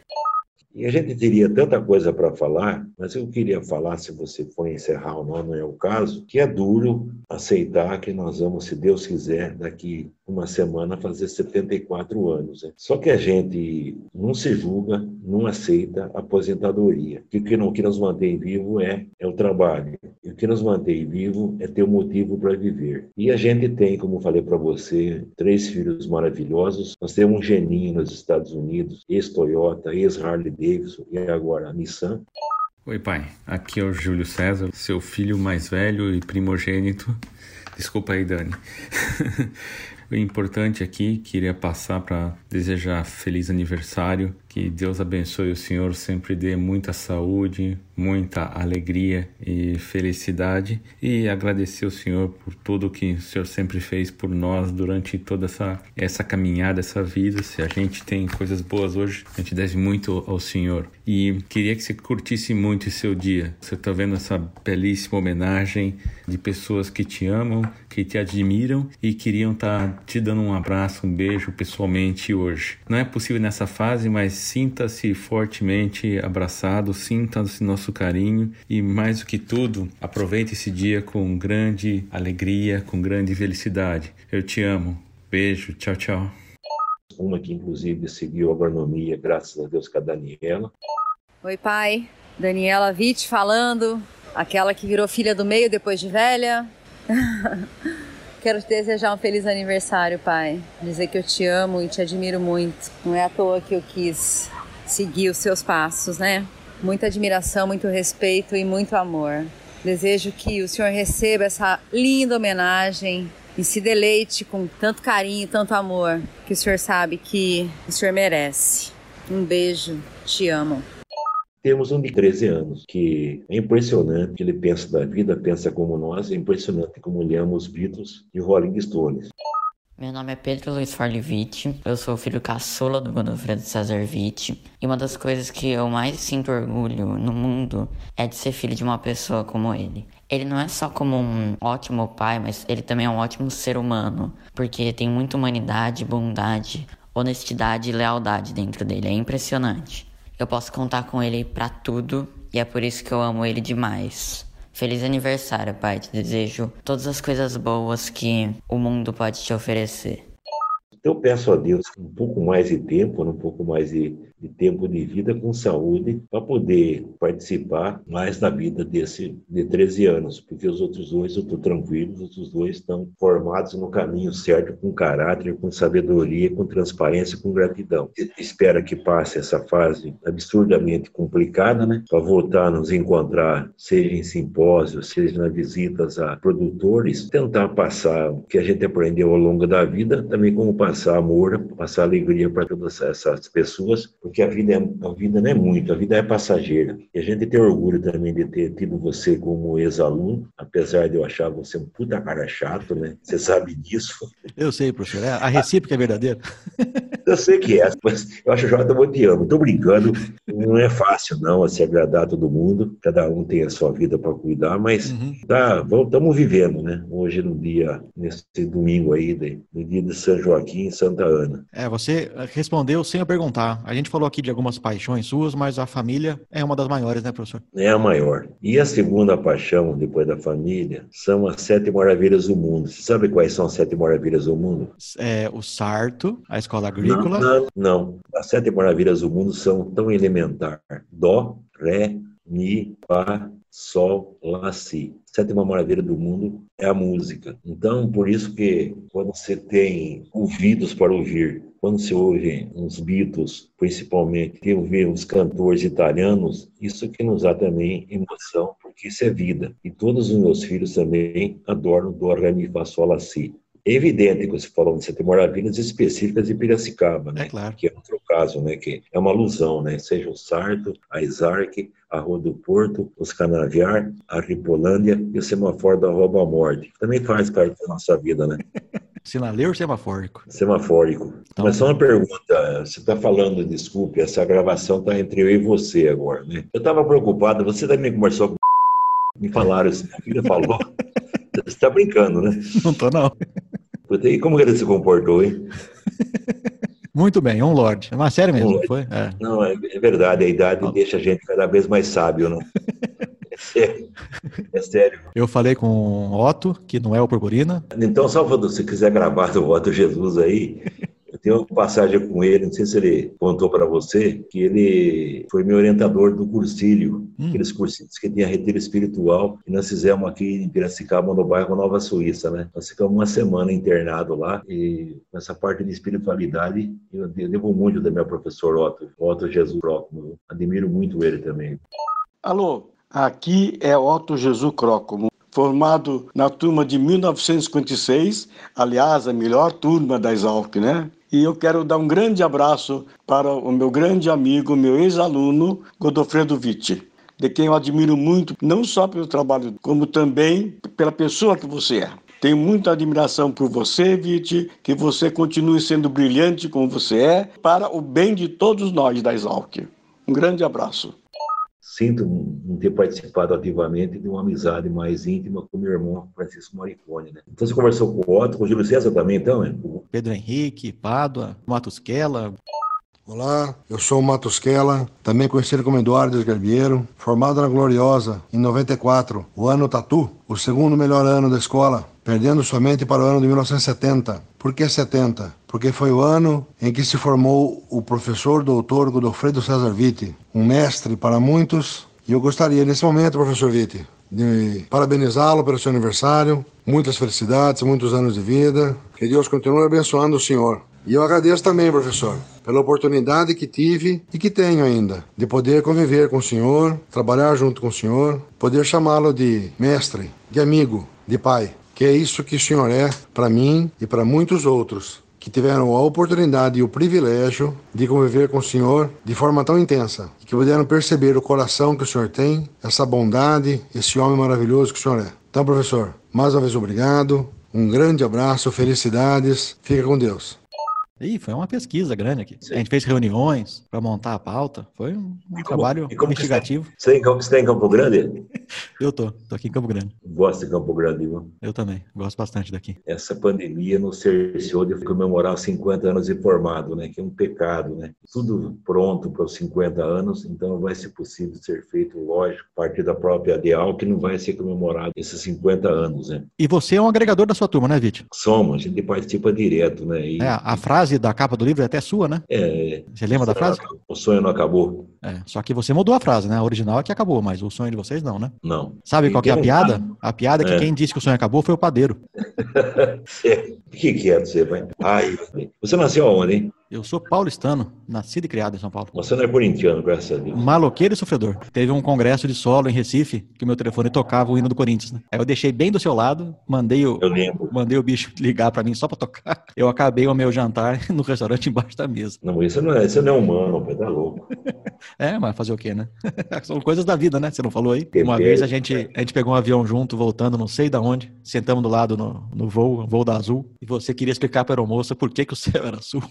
E a gente teria tanta coisa para falar, mas eu queria falar, se você for encerrar ou não, não é o caso, que é duro aceitar que nós vamos, se Deus quiser, daqui uma semana fazer 74 anos. Né? Só que a gente não se julga, não aceita aposentadoria. O que, não, que nos mantém vivo é, é o trabalho. E o que nos mantém vivo é ter um motivo para viver. E a gente tem, como falei para você, três filhos maravilhosos. Nós temos um geninho nos Estados Unidos, ex-Toyota, ex-Harley Davidson e agora a Nissan. Oi, pai. Aqui é o Júlio César, seu filho mais velho e primogênito. Desculpa aí, Dani. o importante aqui, queria passar para desejar feliz aniversário que Deus abençoe o Senhor, sempre dê muita saúde, muita alegria e felicidade e agradecer o Senhor por tudo que o Senhor sempre fez por nós durante toda essa, essa caminhada, essa vida. Se a gente tem coisas boas hoje, a gente deve muito ao Senhor. E queria que você curtisse muito esse seu dia. Você está vendo essa belíssima homenagem de pessoas que te amam, que te admiram e queriam estar tá te dando um abraço, um beijo pessoalmente hoje. Não é possível nessa fase, mas sinta-se fortemente abraçado, sinta-se nosso carinho e, mais do que tudo, aproveite esse dia com grande alegria, com grande felicidade. Eu te amo. Beijo, tchau, tchau. Uma que, inclusive, seguiu agronomia, graças a Deus, com a Daniela. Oi, pai. Daniela Witt falando, aquela que virou filha do meio depois de velha. Quero te desejar um feliz aniversário, pai. Dizer que eu te amo e te admiro muito. Não é à toa que eu quis seguir os seus passos, né? Muita admiração, muito respeito e muito amor. Desejo que o senhor receba essa linda homenagem e se deleite com tanto carinho, tanto amor que o senhor sabe que o senhor merece. Um beijo, te amo. Temos um de 13 anos, que é impressionante, ele pensa da vida, pensa como nós, é impressionante como ele ama os Beatles e Rolling Stones. Meu nome é Pedro Luiz Forlivite, eu sou filho caçula do Godofredo César Vitti, e uma das coisas que eu mais sinto orgulho no mundo é de ser filho de uma pessoa como ele. Ele não é só como um ótimo pai, mas ele também é um ótimo ser humano, porque tem muita humanidade, bondade, honestidade e lealdade dentro dele, é impressionante. Eu posso contar com ele para tudo e é por isso que eu amo ele demais. Feliz aniversário, pai. Te desejo todas as coisas boas que o mundo pode te oferecer. Eu peço a Deus um pouco mais de tempo, um pouco mais de, de tempo de vida com saúde para poder participar mais da vida desse de 13 anos, porque os outros dois eu estou tranquilo, os outros dois estão formados no caminho certo, com caráter, com sabedoria, com transparência, com gratidão. Espera que passe essa fase absurdamente complicada, né, para voltar a nos encontrar, seja em simpósios, seja nas visitas a produtores, tentar passar o que a gente aprendeu ao longo da vida, também como passar amor, passar alegria para todas essas pessoas, porque a vida, é, a vida não é muito, a vida é passageira. E a gente tem orgulho também de ter tido você como ex-aluno, apesar de eu achar você um puta cara chato, né? Você sabe disso. Eu sei, professor. É, a recíproca é verdadeira. Eu sei que é, mas eu acho, Jota, eu te amo. Tô brincando. Não é fácil, não, se agradar todo mundo. Cada um tem a sua vida para cuidar, mas uhum. tá, estamos vivendo, né? Hoje no dia, nesse domingo aí, no dia de São Joaquim, Santa Ana. É, você respondeu sem eu perguntar. A gente falou aqui de algumas paixões suas, mas a família é uma das maiores, né, professor? É a maior. E a segunda paixão, depois da família, são as sete maravilhas do mundo. Você sabe quais são as sete maravilhas do mundo? É, o Sarto, a escola agrícola. Não, não, não. As sete maravilhas do mundo são tão elementar. Dó, Ré, Mi, Fá, Sol, Lá, Si. Sétima maravilha do mundo é a música. Então, por isso que quando você tem ouvidos para ouvir, quando você ouve uns Beatles, principalmente, e ouvir uns cantores italianos, isso que nos dá também emoção, porque isso é vida. E todos os meus filhos também adoram do Ré, Mi, Fá, Sol, Lá, Si. É evidente que você falou de Sete Maravilhas específicas de Piracicaba, né? É claro. Que é outro caso, né? Que é uma alusão, né? Seja o Sarto, a Isarque, a Rua do Porto, os Canaviar, a Ripolândia e o Semafor da Rouba Morte. Também faz parte da nossa vida, né? Sinaleiro ou semafórico? Semafórico. Então, Mas só uma pergunta, você está falando, desculpe, essa gravação está entre eu e você agora, né? Eu estava preocupado, você também conversou com me falaram, assim, a filha falou, você está brincando, né? Não tô não. E como ele se comportou, hein? Muito bem, um Lorde. É uma série mesmo, um foi? É. Não, é, é, verdade, a idade ah. deixa a gente cada vez mais sábio, não? É sério. É sério. Eu falei com o Otto, que não é o Purpurina. Então, só se você quiser gravar do Otto Jesus aí, tem uma passagem com ele, não sei se ele contou para você, que ele foi meu orientador do cursilho, hum. aqueles cursilhos que tinha retiro espiritual, e nós fizemos aqui em Piracicaba, no bairro Nova Suíça, né? Nós ficamos uma semana internado lá, e nessa parte de espiritualidade, eu devo muito da minha professor Otto, Otto Jesus Próximo. Admiro muito ele também. Alô, aqui é Otto Jesus Crócomo formado na turma de 1956, aliás, a melhor turma da Exalc, né? E eu quero dar um grande abraço para o meu grande amigo, meu ex-aluno, Godofredo Vitti, de quem eu admiro muito, não só pelo trabalho, como também pela pessoa que você é. Tenho muita admiração por você, Vitti, que você continue sendo brilhante como você é, para o bem de todos nós da Exalc. Um grande abraço sinto não ter participado ativamente de uma amizade mais íntima com meu irmão Francisco Maricone. Né? Então você conversou com o Otto, com o Júlio César também, então? Né? Pedro Henrique, Pádua, Matusquela. Olá, eu sou o Matusquela, também conhecido como Eduardo Esgarbiero, formado na Gloriosa em 94, o ano Tatu, o segundo melhor ano da escola, perdendo somente para o ano de 1970. Por que 70? Porque foi o ano em que se formou o professor doutor Godofredo César Vitti, um mestre para muitos. E eu gostaria, nesse momento, professor Vitti, de parabenizá-lo pelo seu aniversário, muitas felicidades, muitos anos de vida. Que Deus continue abençoando o senhor. E eu agradeço também, professor, pela oportunidade que tive e que tenho ainda de poder conviver com o senhor, trabalhar junto com o senhor, poder chamá-lo de mestre, de amigo, de pai. Que é isso que o senhor é para mim e para muitos outros que tiveram a oportunidade e o privilégio de conviver com o Senhor de forma tão intensa, que puderam perceber o coração que o Senhor tem, essa bondade, esse homem maravilhoso que o Senhor é. Então, professor, mais uma vez obrigado, um grande abraço, felicidades, fica com Deus. Ih, foi uma pesquisa grande aqui. Sim. A gente fez reuniões para montar a pauta. Foi um, um como, trabalho investigativo. Você está em Campo Grande? Eu tô, tô aqui em Campo Grande. Gosto de Campo Grande, viu? Eu também, gosto bastante daqui. Essa pandemia nos cerceou de comemorar os 50 anos de formado, né? Que é um pecado, né? Tudo pronto para os 50 anos, então vai ser possível ser feito, lógico, a partir da própria ADEAL, que não vai ser comemorado esses 50 anos, né? E você é um agregador da sua turma, né, Vite? Somos, a gente participa direto, né? E... É, a frase da capa do livro é até sua, né? É. Você lembra da frase? O sonho não acabou. É, só que você mudou a frase, né? A original é que acabou, mas o sonho de vocês não, né? Não. Sabe qual que é a piada? A piada é que É. quem disse que o sonho acabou foi o padeiro. O que, que é você, pai? Ai, você nasceu aonde, hein? Eu sou paulistano, nascido e criado em São Paulo. Você não é corintiano, graças a Deus. Maloqueiro e sofredor. Teve um congresso de solo em Recife que o meu telefone tocava o hino do Corinthians. Né? Aí eu deixei bem do seu lado, mandei o, Eu lembro. mandei o bicho ligar pra mim só pra tocar. Eu acabei o meu jantar no restaurante embaixo da mesa. Não, isso não é, isso não é humano, pai, tá louco. É, mas fazer o quê, né? São coisas da vida, né? Você não falou aí? Uma vez a gente, a gente pegou um avião junto, voltando, não sei da onde, sentamos do lado no, no voo, voo da Azul, e você queria explicar para a aeromoça por que, que o céu era azul.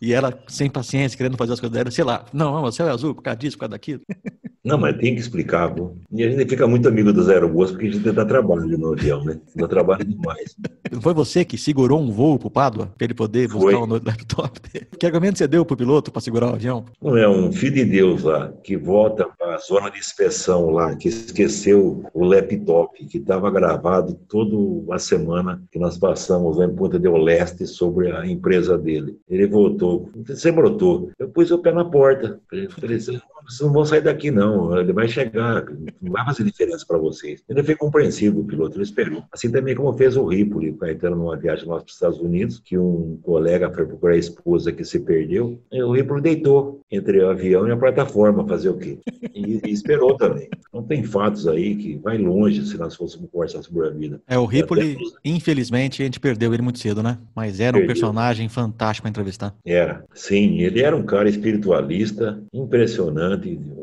E ela, sem paciência, querendo fazer as coisas dela, sei lá, não, não, o céu é azul por causa disso, por causa daquilo. Não, mas tem que explicar, pô. E a gente fica muito amigo dos aeromoços porque a gente dá trabalho no avião, né? Dá trabalho demais. Foi você que segurou um voo pro Pádua, pra ele poder buscar o no- laptop dele? Que argumento você deu pro piloto para segurar o avião? Não é um filho de Deus lá, que volta para a zona de inspeção lá, que esqueceu o laptop, que estava gravado toda a semana que nós passamos lá em Ponta del Leste sobre a empresa dele. Ele voltou. Você brotou. Eu pus o pé na porta. Falei, vocês não vão sair daqui, não. Ele vai chegar. Não vai fazer diferença para vocês. Ele foi compreensivo, o piloto. Ele esperou. Assim também como fez o Ripoli, o Caetano, numa viagem nossa para os Estados Unidos, que um colega foi procurar a esposa que se perdeu. E o Ripoli deitou entre o avião e a plataforma, fazer o quê? E, e esperou também. Então tem fatos aí que vai longe se nós fôssemos conversar sobre a vida. É, o Ripoli, Até- infelizmente, a gente perdeu ele muito cedo, né? Mas era um Perdeu. personagem fantástico pra entrevistar. Era, sim, ele era um cara espiritualista, impressionante,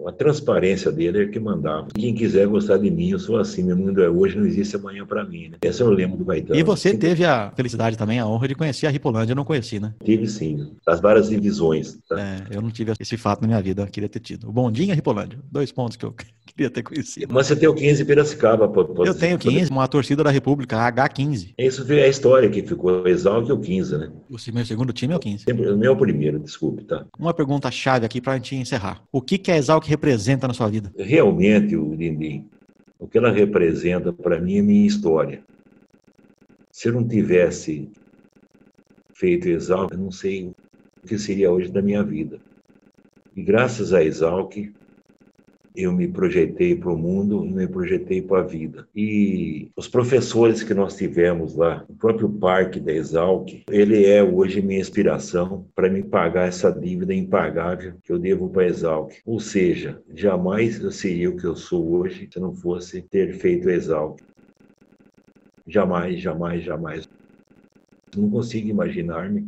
a transparência dele é que mandava. Quem quiser gostar de mim, eu sou assim, meu mundo é hoje, não existe amanhã para mim, né? Esse é o lema do Caetano. E você teve a felicidade também, a honra de conhecer a Ripolândia, eu não conheci, né? Tive sim, das várias divisões. tá? É, eu não tive esse fato na minha vida, eu queria ter tido. O Bondinho e a Ripolândia, dois pontos que eu queria ter conhecido. Mas você tem o 15 Piracicaba. pode- pode- Eu tenho 15, uma torcida da República, a H15. Isso é a história que ficou exalto e o 15, né? O meu segundo time é o 15. Sempre- O meu é primeiro, desculpe, tá? Uma pergunta chave aqui pra gente encerrar. O que, que a Exalc representa na sua vida? Realmente, o Dindim, o que ela representa para mim é minha história. Se eu não tivesse feito Exalc, eu não sei o que seria hoje da minha vida. E graças a Exalc, eu me projetei para o mundo e me projetei para a vida. E os professores que nós tivemos lá, o próprio parque da Exalc, ele é hoje minha inspiração para me pagar essa dívida impagável que eu devo para a Exalc. Ou seja, jamais eu seria o que eu sou hoje se não fosse ter feito a Exalc. Jamais, jamais, jamais. Não consigo imaginar-me.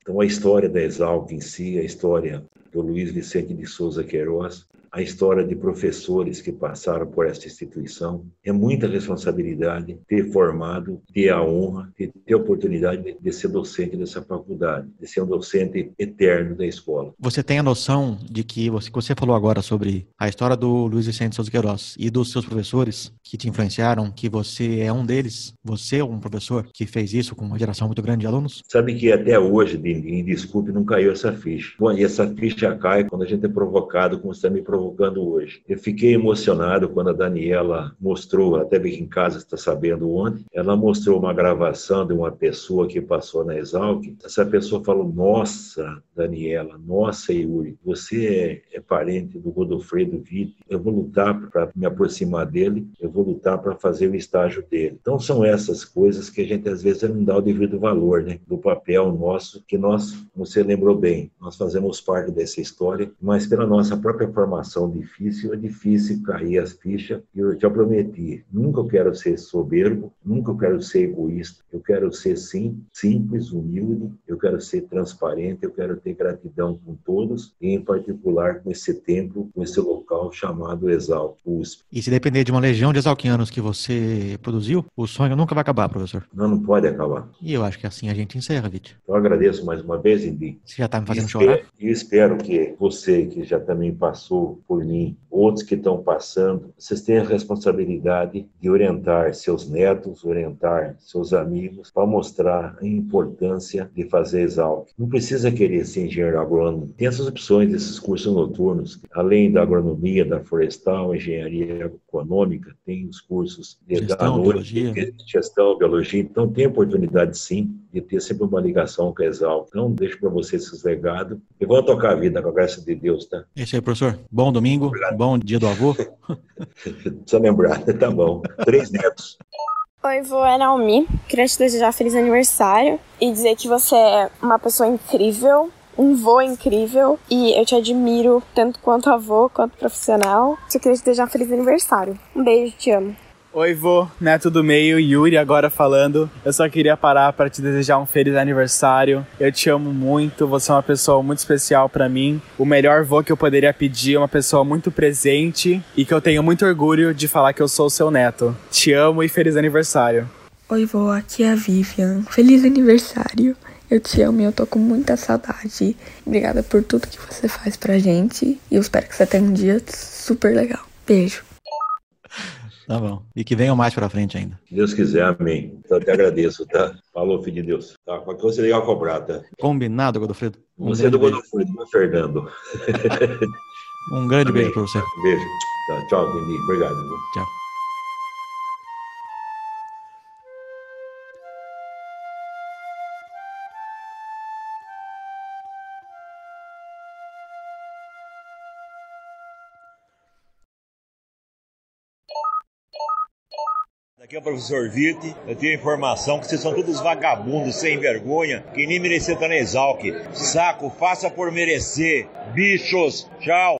Então, a história da Exalc em si, a história do Luiz Vicente de Souza Queiroz, a história de professores que passaram por esta instituição. É muita responsabilidade ter formado, ter a honra, ter, ter a oportunidade de, ser docente dessa faculdade, de ser um docente eterno da escola. Você tem a noção de que você, você falou agora sobre a história do Luiz Vicente Souza Queiroz e dos seus professores que te influenciaram, que você é um deles? Você é um professor que fez isso com uma geração muito grande de alunos? Sabe que até hoje, Dindim, desculpe, não caiu essa ficha. Bom, e essa ficha cai quando a gente é provocado, como você está me provocando hoje. Eu fiquei emocionado quando a Daniela mostrou, até bem em casa está sabendo ontem, ela mostrou uma gravação de uma pessoa que passou na Exalc. Essa pessoa falou: Nossa, Daniela, nossa, Yuri, você é, é parente do Godofredo Vitti. Eu vou lutar para me aproximar dele, eu vou lutar para fazer o estágio dele. Então, são essas coisas que a gente às vezes não dá o devido valor, né? Do papel nosso, que nós, você lembrou bem, nós fazemos parte dessa história, mas pela nossa própria formação difícil, é difícil cair as fichas. Eu já prometi, nunca eu quero ser soberbo, nunca eu quero ser egoísta, eu quero ser, sim, simples, humilde, eu quero ser transparente, eu quero ter gratidão com todos, e em particular com esse templo, com esse local chamado Exalc, USP. E se depender de uma legião de exalquianos que você produziu, o sonho nunca vai acabar, professor. Não, não pode acabar. E eu acho que assim a gente encerra, Vit. Eu agradeço mais uma vez, Indy. Você já tá me fazendo espero- chorar? E espero que você, que já também passou por, mim, outros que estão passando, vocês têm a responsabilidade de orientar seus netos, orientar seus amigos, para mostrar a importância de fazer exalc. Não precisa querer ser engenheiro agrônomo. Tem essas opções desses cursos noturnos, além da agronomia, da florestal, engenharia econômica, tem os cursos de gestão, biologia. gestão, biologia. Então tem oportunidade sim de ter sempre uma ligação com a Exalc. Então deixo para vocês esses legados e vão tocar a vida com a graça de Deus, tá? É isso aí, professor. Bom domingo, Obrigado. bom dia do avô. Só lembrar, tá bom. Três netos. Oi, vô, é Naomi. Queria te desejar feliz aniversário e dizer que você é uma pessoa incrível, um vô incrível e eu te admiro tanto quanto avô quanto profissional. Só queria te desejar um feliz aniversário. Um beijo, te amo. Oi, vô, neto do meio, Yuri agora falando. Eu só queria parar para te desejar um feliz aniversário. Eu te amo muito, você é uma pessoa muito especial para mim. O melhor vô que eu poderia pedir uma pessoa muito presente e que eu tenho muito orgulho de falar que eu sou seu neto. Te amo e feliz aniversário. Oi, vô, aqui é a Vivian. Feliz aniversário. Eu te amo e eu tô com muita saudade. Obrigada por tudo que você faz pra gente e eu espero que você tenha um dia super legal. Beijo. Tá bom. E que venham mais pra frente ainda. Se Deus quiser, amém. Então, te agradeço, tá? Falou, filho de Deus. Tá? Qualquer coisa legal cobrar, tá? Combinado, Godofredo. Um Você é do Godofredo, do Fernando. um grande amém. beijo pra você. Beijo. Tá, tchau, Dini. Obrigado. Tchau. Aqui é o professor Vitte. Eu tenho informação que vocês são todos vagabundos, sem vergonha, que nem merecer estar na Exalc. Saco, faça por merecer. Bichos, tchau.